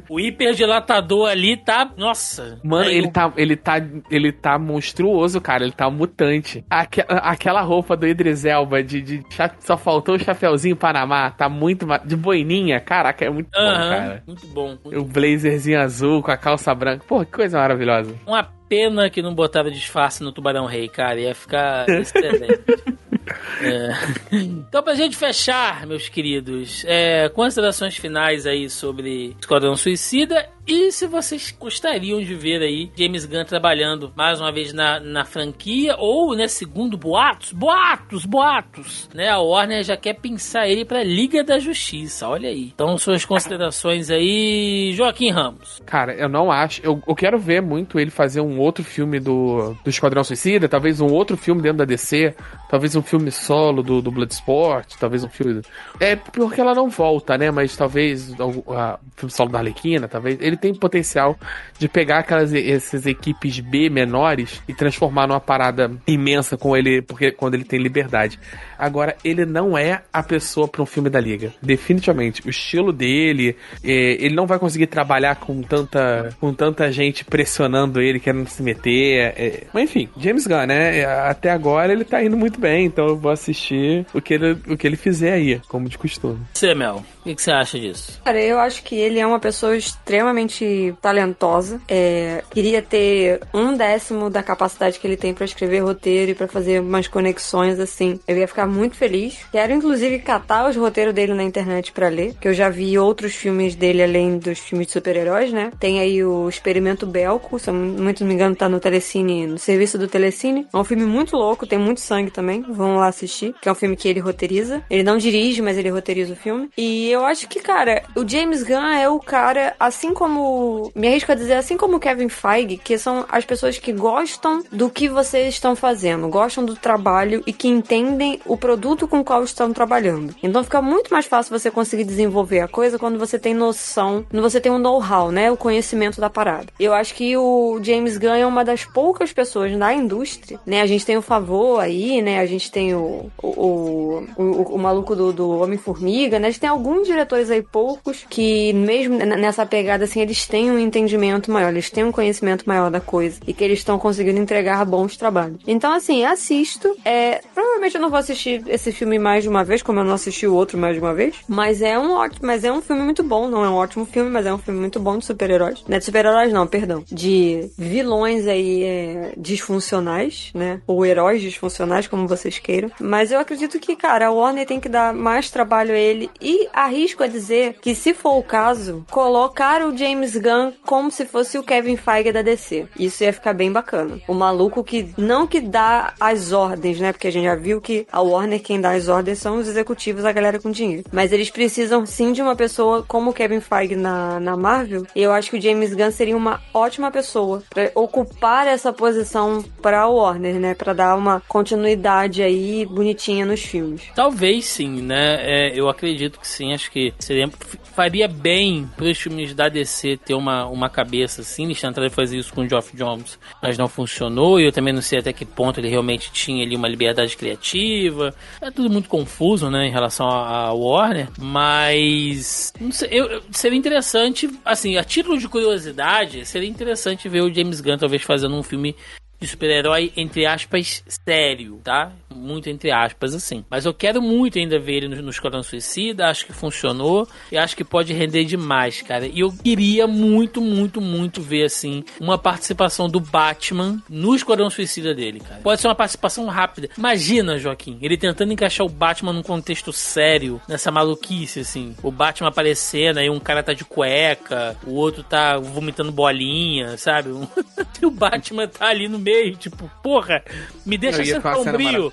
o hiperdilatador ali tá. Nossa. Mano, ele, tá, ele, tá, ele tá monstruoso, cara. Ele tá mutante. Aque, aquela roupa do Idris Elba de, de, só faltou o chapéuzinho Panamá. Tá muito. De boininha. Caraca, é muito uh -huh, bom, cara. Muito bom. Muito o blazerzinho azul com a calça branca. Pô, que coisa maravilhosa. Uma pena que não botaram disfarce no Tubarão Rei, cara. Ia ficar excelente. É. Então, pra gente fechar, meus queridos, é, considerações finais aí sobre Esquadrão Suicida e se vocês gostariam de ver aí James Gunn trabalhando mais uma vez na, na franquia ou, né, segundo boatos, boatos, boatos, né, a Warner já quer pensar ele pra Liga da Justiça, olha aí. Então, suas considerações aí, Joaquim Ramos. Cara, eu não acho, eu, eu quero ver muito ele fazer um outro filme do, do Esquadrão Suicida, talvez um outro filme dentro da DC, talvez um filme solo do, do Bloodsport, talvez um filme... É, porque ela não volta, né, mas talvez o, a, o filme solo da Arlequina, talvez... Ele ele tem potencial de pegar aquelas essas equipes B menores e transformar numa parada imensa com ele, porque quando ele tem liberdade. Agora, ele não é a pessoa para um filme da Liga. Definitivamente. O estilo dele, é, ele não vai conseguir trabalhar com tanta, com tanta gente pressionando ele, querendo se meter. É, mas enfim, James Gunn, né? Até agora ele tá indo muito bem, então eu vou assistir o que ele, o que ele fizer aí, como de costume. Você, Mel, o que, que você acha disso? Cara, eu acho que ele é uma pessoa extremamente talentosa. É, queria ter um décimo da capacidade que ele tem para escrever roteiro e para fazer umas conexões assim. Eu ia ficar muito feliz. Quero, inclusive, catar os roteiros dele na internet para ler, que eu já vi outros filmes dele além dos filmes de super-heróis, né? Tem aí o Experimento Belco, se eu muito me engano, tá no Telecine, no serviço do Telecine. É um filme muito louco, tem muito sangue também. Vão lá assistir, que é um filme que ele roteiriza. Ele não dirige, mas ele roteiriza o filme. E eu acho que, cara, o James Gunn é o cara, assim como. Me arrisco a dizer, assim como o Kevin Feige, que são as pessoas que gostam do que vocês estão fazendo, gostam do trabalho e que entendem o produto com o qual estão trabalhando. Então fica muito mais fácil você conseguir desenvolver a coisa quando você tem noção, quando você tem um know-how, né? O conhecimento da parada. Eu acho que o James Gunn é uma das poucas pessoas na indústria, né? A gente tem o Favor aí, né? A gente tem o, o, o, o, o maluco do, do Homem-Formiga, né? A gente tem alguns diretores aí poucos que, mesmo nessa pegada, assim, eles têm um entendimento maior, eles têm um conhecimento maior da coisa e que eles estão conseguindo entregar bons trabalhos. Então, assim, assisto. É, provavelmente eu não vou assistir esse filme mais de uma vez, como eu não assisti o outro mais de uma vez. Mas é um ótimo, mas é um filme muito bom. Não é um ótimo filme, mas é um filme muito bom de super-heróis. Não é de super-heróis, não, perdão. De vilões aí é, disfuncionais, né? Ou heróis disfuncionais, como vocês queiram. Mas eu acredito que, cara, a Warner tem que dar mais trabalho a ele. E arrisco a dizer que, se for o caso, colocar o James Gunn como se fosse o Kevin Feige da DC. Isso ia ficar bem bacana. O maluco que não que dá as ordens, né? Porque a gente já viu que a Warner quem dá as ordens são os executivos, a galera com dinheiro. Mas eles precisam sim de uma pessoa como o Kevin Feige na, na Marvel. E eu acho que o James Gunn seria uma ótima pessoa para ocupar essa posição para Warner, né? Para dar uma continuidade aí bonitinha nos filmes. Talvez sim, né? É, eu acredito que sim. Acho que seria, faria bem para os filmes da DC ter uma, uma cabeça assim. Eles tentaram fazer isso com o Geoff Jones, mas não funcionou. E eu também não sei até que ponto ele realmente tinha ali uma liberdade criativa. É tudo muito confuso, né, em relação a, a Warner. Mas sei, eu, seria interessante, assim, a título de curiosidade, seria interessante ver o James Gunn talvez fazendo um filme de super-herói, entre aspas, sério, tá? Muito entre aspas, assim. Mas eu quero muito ainda ver ele no, no Esquadrão Suicida, acho que funcionou e acho que pode render demais, cara. E eu queria muito, muito, muito ver, assim, uma participação do Batman no Esquadrão Suicida dele, cara. Pode ser uma participação rápida. Imagina, Joaquim, ele tentando encaixar o Batman num contexto sério, nessa maluquice, assim. O Batman aparecendo, aí um cara tá de cueca, o outro tá vomitando bolinha, sabe? o Batman tá ali no meio tipo, porra, me deixa ser sombrio.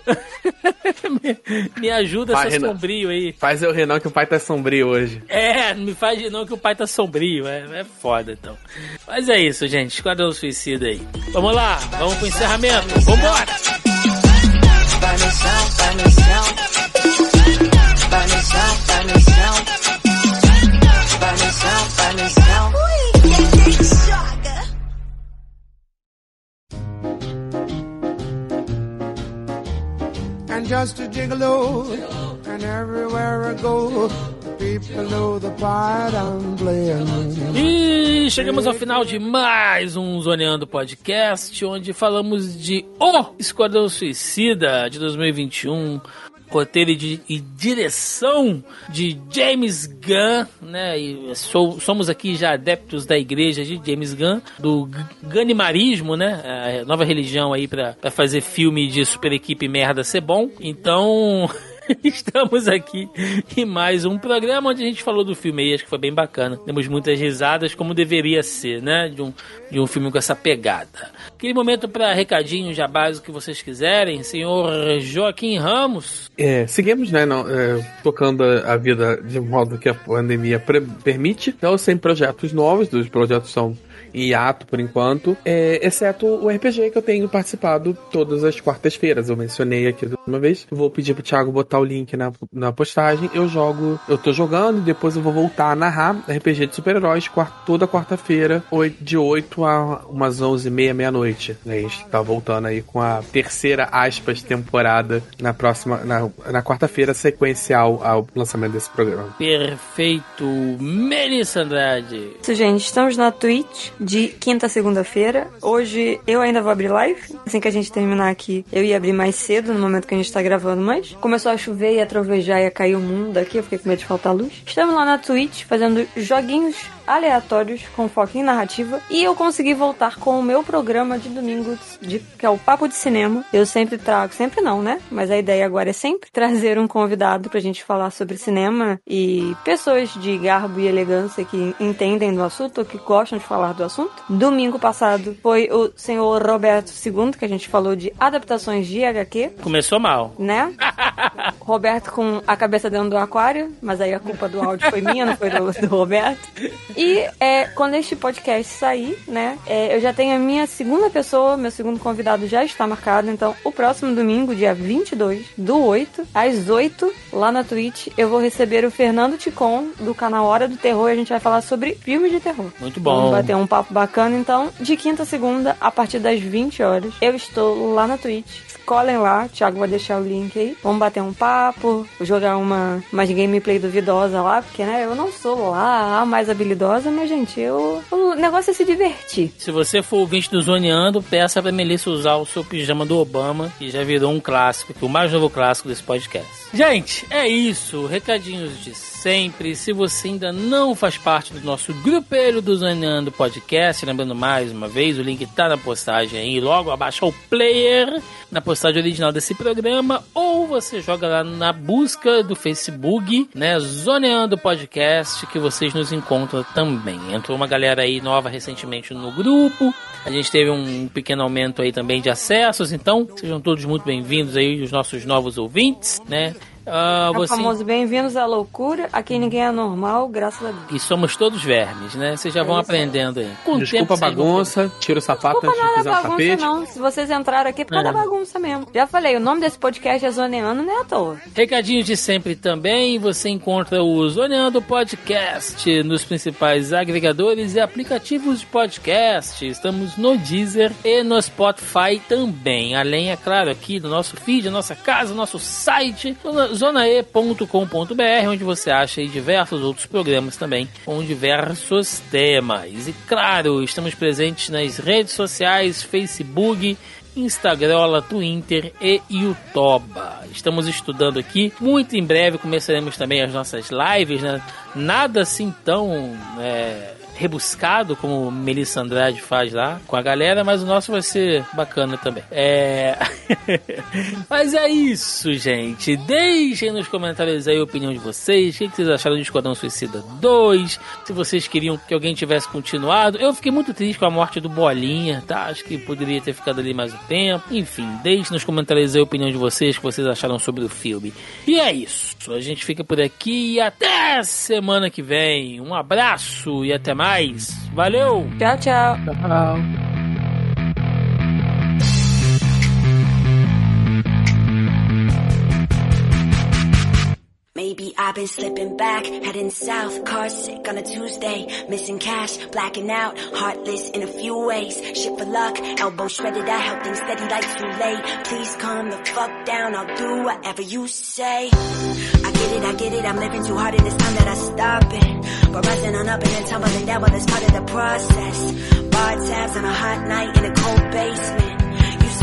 Me, me, ajuda a ser Renan. sombrio aí. Faz eu Renan que o pai tá sombrio hoje. É, me faz Renan que o pai tá sombrio. É, é foda, então. Mas é isso, gente. Esquadrão Suicida aí. Vamos lá, vamos pro encerramento. Vambora! Vai no chão, vai no chão. Vai no chão, vai no chão. Vai no chão, vai no chão. And just a gigolo. And everywhere I go. E chegamos ao final de mais um Zoneando Podcast, onde falamos de O Esquadrão Suicida de 2021 roteiro e, e, direção de James Gunn, né? E sou, somos aqui já adeptos da igreja de James Gunn, do Ganimarismo, né? A nova religião aí para fazer filme de super equipe merda ser bom. Então. Estamos aqui em mais um programa onde a gente falou do filme aí, acho que foi bem bacana. Temos muitas risadas, como deveria ser, né? De um, de um filme com essa pegada. Aquele momento para recadinho já básico que vocês quiserem, senhor Joaquim Ramos. É, seguimos, né? Não, é, tocando a vida de modo que a pandemia permite. Então, sem projetos novos, os projetos são em hiato por enquanto, é, exceto o RPG que eu tenho participado todas as quartas-feiras. Eu mencionei aqui uma vez. Vou pedir pro Thiago botar o link na, na postagem. Eu jogo, eu tô jogando e depois eu vou voltar a narrar RPG de super-heróis toda quarta-feira, de 8 a umas 11 e meia, meia-noite. A gente tá voltando aí com a terceira, aspas, temporada na próxima, na, na quarta-feira, sequencial ao lançamento desse programa. Perfeito. Melissa Andrade. Isso, gente, estamos na Twitch de quinta a segunda-feira. Hoje eu ainda vou abrir live. Assim que a gente terminar aqui, eu ia abrir mais cedo no momento que a gente tá gravando, mas começou a chover e a trovejar e a cair o mundo daqui. Eu fiquei com medo de faltar luz. Estamos lá na Twitch fazendo joguinhos aleatórios com foco em narrativa e eu consegui voltar com o meu programa de domingo, de, que é o Papo de Cinema. Eu sempre trago, sempre não, né? Mas a ideia agora é sempre trazer um convidado pra gente falar sobre cinema e pessoas de garbo e elegância que entendem do assunto ou que gostam de falar do assunto. Domingo passado foi o senhor Roberto II, que a gente falou de adaptações de HQ. Começou mal. Né? Roberto com a cabeça dentro do aquário, mas aí a culpa do áudio foi minha, não foi do, do Roberto. E é, quando este podcast sair, né, é, eu já tenho a minha segunda pessoa, meu segundo convidado já está marcado. Então, o próximo domingo, dia 22 do 8, às 8, lá na Twitch, eu vou receber o Fernando Ticon, do canal Hora do Terror, e a gente vai falar sobre filmes de terror. Muito bom. Vamos bater um papo bacana. Então, de quinta a segunda, a partir das 20 horas, eu estou lá na Twitch colhem lá, o Thiago vai deixar o link aí. Vamos bater um papo, jogar uma umas gameplay duvidosa lá, porque né, eu não sou lá a mais habilidosa, mas gente, eu, eu negócio é se divertir. Se você for ouvinte do Zoneando, peça pra Melissa usar o seu pijama do Obama, que já virou um clássico, que o mais novo clássico desse podcast. Gente, é isso. Recadinhos de sempre. Se você ainda não faz parte do nosso grupelho do Zoneando Podcast, lembrando mais uma vez, o link tá na postagem aí, logo abaixo ao player, na postagem original desse programa, ou você joga lá na busca do Facebook, né, Zoneando Podcast, que vocês nos encontram também. Entrou uma galera aí nova recentemente no grupo, a gente teve um pequeno aumento aí também de acessos, então sejam todos muito bem-vindos aí, os nossos novos ouvintes, né? Você... É o famoso bem-vindos à loucura, aqui ninguém é normal, graças a Deus. E somos todos vermes, né? Vocês já é vão aprendendo aí. Com Desculpa a bagunça, tira o sapato Desculpa antes de pisar bagunça, tapete. não. Se vocês entraram aqui é por causa é. da bagunça mesmo. Já falei, o nome desse podcast é Zoneando, não é à toa. Recadinho de sempre também, você encontra o Zoneando Podcast nos principais agregadores e aplicativos de podcast. Estamos no Deezer e no Spotify também. Além, é claro, aqui do nosso feed, nossa casa, nosso site, zonae.com.br, onde você acha diversos outros programas também, com diversos temas. E claro, estamos presentes nas redes sociais, Facebook, Instagram, Twitter e YouTube. Estamos estudando aqui. Muito em breve começaremos também as nossas lives, né? Nada assim tão é, rebuscado, como Melissa Andrade faz lá com a galera, mas o nosso vai ser bacana também. É. mas é isso, gente. Deixem nos comentários aí a opinião de vocês. O que vocês acharam de Esquadrão Suicida 2? Se vocês queriam que alguém tivesse continuado. Eu fiquei muito triste com a morte do Bolinha, tá? Acho que poderia ter ficado ali mais um tempo. Enfim, deixem nos comentários aí a opinião de vocês, que vocês acharam sobre o filme. E é isso. A gente fica por aqui e até semana que vem. Um abraço e até mais mais. Valeu! Tchau, tchau. Tchau. I've been slipping back, heading south, car sick on a Tuesday, missing cash, blacking out, heartless in a few ways, shit for luck, elbow shredded, I help things steady like too late, please calm the fuck down, I'll do whatever you say, I get it, I get it, I'm living too hard and it's time that I stop it, but rising on up and then tumbling down, well that's part of the process, bar tabs on a hot night in a cold basement,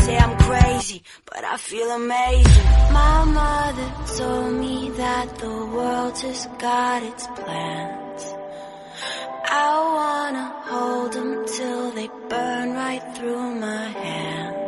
say I'm crazy, but I feel amazing. My mother told me that the world just got its plans. I wanna hold them till they burn right through my hands.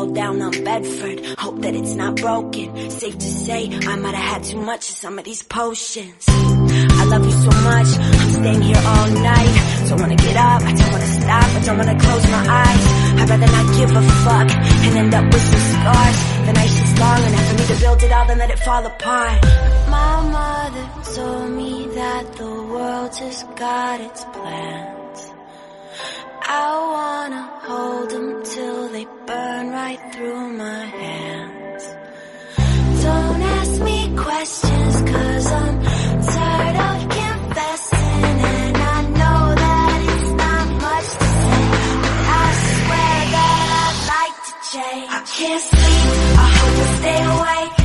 Fell down on Bedford, hope that it's not broken. Safe to say, I might have had too much of some of these potions. I love you so much, I'm staying here all night. Don't wanna get up, I don't wanna stop, I don't wanna close my eyes. I'd rather not give a fuck and end up with some scars. The night is long enough for me to build it all, and let it fall apart. My mother told me that the world just got its plans. I wanna hold them till they burn right through my hands. Don't ask me questions, cause I'm tired of confessing, and I know that it's not much to say, but I swear that I'd like to change. I can't sleep, I hope I stay awake,